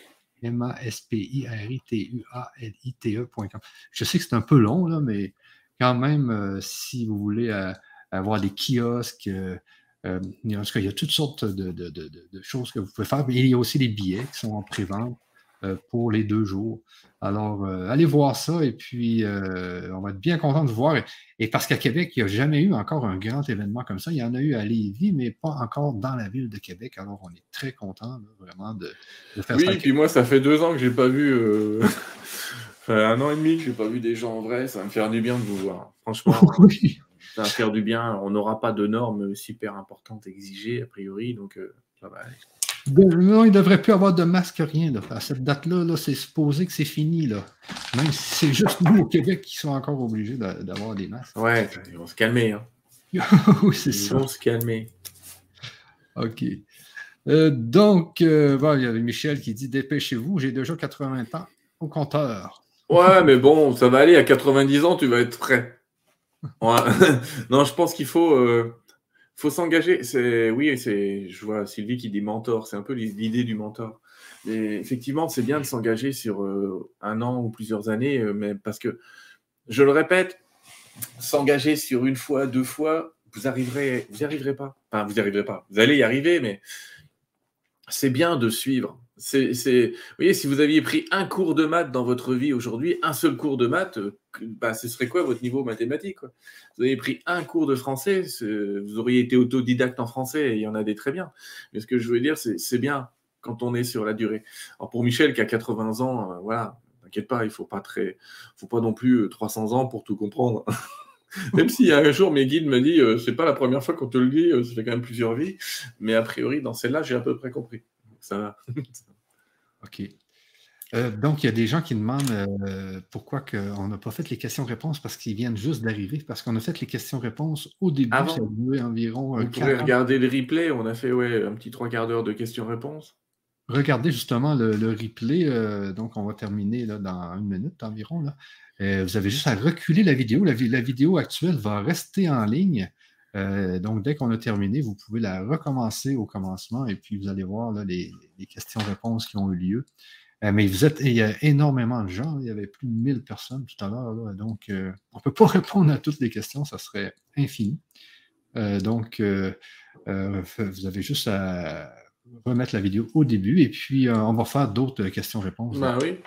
M A S P I R I T U A L I T E.com. Je sais que c'est un peu long là, mais quand même, euh, si vous voulez euh, avoir des kiosques, il y a toutes sortes de, de, choses que vous pouvez faire. Il y a aussi des billets qui sont en pré-vente. Euh, pour les deux jours. Alors, euh, allez voir ça et puis euh, on va être bien content de voir. Et, parce qu'à Québec, il n'y a jamais eu encore un grand événement comme ça. Il y en a eu à Lévis, mais pas encore dans la ville de Québec. Alors, on est très content vraiment de, faire ça. Oui, puis moi, ça fait deux ans que je n'ai pas vu. [LAUGHS] un an et demi que je n'ai pas vu des gens en vrai. Ça va me faire du bien de vous voir. Franchement. [LAUGHS] Ça va faire du bien. On n'aura pas de normes super importantes exigées, a priori. Donc, aller. Non, il ne devrait plus avoir de masque, rien. À cette date-là, c'est supposé que c'est fini. Là. Même si c'est juste nous au Québec qui sont encore obligés d'avoir des masques. Ouais, ils vont se calmer. Hein. [LAUGHS] oui, c'est ça. Ils vont se calmer. OK. Euh, donc, euh, il y avait Michel qui dit Dépêchez-vous, j'ai déjà 80 ans au compteur. Ouais, mais bon, ça va aller. À 90 ans, tu vas être prêt. [LAUGHS] [LAUGHS] non, je pense qu'il faut. Euh, faut s'engager. C'est oui, c'est. Je vois Sylvie qui dit mentor. C'est un peu l'idée du mentor. Et effectivement, c'est bien de s'engager sur euh, un an ou plusieurs années, euh, mais parce que je le répète, s'engager sur une fois, deux fois, vous arriverez, vous n'y arriverez pas. Enfin, vous n'y arriverez pas. Vous allez y arriver, mais c'est bien de suivre. C'est, vous voyez, si vous aviez pris un cours de maths dans votre vie aujourd'hui, un seul cours de maths, euh, bah, ce serait quoi votre niveau mathématique Vous avez pris un cours de français, vous auriez été autodidacte en français, et il y en a des très bien. Mais ce que je veux dire, c'est bien quand on est sur la durée. Alors pour Michel qui a 80 ans, euh, voilà, t'inquiète pas, il faut pas très, faut pas non plus 300 euh, ans pour tout comprendre. [LAUGHS] Même si un jour mes guides me disent, c'est pas la première fois qu'on te le dit, ça fait quand même plusieurs vies, mais a priori dans celle-là, j'ai à peu près compris. Ça va. [LAUGHS] OK. Euh, donc, il y a des gens qui demandent euh, pourquoi on n'a pas fait les questions-réponses parce qu'ils viennent juste d'arriver, parce qu'on a fait les questions-réponses au début, ça a duré environ. Euh, Vous pouvez regarder le replay, on a fait ouais, un petit trois quarts d'heure de questions-réponses. Regardez justement le, replay, donc on va terminer là, dans une minute environ. Là. vous avez juste à reculer la vidéo. La, la, vidéo actuelle va rester en ligne. Donc, dès qu'on a terminé, vous pouvez la recommencer au commencement et puis vous allez voir là, les questions-réponses qui ont eu lieu. Euh, mais vous êtes, il y a énormément de gens. Il y avait plus de 1000 personnes tout à l'heure. Donc, euh, on ne peut pas [LAUGHS] répondre à toutes les questions. Ça serait infini. Euh, donc, vous avez juste à remettre la vidéo au début et puis on va faire d'autres questions-réponses. Ben oui.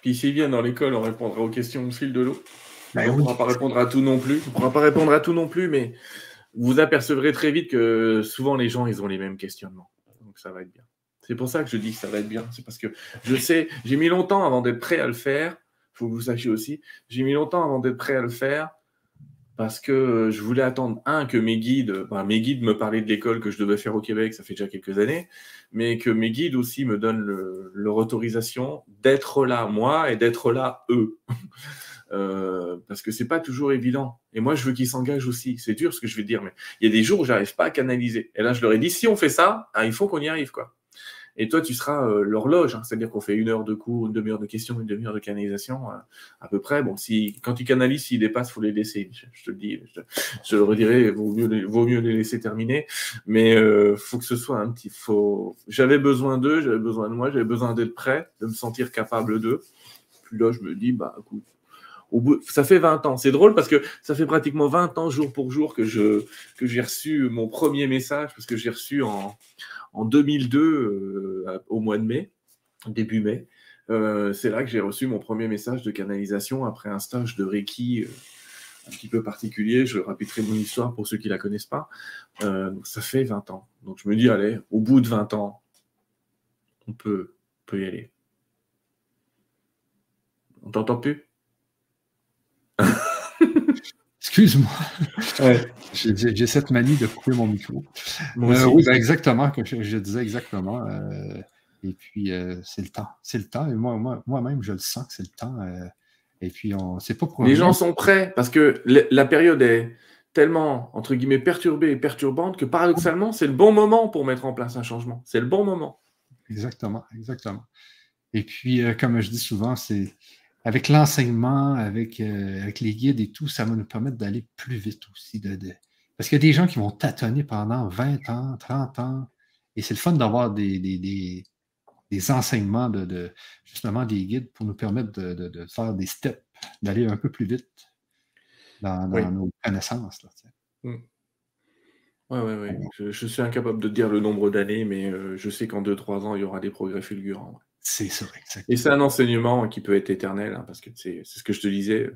Puis s'ils viennent dans l'école, on répondra aux questions au fil de l'eau. Ben on ne pourra pas répondre à tout non plus. On ne pourra pas répondre à tout non plus, mais vous apercevrez très vite que souvent les gens, ils ont les mêmes questionnements. Donc ça va être bien. C'est pour ça que je dis que ça va être bien. C'est parce que je sais, j'ai mis longtemps avant d'être prêt à le faire. Il faut que vous sachiez aussi. J'ai mis longtemps avant d'être prêt à le faire parce que je voulais attendre, un, que mes guides, mes guides me parlaient de l'école que je devais faire au Québec, ça fait déjà quelques années, mais que mes guides aussi me donnent leur autorisation d'être là, moi, et d'être là, eux. Euh, parce que c'est pas toujours évident. Et moi, je veux qu'ils s'engagent aussi. C'est dur ce que je vais dire, mais il y a des jours où j'arrive pas à canaliser. Et là, je leur ai dit, si on fait ça, ah, il faut qu'on y arrive, quoi. Et toi, tu seras euh, l'horloge, hein. c'est-à-dire qu'on fait une heure de cours, une demi-heure de questions, une demi-heure de canalisation, euh, à peu près. Bon, si quand tu canalises, s'ils dépassent, faut les laisser. Je, te le dis, je, le redirai, vaut mieux, vaut mieux les laisser terminer. Mais euh, faut que ce soit un petit. Faut. J'avais besoin d'eux, j'avais besoin de moi, j'avais besoin d'être prêt, de me sentir capable d'eux. Puis là, je me dis, bah, écoute, ça fait 20 ans. C'est drôle parce que ça fait pratiquement 20 ans jour pour jour que je que j'ai reçu mon premier message parce que j'ai reçu en en 2002, euh, au mois de mai, début mai, euh, c'est là que j'ai reçu mon premier message de canalisation après un stage de Reiki euh, un petit peu particulier. Je répéterai mon histoire pour ceux qui la connaissent pas. ça fait 20 ans. Donc je me dis, allez, au bout de 20 ans, on peut, peut y aller. On t'entend plus? [LAUGHS] Excuse-moi. J'ai cette manie de couper mon micro. oui, ben, exactement, que je, disais exactement. et puis, c'est le temps. C'est le temps. Et moi, moi, moi-même, je le sens que c'est le temps. et puis, on c'est pas pour. Les gens sont prêts parce que la période est tellement, entre guillemets, perturbée et perturbante que paradoxalement, c'est le bon moment pour mettre en place un changement. C'est le bon moment. Exactement, exactement. Et puis, euh, comme je dis souvent, c'est avec l'enseignement, avec, euh, avec les guides et tout, ça va nous permettre d'aller plus vite aussi. De, Parce qu'il y a des gens qui vont tâtonner pendant 20 ans, 30 ans, et c'est le fun d'avoir des, des, enseignements, de, justement des guides pour nous permettre de, faire des steps, d'aller un peu plus vite dans, nos connaissances. Oui, oui, oui. Je, suis incapable de dire le nombre d'années, mais euh, je sais qu'en 2-3 ans, il y aura des progrès fulgurants. C'est ça, Et c'est un enseignement qui peut être éternel, hein, parce que c'est ce que je te disais.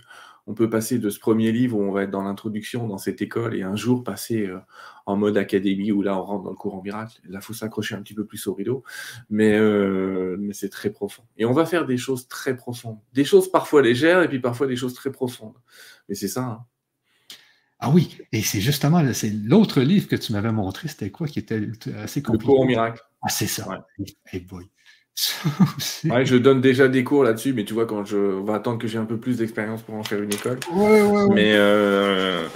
On peut passer de ce premier livre où on va être dans l'introduction, dans cette école, et un jour passer euh, en mode académie, où là, on rentre dans le courant miracle. Là, il faut s'accrocher un petit peu plus au rideau, mais, euh, mais c'est très profond. Et on va faire des choses très profondes. Des choses parfois légères, et puis parfois des choses très profondes. Mais c'est ça. Hein. Ah oui, et c'est justement c'est l'autre livre que tu m'avais montré, c'était quoi qui était assez compliqué? Le courant miracle. Ah, c'est ça. Hey boy. [LAUGHS] ouais, je donne déjà des cours là-dessus, mais tu vois, quand je vais attendre que j'ai un peu plus d'expérience pour en faire une école. Ouais, ouais, mais euh,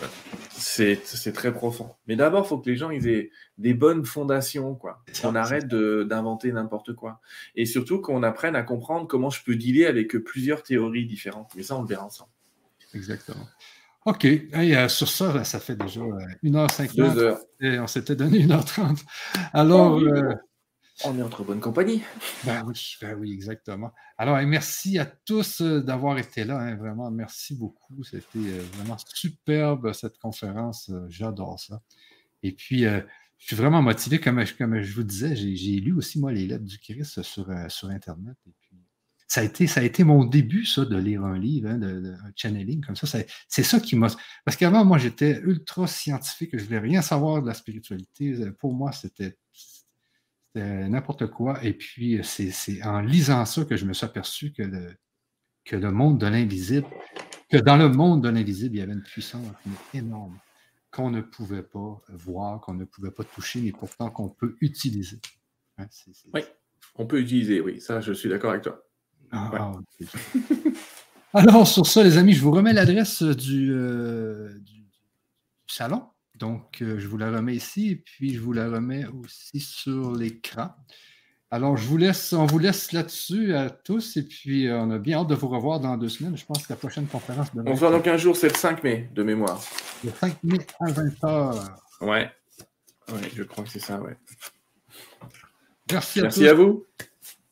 c'est très profond. Mais d'abord, il faut que les gens ils aient des bonnes fondations, quoi. Qu'on arrête d'inventer n'importe quoi. Et surtout qu'on apprenne à comprendre comment je peux dealer avec plusieurs théories différentes. Mais ça, on le verra ensemble. Exactement. OK. Euh, sur ça, ça fait déjà 1h50. Euh, 2 Et on s'était donné 1h30. Alors. Oh, on est entre bonne compagnie. Ben oui, ben oui, exactement. Alors, merci à tous euh, d'avoir été là. Hein, vraiment, merci beaucoup. C'était euh, vraiment superbe cette conférence. Euh, j'adore ça. Et puis, je suis vraiment motivé. Comme, comme je vous disais, j'ai lu aussi, moi, les lettres du Christ sur, sur Internet. Et puis, ça a, été, ça a été mon début, ça, de lire un livre, hein, de, channeling comme ça. C'est ça qui m'a. Parce qu'avant, moi, j'étais ultra scientifique. Je ne voulais rien savoir de la spiritualité. Pour moi, c'était n'importe quoi. Et puis, c'est en lisant ça que je me suis aperçu que le, que le monde de l'invisible, que dans le monde de l'invisible, il y avait une puissance énorme qu'on ne pouvait pas voir, qu'on ne pouvait pas toucher, mais pourtant qu'on peut utiliser. Hein, oui, on peut utiliser, oui, ça, je suis d'accord avec toi. Ah, ah, Alors, sur ça, les amis, je vous remets l'adresse du, euh, du, salon. Donc, euh, je vous la remets ici et puis je vous la remets aussi sur l'écran. Alors, je vous laisse, on vous laisse là-dessus à tous et puis euh, on a bien hâte de vous revoir dans deux semaines. Je pense que la prochaine conférence On se voit dans 15 jours, c'est le 5 mai de mémoire. Le 5 mai à 20h. Ouais. Ouais, je crois que c'est ça, ouais. Merci à Merci à vous.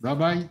Bye bye.